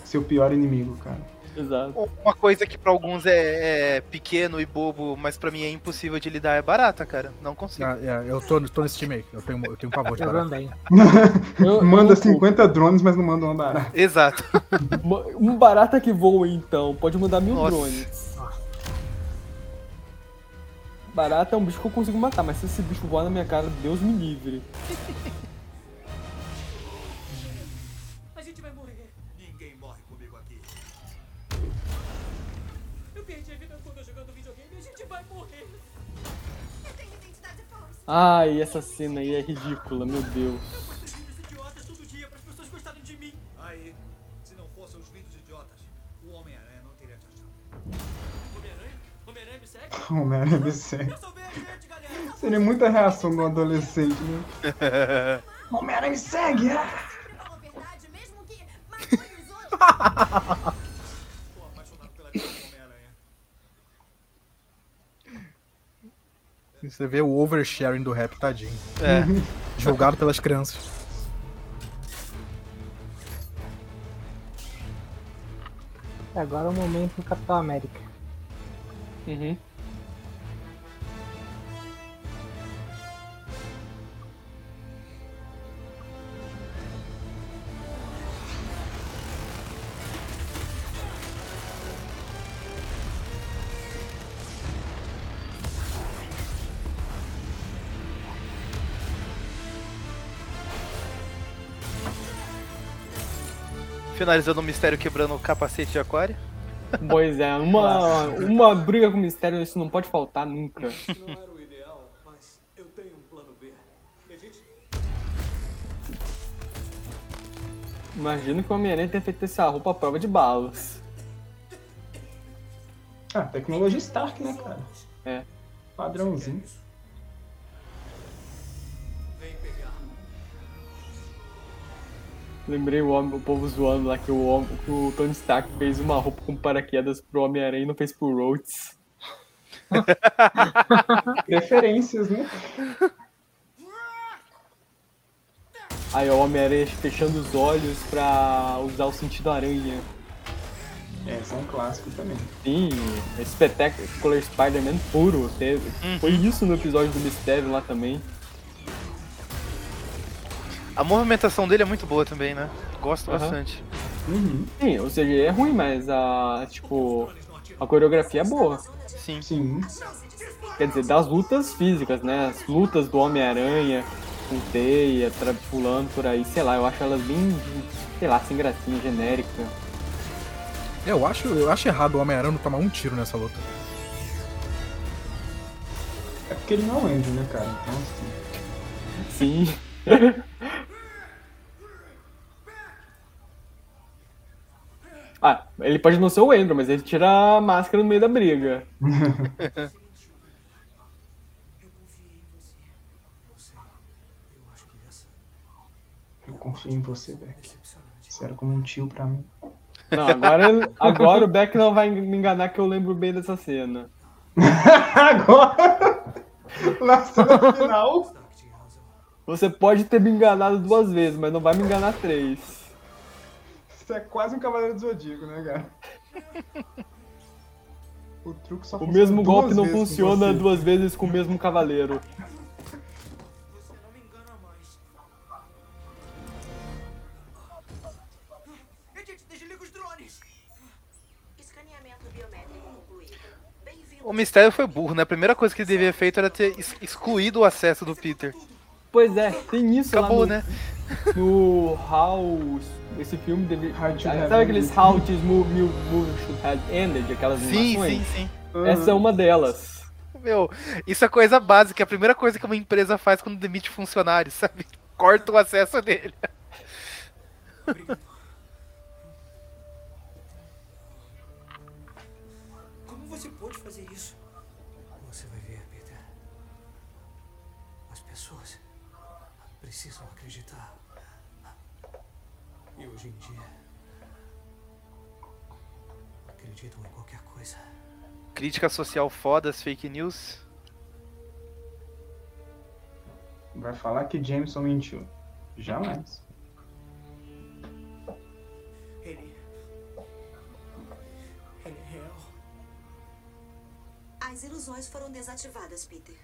Seu pior inimigo, cara. Exato. Uma coisa que pra alguns é, é pequeno e bobo, mas pra mim é impossível de lidar, é barata, cara. Não consigo. Ah, é, eu tô, tô nesse time aí. Eu tenho, eu tenho um pavor de Eu parar. também. Eu- manda eu- 50 drones, mas não manda uma barata. Exato. Um barata que voa, então. Pode mandar mil Nossa. drones. Barata é um bicho que eu consigo matar, mas se esse bicho voar na minha cara, Deus me livre. Ai, essa cena aí é ridícula, meu Deus. Vídeos idiotas todo dia para as pessoas gostarem de mim. Aí, se não fossem os vídeos idiotas, o Homem-Aranha não teria te achado. Homem-Aranha? Homem-Aranha me segue? Homem-Aranha me segue. Eu salvei a gente, galera. Seria muita reação de um adolescente, né? Homem-Aranha me segue! ah! Falou a verdade, mesmo que matou os outros. Tô apaixonado pela vida do Homem-Aranha. Você vê o oversharing do rap, tadinho. É. Julgado pelas crianças. Agora é o momento do Capitão América. Uhum. Finalizando o mistério quebrando o capacete de aquário. Pois é, uma, uma briga com mistério, isso não pode faltar nunca. Não era o ideal, mas eu tenho um plano B. Imagino que o Homem-Aranha tenha feito essa roupa à prova de balas. Ah, tecnologia Stark, né, cara? É. Padrãozinho. Lembrei o, homem, o povo zoando lá que o, que o Tony Stark fez uma roupa com paraquedas pro Homem-Aranha e não fez pro Rhodes. Preferências, né? Aí o Homem-Aranha fechando os olhos pra usar o sentido aranha. É, esse é um clássico também. Sim, Spectacular Spider-Man puro. Teve. Foi isso no episódio do Mistério lá também. A movimentação dele é muito boa também, né? Gosto Aham. bastante. Sim, o CGI é ruim, mas a. Tipo. A coreografia é boa. Sim. Sim. Quer dizer, das lutas físicas, né? As lutas do Homem-Aranha com teia, tra- pulando por aí, sei lá, eu acho elas bem, sei lá, sem gracinha, genérica. Eu acho, eu acho errado o Homem-Aranha não tomar um tiro nessa luta. É porque ele não é um Andrew, né, cara? Então, assim. Sim. ah, ele pode não ser o Andrew, mas ele tira a máscara no meio da briga. Eu confio em você, Beck. Você era como um tio pra mim. Não, agora, agora o Beck não vai me enganar que eu lembro bem dessa cena. agora! Na cena final. Você pode ter me enganado duas vezes, mas não vai me enganar três. Você é quase um cavaleiro do zodíaco, né, cara? O truque só O mesmo duas golpe não funciona você. duas vezes com o mesmo cavaleiro. O mistério foi burro, né? A primeira coisa que ele devia ter feito era ter ex- excluído o acesso do Peter. Pois é, tem isso Acabou, lá no, né? no House. Esse filme deve. Sabe aqueles. How This Movie, Should Have Ended, aquelas Sim, animações? sim, sim. Essa é uma delas. Meu, isso é coisa básica. É a primeira coisa que uma empresa faz quando demite funcionário, sabe? Corta o acesso dele. Crítica social foda, as fake news. Vai falar que Jameson mentiu. Jamais. Ele. Ele é real. As ilusões foram desativadas, Peter.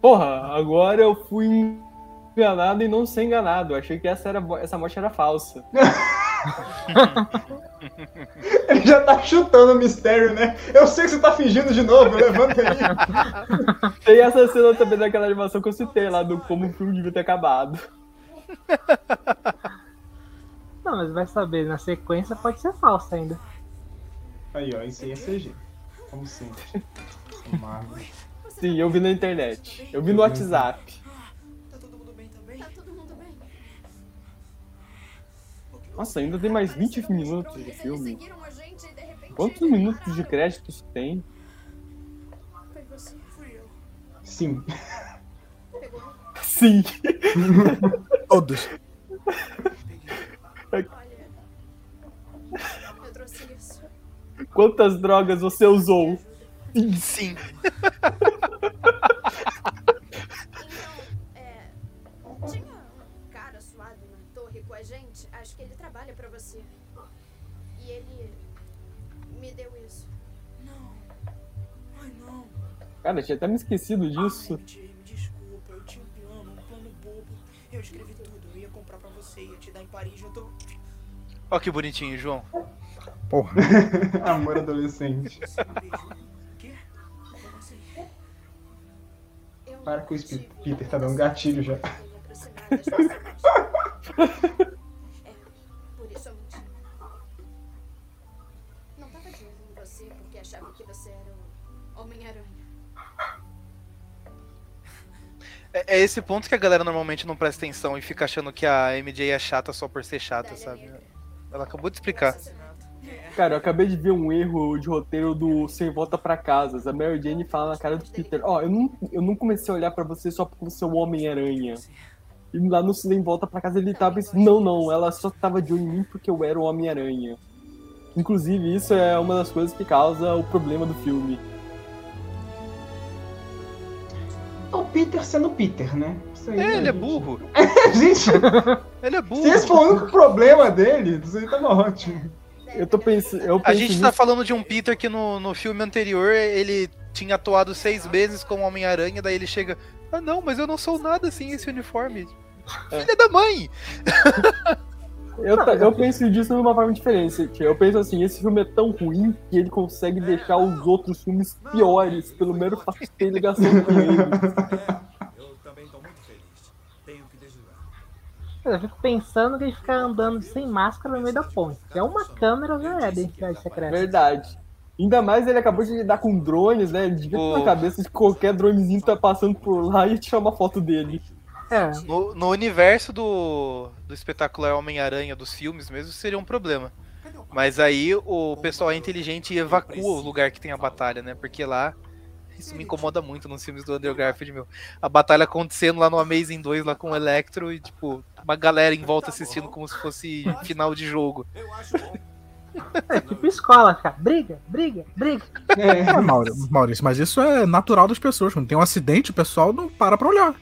Porra, agora eu fui enganado e não ser enganado. Eu achei que essa, era, essa morte era falsa. Ele já tá chutando o mistério, né? Eu sei que você tá fingindo de novo, levanta aí. Tem essa cena também daquela animação que eu citei lá, do como o filme devia ter acabado. Não, mas vai saber, na sequência pode ser falsa ainda. Aí, ó, isso aí é CG. Como sempre. Sim, eu vi na internet. Eu vi no WhatsApp. Nossa, ainda tem mais 20 minutos de filme. E. Quantos minutos de créditos tem? Sim. Pegou. Sim. Todos. Eu trouxe isso. Quantas drogas você usou? Sim. Cara, eu tinha até me esquecido disso. Desculpa. Eu tinha um plano, um plano bobo. Eu escrevi tudo. Eu ia comprar pra você, ia te dar em Paris. Eu tô. Ó que bonitinho, João. Porra. Amor adolescente. Para com isso, Pe- Peter, tá dando gatilho já. É, esse ponto que a galera normalmente não presta atenção e fica achando que a MJ é chata só por ser chata, sabe? Ela acabou de explicar. Cara, eu acabei de ver um erro de roteiro do Sem Volta Pra Casa. A Mary Jane fala na cara do Peter: Ó, eu, não, eu não comecei a olhar pra você só porque você é o Homem-Aranha. E lá no Sem Volta Pra Casa ele tava pensando: Não, não, ela só tava de olho em mim porque eu era o Homem-Aranha. Inclusive, isso é uma das coisas que causa o problema do filme. O Peter sendo Peter, né? Isso aí, É, né, ele é gente? burro. gente, Ele é burro. se esse for o único problema dele, isso aí tava ótimo. Eu tô pensando. Eu A penso gente nisso- tá falando de um Peter que no, no filme anterior ele tinha atuado seis meses como Homem-Aranha, daí ele chega. Ah não, mas eu não sou nada sem esse uniforme. Filha da mãe! Eu, ta- eu penso disso de uma forma diferente. Eu penso assim, esse filme é tão ruim que ele consegue deixar os outros filmes piores, pelo mero fato de ter ligação com ele. Eu também tô muito feliz. Tenho que desligar. Eu fico pensando que ele ficar andando sem máscara no meio da ponte. É uma câmera já é identidade secreta. Verdade. Ainda mais ele acabou de lidar com drones, né? Ele devia ter na cabeça de qualquer dronezinho que tá passando por lá e tirar uma foto dele. É. No, no universo do, do espetacular Homem-Aranha dos filmes mesmo seria um problema. Mas aí o pessoal é inteligente e evacua o lugar que tem a batalha, né? Porque lá. Isso me incomoda muito nos filmes do Andrew Garfield, meu. A batalha acontecendo lá no Amazing 2, lá com o Electro, e tipo, uma galera em volta assistindo como se fosse final de jogo. É tipo escola, cara. Briga, briga, briga. É, Mauro- Maurício, mas isso é natural das pessoas. Quando tem um acidente, o pessoal não para pra olhar.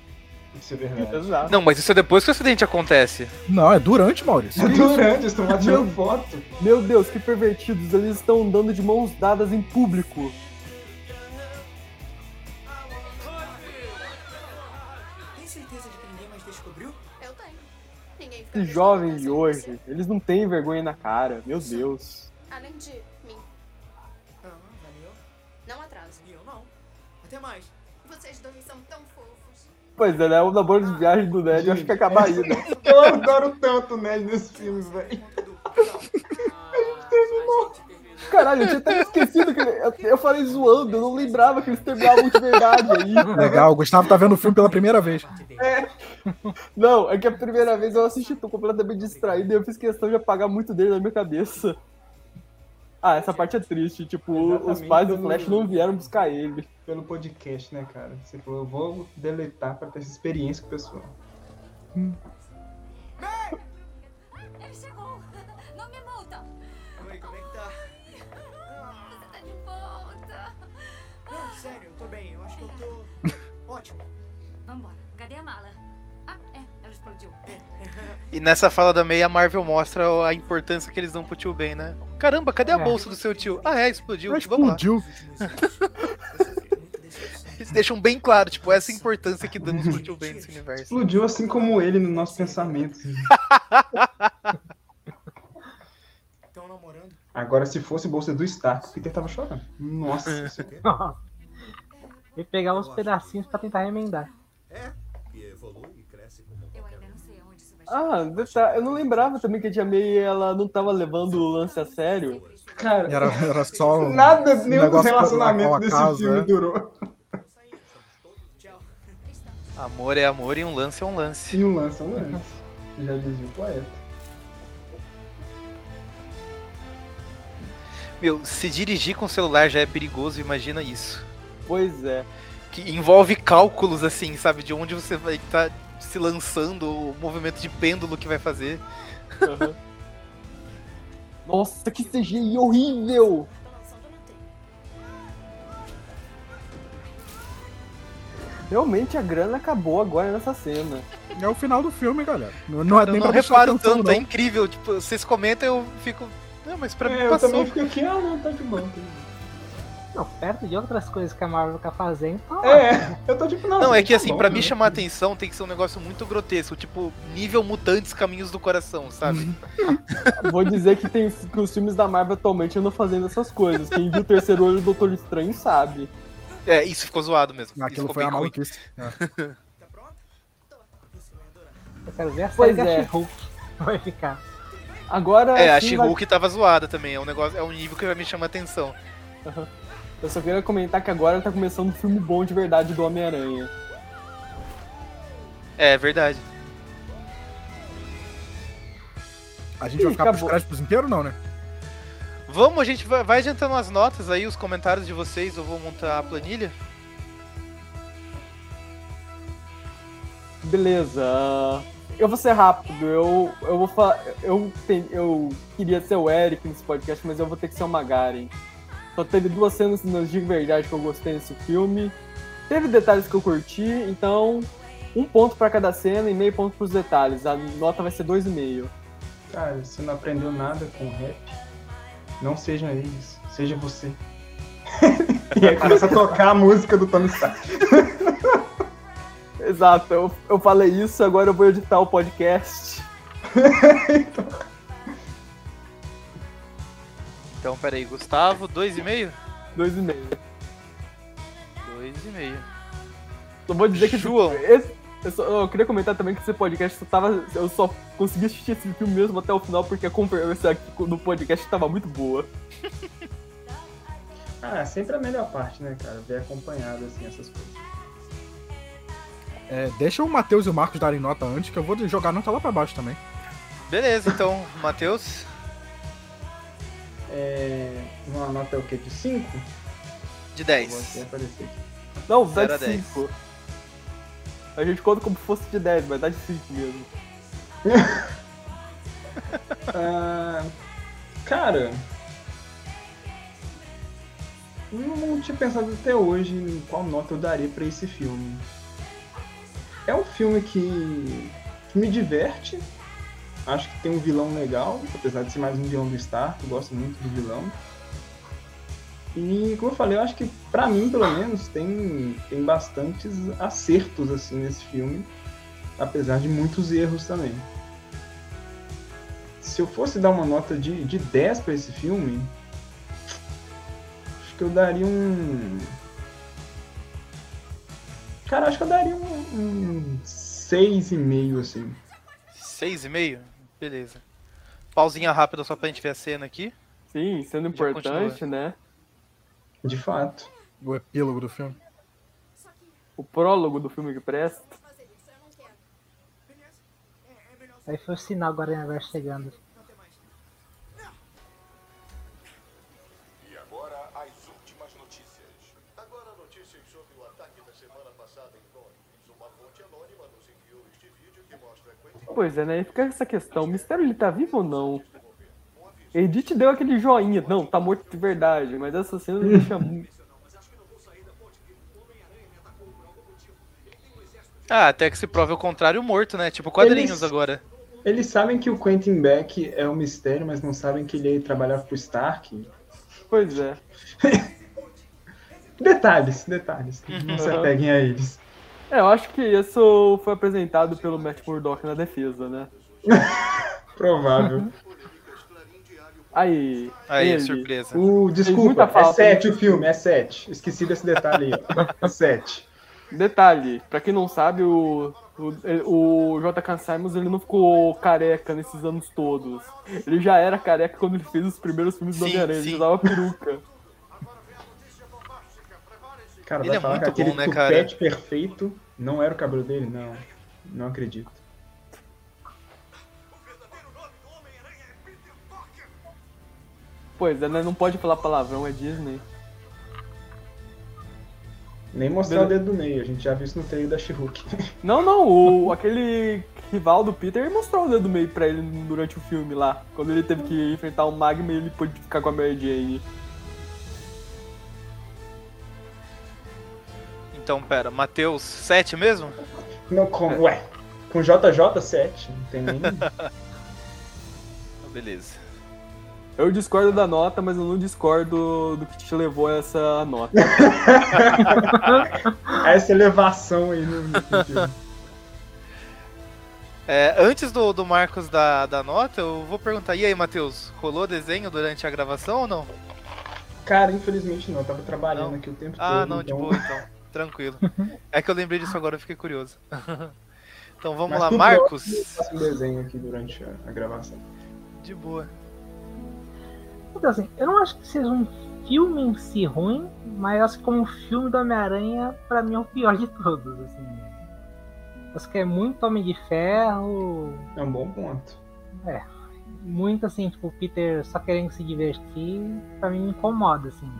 Isso é verdade. Exato. Não, mas isso é depois que o acidente acontece. Não, é durante, Maurício. É durante, eles estão tirando Meu- foto. Meu Deus, que pervertidos. Eles estão andando de mãos dadas em público. Tem certeza de que ninguém mais descobriu? Eu tenho. Ninguém fica Esses jovens de hoje, eles não têm vergonha na cara. Meu Deus. Além de mim. Ah, valeu. Não atrase. E eu não. Até mais. Pois é, né? O namoro de viagem do Ned, eu acho que acaba aí, né? Eu adoro tanto o Ned nesse filme, velho. Caralho, eu tinha até esquecido que ele- eu, eu falei zoando, eu não lembrava que eles terminavam de verdade aí. Legal, o Gustavo tá vendo o filme pela primeira vez. Não, é que a primeira vez eu assisti, tô completamente distraído e eu fiz questão de apagar muito dele na minha cabeça. Ah, essa parte é triste. Tipo, os Exatamente, pais do Flash não- não vieram buscar ele. Pelo podcast, né, cara? Você falou, eu vou deletar pra ter essa experiência com o pessoal. E nessa fala da May, a Marvel mostra a importância que eles dão pro tio Ben, né? Caramba, cadê a É. bolsa do seu tio? Ah, é, explodiu. Vamos lá. explodiu. Eles deixam bem claro, tipo, essa importância que damos pro tio Ben nesse universo. Explodiu assim como ele no nosso pensamento. Estão namorando? Agora, se fosse bolsa do Stark, o Peter tava chorando. Nossa. E pegar uns pedacinhos pra tentar remendar. E evolui e cresce como Eu ainda não sei aonde isso vai Ah, detalhe, eu não lembrava também que a Tia May ela não tava levando o lance a sério. Cara, Era, era só. um- nada, um nenhum dos relacionamentos a desse casa, filme né? durou. Tchau. Amor é amor e um lance é um lance. E um lance é um lance. Já dizia o poeta. Meu, se dirigir com o celular já é perigoso, imagina isso. Pois é. Que envolve cálculos, assim, sabe? De onde você vai estar se lançando, o movimento de pêndulo que vai fazer. Aham. Nossa, que CGI horrível! Realmente a grana acabou agora nessa cena. É o final do filme, galera. Não, não é eu nem não pra prestar reparo atenção, tanto, não. é incrível. Tipo, vocês comentam eu fico. Não, mas pra mim É, eu passou. também fico aqui, ah, não, tá de bom. tá de bom. Não, perto de outras coisas que a Marvel tá fazendo, tá É, eu tô tipo, não. Não, é que tá assim, bom, pra né? me chamar a atenção tem que ser um negócio muito grotesco, tipo, nível mutantes caminhos do coração, sabe? Vou dizer que, tem, que os filmes da Marvel atualmente andam fazendo essas coisas. Quem viu o terceiro olho do Doutor Estranho sabe. É, isso ficou zoado mesmo. Aquilo ficou foi a maluquice. É. Tá pronto? Vai. Eu quero ver a Pois série da é. She-Hulk. Vai ficar. Agora. É, a sim, vai- She-Hulk tava zoada também, é um negócio, é um nível que vai me chamar a atenção. Eu só queria comentar que agora tá começando um filme bom de verdade do Homem-Aranha. É, verdade. A gente vai Ih, ficar pros acabou. créditos inteiros, não, né? Vamos, a gente vai, vai adiantando as notas aí, os comentários de vocês, eu vou montar a planilha. Beleza. Eu vou ser rápido. Eu, eu vou falar. Eu, eu queria ser o Eric nesse podcast, mas eu vou ter que ser o Magaren. Só teve duas cenas de verdade que eu gostei nesse filme. Teve detalhes que eu curti, então um ponto pra cada cena e meio ponto pros detalhes. A nota vai ser dois e meio. Cara, você não aprendeu nada com rap. Não seja eles, seja você. e aí começa a tocar a música do Tony Stark. Exato, eu, eu falei isso, agora eu vou editar o podcast. Então, peraí, Gustavo, 2,5? Dois e meio. 2,5. Só vou dizer que João. esse- eu, só- eu queria comentar também que esse podcast só tava. Eu só consegui assistir esse filme mesmo até o final porque a conversa aqui no podcast tava muito boa. Ah, sempre a melhor parte, né, cara? Ver acompanhado, assim, essas coisas. É, deixa o Matheus e o Marcos darem nota antes, que eu vou jogar nota lá pra baixo também. Beleza, então, Matheus. É. Uma nota é o quê? De 5? De Vou 10. até aparecer aqui. Não, dá de dez. 5. A gente conta como se fosse de 10, mas dá de 5 mesmo. Ah, cara, eu não tinha pensado até hoje em qual nota eu daria pra esse filme. É um filme que, que me diverte. Acho que tem um vilão legal, apesar de ser mais um vilão do Stark, eu gosto muito do vilão. E como eu falei, eu acho que pra mim, pelo menos, tem, tem bastantes acertos assim nesse filme, apesar de muitos erros também. Se eu fosse dar uma nota de, de 10 pra esse filme, acho que eu daria um. Cara, acho que eu daria um, um 6,5 assim. Seis e meio? Beleza. Pausinha rápida só pra gente ver a cena aqui. Sim, sendo importante, né? De fato. O epílogo do filme. O prólogo do filme que presta. Aí foi o sinal agora em agora chegando. Pois é, né? E fica essa questão. O mistério ele tá vivo ou não? Edith deu aquele joinha. Não, tá morto de verdade. Mas essa cena deixa muito. Ah, até que se prove o contrário morto, né? Tipo quadrinhos Eles- agora. Eles sabem que o Quentin Beck é um mistério, mas não sabem que ele trabalhava pro Stark. Pois é. Detalhes, detalhes. Não se Uhum. apeguem a eles. É, eu acho que isso foi apresentado pelo Matt Murdock na defesa, né? Provável. Aí. Aí, ele. surpresa. O, desculpa, é falta, 7 o filme, é 7. Esqueci desse detalhe aí. ó. É 7. Detalhe, pra quem não sabe, o, o, o J.K. Simons ele não ficou careca nesses anos todos. Ele já era careca quando ele fez os primeiros filmes do Homem-Aranha, ele sim. usava peruca. Cara, Ele vai é falar muito que aquele bom, né, tupete perfeito não era o cabelo dele? Não. Não acredito. Pois é, né? Não pode falar palavrão, é Disney. Nem mostrar Beleza. o dedo do meio, a gente já viu isso no trailer da She-Hulk. Não, não, o, aquele rival do Peter mostrou o dedo meio pra ele durante o filme lá. Quando ele teve que enfrentar o Magma e ele pôde ficar com a Mary Jane. Então, pera, Matheus 7 mesmo? Não, com, ué, com JJ 7, não tem nem. Beleza. Eu discordo da nota, mas eu não discordo do que te levou a essa nota. Essa elevação aí no. É, antes do, do Marcos da, da nota, eu vou perguntar, e aí, Matheus, rolou desenho durante a gravação ou não? Cara, infelizmente não, eu tava trabalhando aqui o tempo Ah, todo. não, de então- boa então. Tranquilo. É que eu lembrei disso agora, eu fiquei curioso. Então vamos Mas lá, Marcos. Eu faço um desenho aqui durante a, a gravação. De boa. Então, assim, eu não acho que seja um filme em si ruim, mas acho que como um filme do Homem-Aranha, pra mim é o pior de todos, assim. Acho que é muito Homem de Ferro. É um bom ponto. É. Muito assim, tipo, o Peter só querendo se divertir, pra mim me incomoda, assim.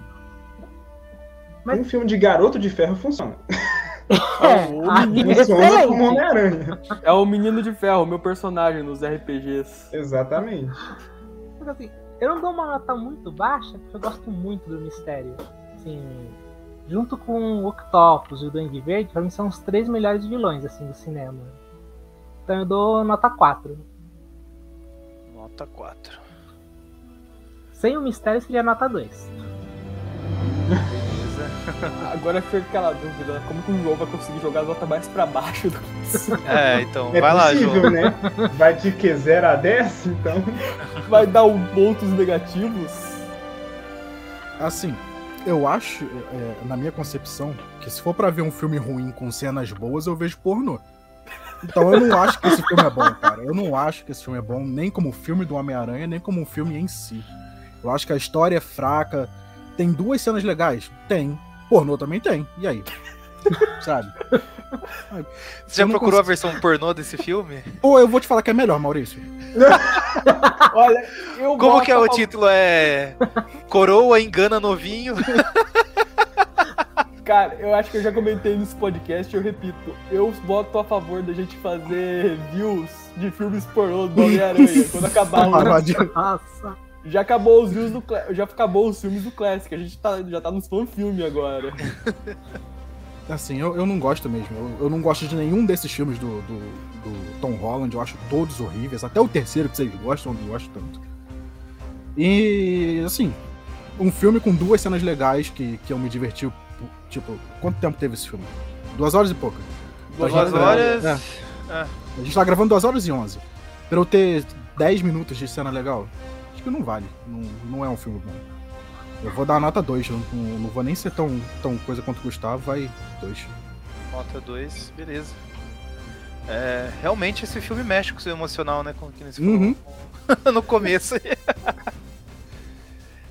Um filme de garoto de ferro funciona. o Ah, funciona excelente. como Homem-Aranha. É o Menino de Ferro, meu personagem nos RPGs. Exatamente. Porque, assim, eu não dou uma nota muito baixa, porque eu gosto muito do mistério. Assim, junto com o Octopus e o Duende Verde, pra mim são os três melhores vilões, assim, do cinema. Então eu dou nota 4. Nota 4. Sem o mistério seria nota 2. Agora fica aquela dúvida, como que o João vai conseguir jogar a nota mais pra baixo do que isso? É, então, É vai lá, possível, João. né? Vai de que 0 a 10, então. Vai dar um pontos negativos? Assim, eu acho, é, na minha concepção, que se for pra ver um filme ruim com cenas boas, eu vejo pornô. Então eu não acho que esse filme é bom, cara. Eu não acho que esse filme é bom, nem como filme do Homem-Aranha, nem como um filme em si. Eu acho que a história é fraca. Tem duas cenas legais? Tem. Pornô também tem. E aí? Sabe? Você já procurou a versão pornô desse filme? Pô, eu vou te falar que é melhor, Maurício. Olha, eu Como gosto que é o título? É. Coroa engana novinho. Cara, eu acho que eu já comentei nesse podcast, eu repito. Eu voto a favor da gente fazer reviews de filmes pornô do Homem-Aranha quando acabar o. Nossa. Já acabou os views do já acabou os filmes do Classic, a gente tá, já tá nos fan-filme agora. Assim, eu, eu não gosto mesmo. Eu, eu não gosto de nenhum desses filmes do, do, do Tom Holland. Eu acho todos horríveis. Até o terceiro que vocês gostam, eu não gosto tanto. E, assim, um filme com duas cenas legais que, que eu me diverti. Tipo, quanto tempo teve esse filme? Duas horas e pouca. Duas A gente- horas. é. É. A gente tá gravando duas horas e onze. Pra eu ter 10 minutos de cena legal, que não vale. Não, não é um filme bom. Eu vou dar a nota 2, eu não, não vou nem ser tão, tão coisa quanto o Gustavo, vai 2. Nota 2, beleza. É, realmente esse filme mexe com o seu emocional, né? Como que nesse Uhum. no começo.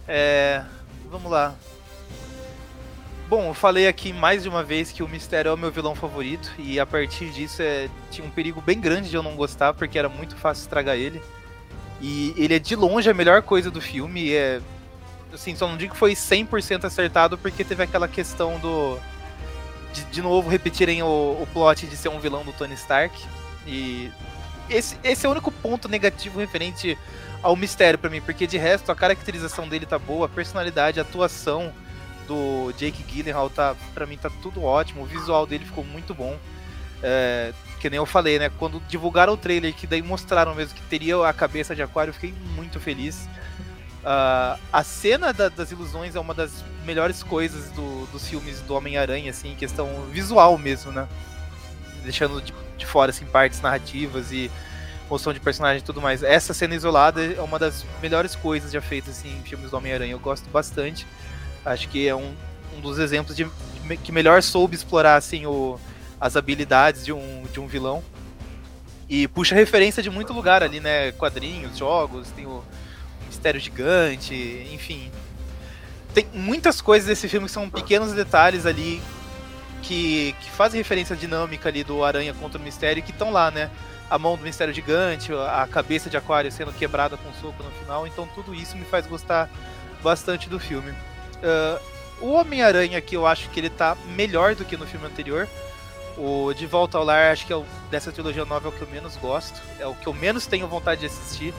É, vamos lá. Bom, eu falei aqui mais de uma vez que o Mistério é o meu vilão favorito e a partir disso é, tinha um perigo bem grande de eu não gostar porque era muito fácil estragar ele. E ele é de longe a melhor coisa do filme. É, assim, só não digo que foi 100% acertado porque teve aquela questão do de, de novo repetirem o, o plot de ser um vilão do Tony Stark. E esse, esse é o único ponto negativo referente ao mistério pra mim, porque de resto a caracterização dele tá boa, a personalidade, a atuação do Jake Gyllenhaal tá, pra mim tá tudo ótimo, o visual dele ficou muito bom. É, que nem eu falei, né? Quando divulgaram o trailer, que daí mostraram mesmo que teria a cabeça de aquário, eu fiquei muito feliz. Ah, a cena da- das ilusões é uma das melhores coisas do- dos filmes do Homem-Aranha, assim, questão visual mesmo, né? Deixando de, de fora, assim, partes narrativas e moção de personagem e tudo mais. Essa cena isolada é uma das melhores coisas já feitas assim, em filmes do Homem-Aranha. Eu gosto bastante. Acho que é um, um dos exemplos de, de que melhor soube explorar assim, o, as habilidades de um, de um vilão. E puxa referência de muito lugar ali, né? Quadrinhos, jogos, tem o Mistério Gigante, enfim. Tem muitas coisas desse filme que são pequenos detalhes ali que, que fazem referência à dinâmica ali do Aranha contra o Mistério que estão lá, né? A mão do Mistério Gigante, a cabeça de Aquário sendo quebrada com um soco no final, então tudo isso me faz gostar bastante do filme. Ah, o Homem-Aranha aqui eu acho que ele tá melhor do que no filme anterior. O De Volta ao Lar, acho que é o, dessa trilogia nova é o que eu menos gosto, é o que eu menos tenho vontade de assistir.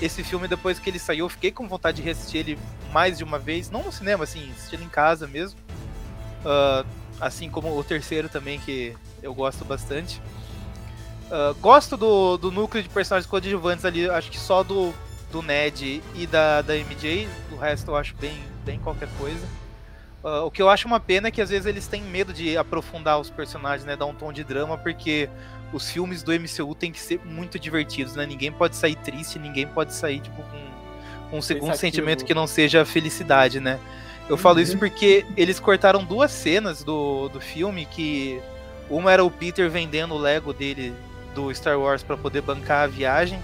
Esse filme, depois que ele saiu, eu fiquei com vontade de reassistir ele mais de uma vez, não no cinema, assim, assistindo em casa mesmo. Ah, assim como o terceiro também, que eu gosto bastante. Ah, gosto do, do núcleo de personagens coadjuvantes ali, acho que só do, do Ned e da, da MJ, o resto eu acho bem, bem qualquer coisa. Ah, o que eu acho uma pena é que às vezes eles têm medo de aprofundar os personagens, né, dar um tom de drama, porque os filmes do MCU têm que ser muito divertidos, né? Ninguém pode sair triste, ninguém pode sair tipo com, um segundo sentimento que não seja felicidade, né? Eu falo isso porque eles cortaram duas cenas do, do filme que uma era o Peter vendendo o Lego dele do Star Wars para poder bancar a viagem.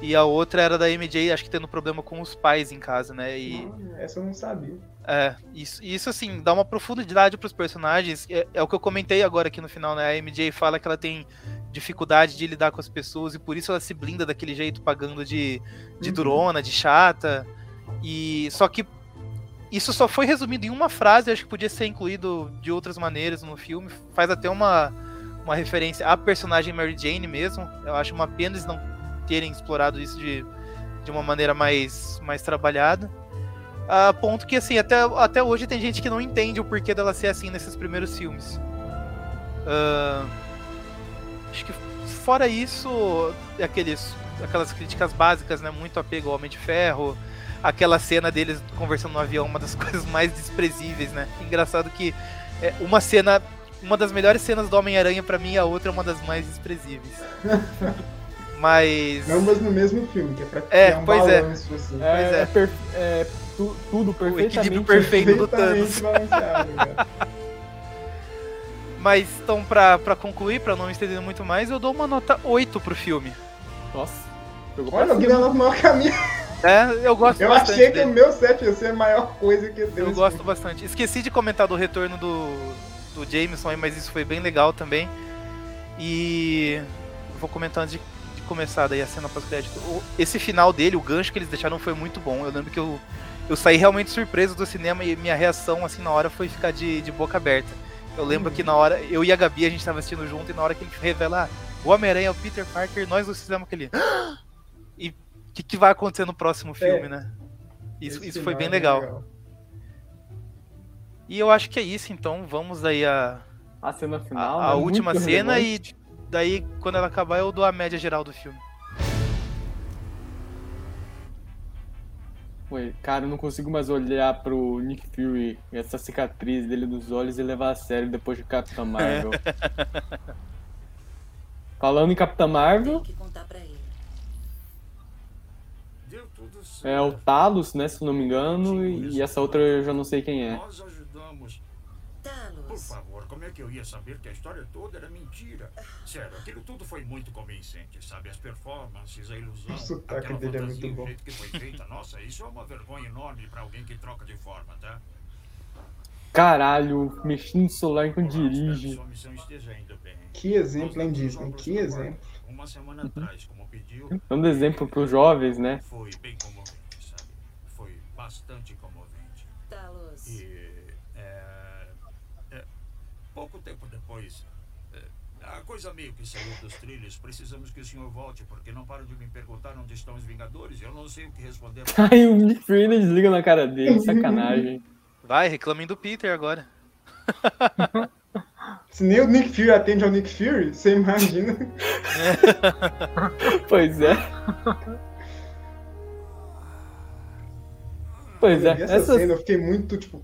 E a outra era da MJ, acho que tendo problema com os pais em casa, né? E Essa eu não sabia. É, isso, isso assim, dá uma profundidade pros personagens. É, é o que eu comentei agora aqui no final, né? A MJ fala que ela tem dificuldade de lidar com as pessoas e por isso ela se blinda daquele jeito, pagando de, de Uhum. durona, de chata. E só que isso só foi resumido em uma frase, acho que podia ser incluído de outras maneiras no filme. Faz até uma, uma referência à personagem Mary Jane mesmo. Eu acho uma pena eles não terem explorado isso de, de uma maneira mais, mais trabalhada. A ponto que, assim, até, até hoje tem gente que não entende o porquê dela ser assim nesses primeiros filmes. Ah, acho que fora isso, aqueles, aquelas críticas básicas, né? Muito apego ao Homem de Ferro. Aquela cena deles conversando no avião, uma das coisas mais desprezíveis, né? Engraçado que é uma cena. Uma das melhores cenas do Homem-Aranha pra mim, a outra é uma das mais desprezíveis. Mas. Não, mas no mesmo filme, que é pra É, criar um pois é. balanço, assim. É, Pois é. é per- é tu- tudo perfeitamente. equilíbrio perfeito do Thanos. Mas então, pra, pra concluir, pra não me estender muito mais, eu dou uma nota 8 pro filme. Nossa. Olha, o. Guilherme no maior caminho. É, eu gosto Eu bastante achei que dele. o meu set ia ser a maior coisa que Eu Deus gosto bastante. Esqueci de comentar do retorno do, do Jameson aí, mas isso foi bem legal também. E eu vou comentar antes de, de começar daí a cena pós-crédito, o- esse final dele, o gancho que eles deixaram foi muito bom. Eu lembro que eu, eu saí realmente surpreso do cinema e minha reação, assim, na hora foi ficar de, de boca aberta. Eu lembro que na hora, eu e a Gabi, a gente tava assistindo junto, e na hora que ele revela, ah, o Homem-Aranha é o Peter Parker, nós nos fizemos aquele. "Ah!" E o que, que vai acontecer no próximo filme, né? Isso, Esse isso foi bem é legal. E eu acho que é isso, então vamos aí a, A cena a, final. a é última muito cena relevante. e daí, quando ela acabar, eu dou a média geral do filme. Ué, cara, eu não consigo mais olhar pro Nick Fury, essa cicatriz dele nos olhos e levar a sério depois de Capitã Marvel. Falando em Capitã Marvel, Deu tudo é o Talos, né, se não me engano, e e essa outra eu já não sei quem é. Nós ajudamos. Por favor, como é que eu ia saber que a história toda era mentira? Sério, aquilo tudo foi muito convincente, sabe? As performances, a ilusão, O sotaque aquela dele é muito o bom. jeito que foi feita. Nossa, isso é uma vergonha enorme pra alguém que troca de forma, tá? Caralho, mexendo no celular enquanto dirige. Que exemplo, hein, Disney? Que exemplo. Uma semana atrás, como pediu, Dando exemplo pros jovens, né? foi bem comovente, sabe? Foi bastante comovente. Talos. E é, é, pouco tempo depois, é, a coisa meio que saiu dos trilhos. Precisamos que o senhor volte, porque não param de me perguntar onde estão os Vingadores. Eu não sei o que responder. Aí o Nick Fury desliga na cara dele, sacanagem. Vai, reclamem do Peter agora. Se nem o Nick Fury atende ao Nick Fury, você imagina. Pois é. Pois é, Eu vi essa essa, cena, eu fiquei muito, tipo,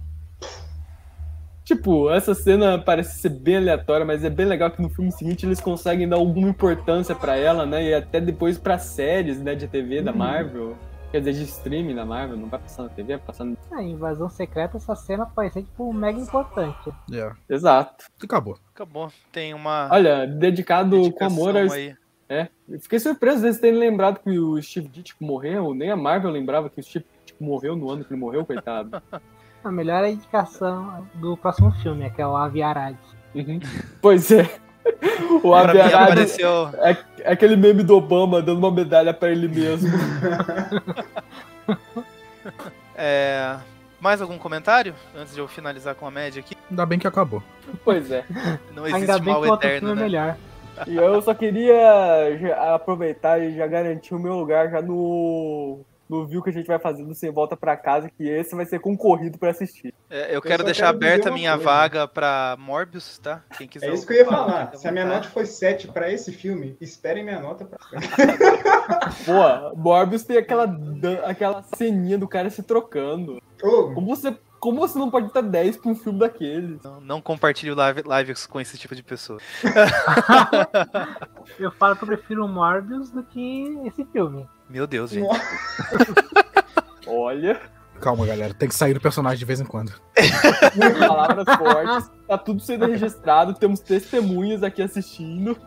tipo, essa cena parece ser bem aleatória, mas é bem legal que no filme seguinte eles conseguem dar alguma importância pra ela, né? E até depois pra séries, né, de TV da Uhum. Marvel. Quer dizer, de streaming da Marvel, não vai passar na TV, vai passar no... A invasão secreta, essa cena pode ser tipo mega importante. É. Exato. Acabou. Acabou. Tem uma. Olha, dedicado com Dedicação amor aos... aí. É, eu fiquei surpreso deles terem lembrado que o Steve Ditko morreu, nem a Marvel lembrava que o Steve Ditko morreu no ano que ele morreu, coitado. A melhor é indicação do próximo filme, que é o Avi Arad. Pois é. O Pra Avi mim Arad apareceu- é, é aquele meme do Obama dando uma medalha pra ele mesmo. É, Mais algum comentário? Antes de eu finalizar com a média aqui. Ainda bem que acabou. Pois é. Não existe Ainda bem mal que o eterno, filme é né? melhor. E eu só queria aproveitar e já garantir o meu lugar já no, no view que a gente vai fazer do Sem Volta pra Casa, que esse vai ser concorrido pra assistir. É, eu quero deixar quero aberta a minha coisa. vaga pra Morbius, tá? Quem quiser. É isso que eu ia falar. à Se a minha nota foi 7 pra esse filme, esperem minha nota pra Pô, Morbius tem aquela, aquela ceninha do cara se trocando. Como você, como você não pode dar 10 pra um filme daquele? Não, não compartilhe live, lives com esse tipo de pessoa. Eu falo que eu prefiro o Morbius do que esse filme. Meu Deus, gente. Olha. Calma, galera. Tem que sair do personagem de vez em quando. Palavras fortes. Tá tudo sendo registrado, temos testemunhas aqui assistindo.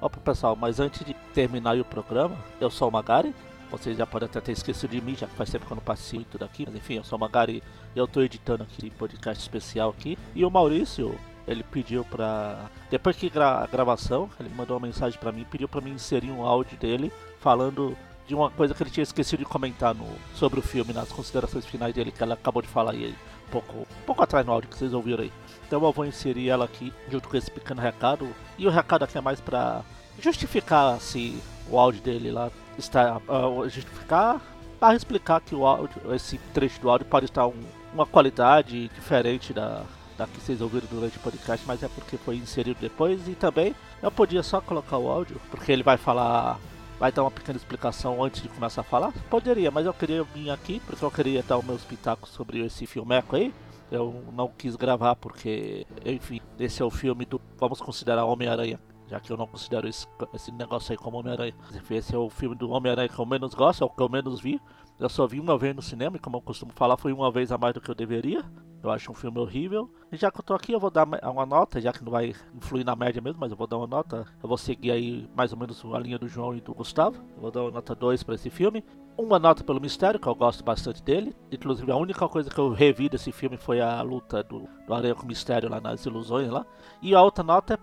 Opa, pessoal, mas antes de terminar o programa, eu sou o Magari. Vocês já podem até ter esquecido de mim, já faz tempo que eu não participo daqui. Mas enfim, eu sou o Magari e eu tô editando aqui podcast especial aqui. E o Maurício, ele pediu pra. Depois que gra a gravação, ele mandou uma mensagem pra mim, pediu pra mim inserir um áudio dele falando de uma coisa que ele tinha esquecido de comentar no, sobre o filme, nas considerações finais dele, que ela acabou de falar aí um pouco, um pouco atrás no áudio que vocês ouviram aí. Então eu vou inserir ela aqui junto com esse pequeno recado. E o recado aqui é mais pra justificar se o áudio dele lá está. ah, justificar para explicar que o áudio, esse trecho do áudio pode estar um- uma qualidade diferente da, da que vocês ouviram durante o podcast, mas é porque foi inserido depois. E também eu podia só colocar o áudio, porque ele vai falar. Vai dar uma pequena explicação antes de começar a falar? Poderia, mas eu queria vir aqui porque eu queria dar os meus pitacos sobre esse filmeco aí. Eu não quis gravar porque, enfim, esse é o filme do. Vamos considerar Homem-Aranha. Já que eu não considero esse, esse negócio aí como Homem-Aranha. Esse é o filme do Homem-Aranha que eu menos gosto, é o que eu menos vi. Eu só vi uma vez no cinema, e como eu costumo falar, foi uma vez a mais do que eu deveria. Eu acho um filme horrível. E já que eu tô aqui, eu vou dar ma- uma nota, já que não vai influir na média mesmo, mas eu vou dar uma nota. Eu vou seguir aí mais ou menos a linha do João e do Gustavo. Eu vou dar uma nota 2 pra esse filme. Uma nota pelo mistério, que eu gosto bastante dele. Inclusive, a única coisa que eu revi desse filme foi a luta do, do Aranha com o Mistério lá nas ilusões lá. E a outra nota é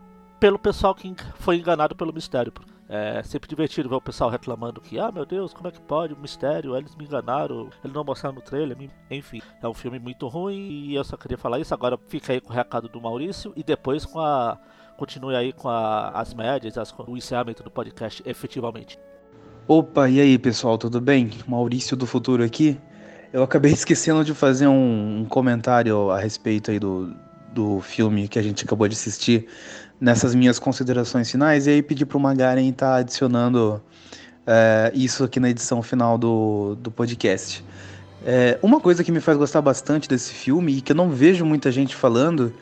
pelo pessoal que foi enganado pelo mistério. É sempre divertido ver o pessoal reclamando que, ah meu Deus, como é que pode? Um mistério, eles me enganaram, eles não mostraram no trailer, enfim. É um filme muito ruim e eu só queria falar isso. Agora fica aí com o recado do Maurício e depois com a. Continue aí com a, as médias, as, o encerramento do podcast efetivamente. Opa, e aí pessoal, tudo bem? Maurício do Futuro aqui. Eu acabei esquecendo de fazer um comentário a respeito aí do, do filme que a gente acabou de assistir nessas minhas considerações finais e aí pedi para o Magaren estar tá adicionando é, isso aqui na edição final do, do podcast. É, uma coisa que me faz gostar bastante desse filme e que eu não vejo muita gente falando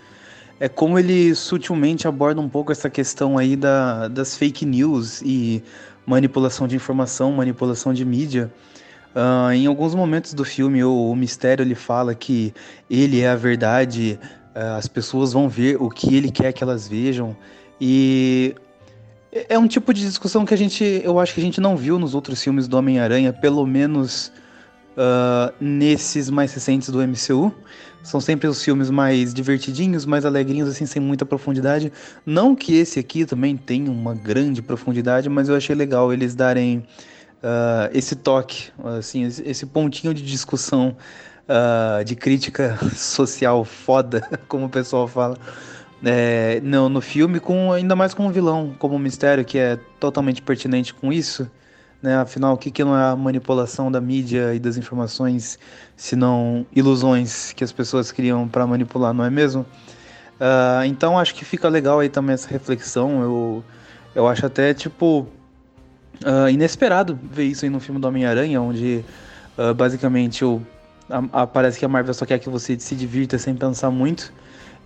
é como ele sutilmente aborda um pouco essa questão aí da, das fake news e manipulação de informação, manipulação de mídia. Uh, em alguns momentos do filme, o, o mistério ele fala que ele é a verdade, as pessoas vão ver o que ele quer que elas vejam e é um tipo de discussão que a gente, eu acho que a gente não viu nos outros filmes do Homem-Aranha, pelo menos uh, nesses mais recentes do MCU. São sempre os filmes mais divertidinhos, mais alegrinhos, assim, sem muita profundidade. Não que esse aqui também tenha uma grande profundidade, mas eu achei legal eles darem uh, esse toque, assim, esse pontinho de discussão, uh, de crítica social foda, como o pessoal fala. É, no, no filme, com ainda mais com um vilão como um mistério que é totalmente pertinente com isso. Né? Afinal, o que, que não é a manipulação da mídia e das informações, se não ilusões que as pessoas criam para manipular, não é mesmo? Uh, então acho que fica legal aí também essa reflexão. Eu, eu acho até tipo uh, inesperado ver isso aí no filme do Homem-Aranha, onde uh, basicamente o, a, a, parece que a Marvel só quer que você se divirta sem pensar muito.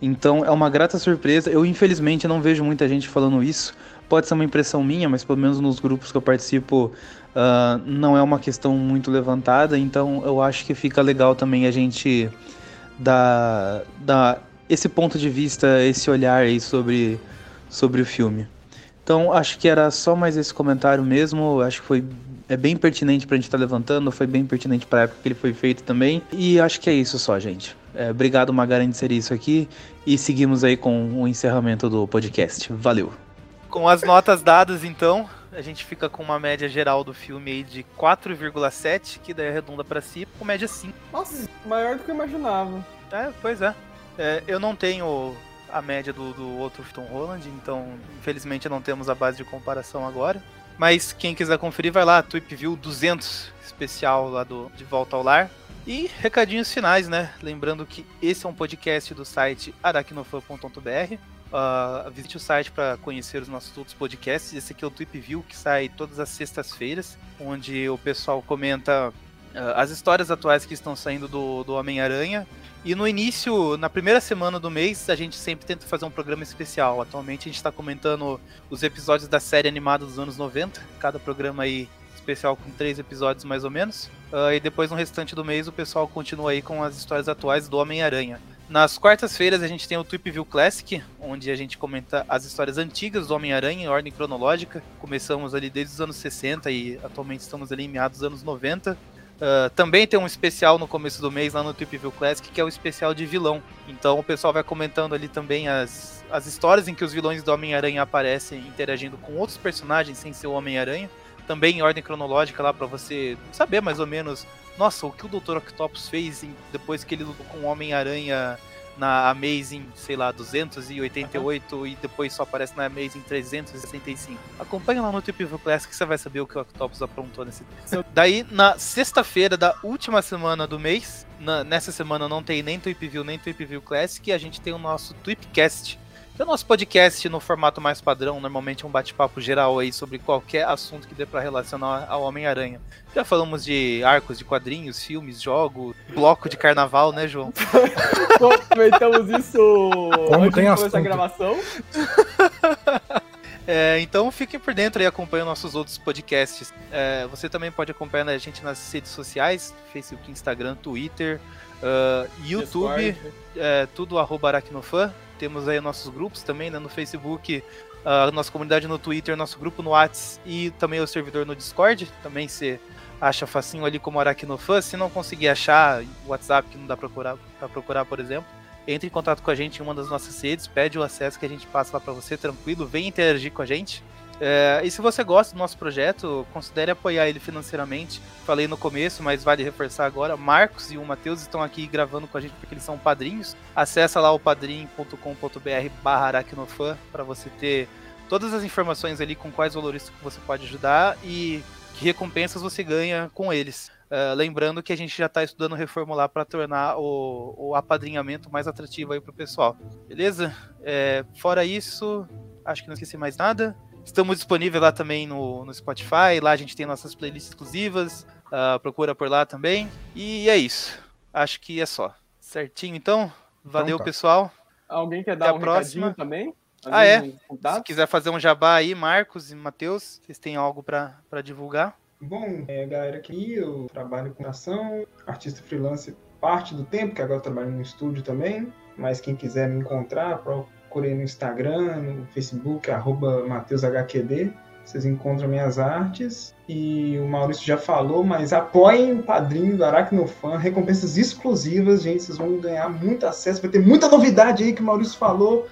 Então é uma grata surpresa. Eu infelizmente não vejo muita gente falando isso. Pode ser uma impressão minha, mas pelo menos nos grupos que eu participo uh, não é uma questão muito levantada. Então eu acho que fica legal também a gente dar, dar esse ponto de vista, esse olhar aí sobre, sobre o filme. Então acho que era só mais esse comentário mesmo. Acho que foi é bem pertinente pra gente estar tá levantando, foi bem pertinente pra época que ele foi feito também. E acho que é isso só, gente. É, obrigado, Magaren, de ser isso aqui. E seguimos aí com o encerramento do podcast. Valeu! Com as notas dadas, então, a gente fica com uma média geral do filme aí de 4,7, que daí arredonda para si, com média 5. Nossa, maior do que eu imaginava. É, pois é. é eu não tenho a média do, do outro Tom Holland, então infelizmente não temos a base de comparação agora. Mas quem quiser conferir, vai lá, Tweep View 200, especial lá do De Volta ao Lar. E recadinhos finais, né? Lembrando que esse é um podcast do site aracnofan.br. Uh, visite o site para conhecer os nossos outros podcasts. Esse aqui é o Tweep View, que sai todas as sextas-feiras, onde o pessoal comenta uh, as histórias atuais que estão saindo do, do Homem-Aranha. E no início, na primeira semana do mês, a gente sempre tenta fazer um programa especial. Atualmente a gente está comentando os episódios da série animada dos anos 90, cada programa aí especial com três episódios mais ou menos. Uh, e depois no restante do mês o pessoal continua aí com as histórias atuais do Homem-Aranha. Nas quartas-feiras a gente tem o Tweep View Classic, onde a gente comenta as histórias antigas do Homem-Aranha em ordem cronológica. Começamos ali desde os anos 60 e atualmente estamos ali em meados dos anos 90. Uh, também tem um especial no começo do mês lá no Tweep View Classic, que é o especial de vilão. Então o pessoal vai comentando ali também as, as histórias em que os vilões do Homem-Aranha aparecem interagindo com outros personagens sem ser o Homem-Aranha. Também em ordem cronológica lá para você saber mais ou menos nossa, o que o Dr. Octopus fez em, depois que ele lutou com o Homem-Aranha na Amazing, sei lá, 288 uhum. e depois só aparece na Amazing 365. Acompanha lá no Tip View Classic que você vai saber o que o Octopus aprontou nesse Daí, na sexta-feira da última semana do mês, na, nessa semana não tem nem Tweep View nem Tweep View Classic, a gente tem o nosso Tweepcast, é o nosso podcast no formato mais padrão, normalmente é um bate-papo geral aí sobre qualquer assunto que dê para relacionar ao Homem-Aranha. Já falamos de arcos de quadrinhos, filmes, jogos, bloco de carnaval, né, João? Comentamos isso Como antes tem de começar a gravação. É, então fiquem por dentro e acompanhem nossos outros podcasts. É, você também pode acompanhar a gente nas redes sociais, Facebook, Instagram, Twitter, uh, YouTube, é, tudo arroba aracnofan. Temos aí nossos grupos também, né, no Facebook, a nossa comunidade no Twitter, nosso grupo no Whats e também o servidor no Discord. Também você acha facinho ali como Aracnofan. Se não conseguir achar o WhatsApp que não dá pra procurar, pra procurar, por exemplo, entre em contato com a gente em uma das nossas redes, pede o acesso que a gente passa lá para você, tranquilo, vem interagir com a gente. É, e se você gosta do nosso projeto, considere apoiar ele financeiramente. Falei no começo, mas vale reforçar agora. Marcos e o Matheus estão aqui gravando com a gente porque eles são padrinhos. Acesse lá o padrim.com.br barra aracnofan para você ter todas as informações ali com quais valores que você pode ajudar e que recompensas você ganha com eles. Uh, lembrando que a gente já está estudando reformular para tornar o, o, apadrinhamento mais atrativo aí para o pessoal. Beleza? É, fora isso, acho que não esqueci mais nada. Estamos disponíveis lá também no, no Spotify. Lá a gente tem nossas playlists exclusivas. Uh, procura por lá também. E é isso. Acho que é só. Certinho, então. Valeu, então tá. pessoal. Alguém quer dar Até um próxima. também? Ah, é? Se quiser fazer um jabá aí, Marcos e Matheus, vocês têm algo para divulgar? Bom, é, galera, aqui eu trabalho com ação, artista freelance parte do tempo, que agora eu trabalho no estúdio também. Mas quem quiser me encontrar, procure no Instagram, no Facebook, arroba MatheusHQD. Vocês encontram minhas artes. E o Maurício já falou, mas apoiem o padrinho do Aracnofan, recompensas exclusivas, gente. Vocês vão ganhar muito acesso, vai ter muita novidade aí que o Maurício falou.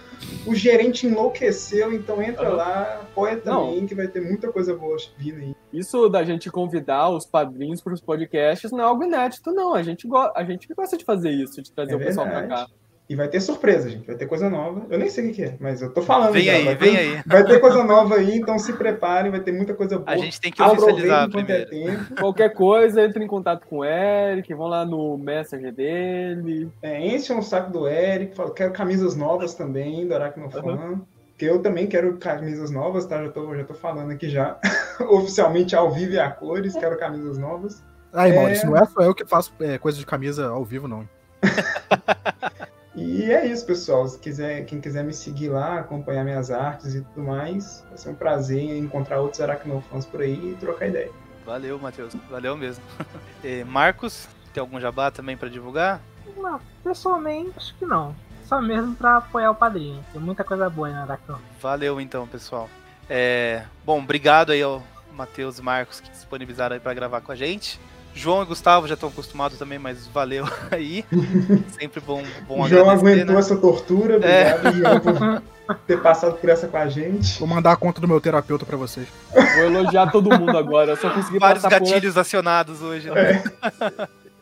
O gerente enlouqueceu, então entra Uhum. lá, apoia também, Não. que vai ter muita coisa boa vindo aí. Isso da gente convidar os padrinhos para os podcasts não é algo inédito, não. A gente, a gente gosta de fazer isso, de trazer É o pessoal para cá. E vai ter surpresa, gente. Vai ter coisa nova. Eu nem sei o que é, mas eu tô falando. Vem já. aí, vai vem ter, aí. Vai ter coisa nova aí, então se preparem, vai ter muita coisa boa. A gente tem que oficializar é primeiro. tempo. Qualquer coisa, entre em contato com o Eric, vão lá no Messenger dele. É, enchem o saco do Eric, fala, quero camisas novas também, do Aracnofan. Que eu também quero camisas novas, tá? Já tô, já tô falando aqui já. Oficialmente ao vivo e a cores, quero camisas novas. Aí, É. Maurício, não é só eu que faço é, coisa de camisa ao vivo, não. E é isso, pessoal. Se quiser, quem quiser me seguir lá, acompanhar minhas artes e tudo mais, vai ser um prazer encontrar outros aracnofãs por aí e trocar ideia. Valeu, Matheus. Valeu mesmo. Marcos, tem algum jabá também para divulgar? Não, pessoalmente, acho que não. Só mesmo pra apoiar o padrinho. Tem muita coisa boa aí na Aracno. Valeu então, pessoal. É, bom, obrigado aí ao Matheus e Marcos que disponibilizaram aí para gravar com a gente. João e Gustavo já estão acostumados também, mas valeu aí. Sempre bom, bom João aguentou né? essa tortura, É. obrigado, João, por ter passado por essa com a gente. Vou mandar a conta do meu terapeuta pra vocês. Vou elogiar todo mundo agora. Eu só consegui Vários passar por gatilhos acionados hoje, né?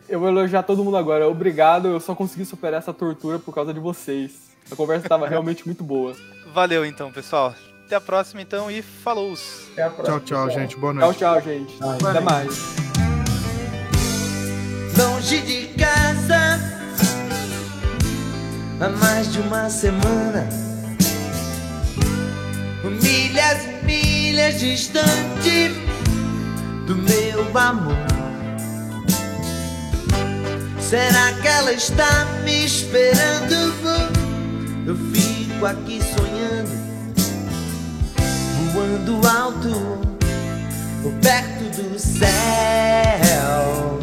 Eu vou elogiar todo mundo agora. Obrigado, eu só consegui superar essa tortura por causa de vocês. A conversa estava realmente muito boa. Valeu então, pessoal. Até a próxima então e falou! Até a Tchau, tchau, gente. Boa Tchau, noite. tchau, gente. Até mais. Longe de casa há mais de uma semana. Milhas e milhas distante do meu amor. Será que ela está me esperando? Eu fico aqui sonhando, voando alto, perto do céu.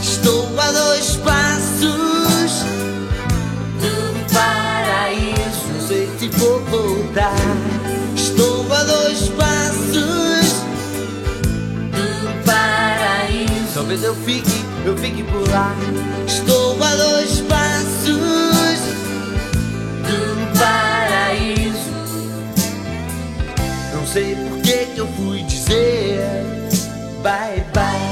Estou a dois passos do paraíso. Sei se vou voltar. Estou a dois passos do paraíso. Talvez eu fique, eu fique por lá. Estou a dois passos do paraíso. Não sei por que eu fui dizer bye bye.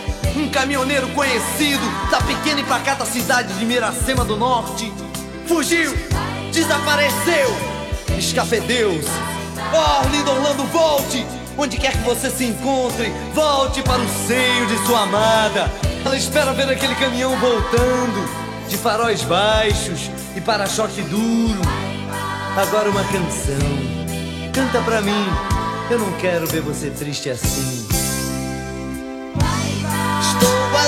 um caminhoneiro conhecido da pequena e pacata cidade de Miracema do Norte. Fugiu, desapareceu, escafedeus. Oh, lindo Orlando, volte! Onde quer que você se encontre, volte para o seio de sua amada. Ela espera ver aquele caminhão voltando, de faróis baixos e para-choque duro. Agora uma canção. Canta pra mim, eu não quero ver você triste assim.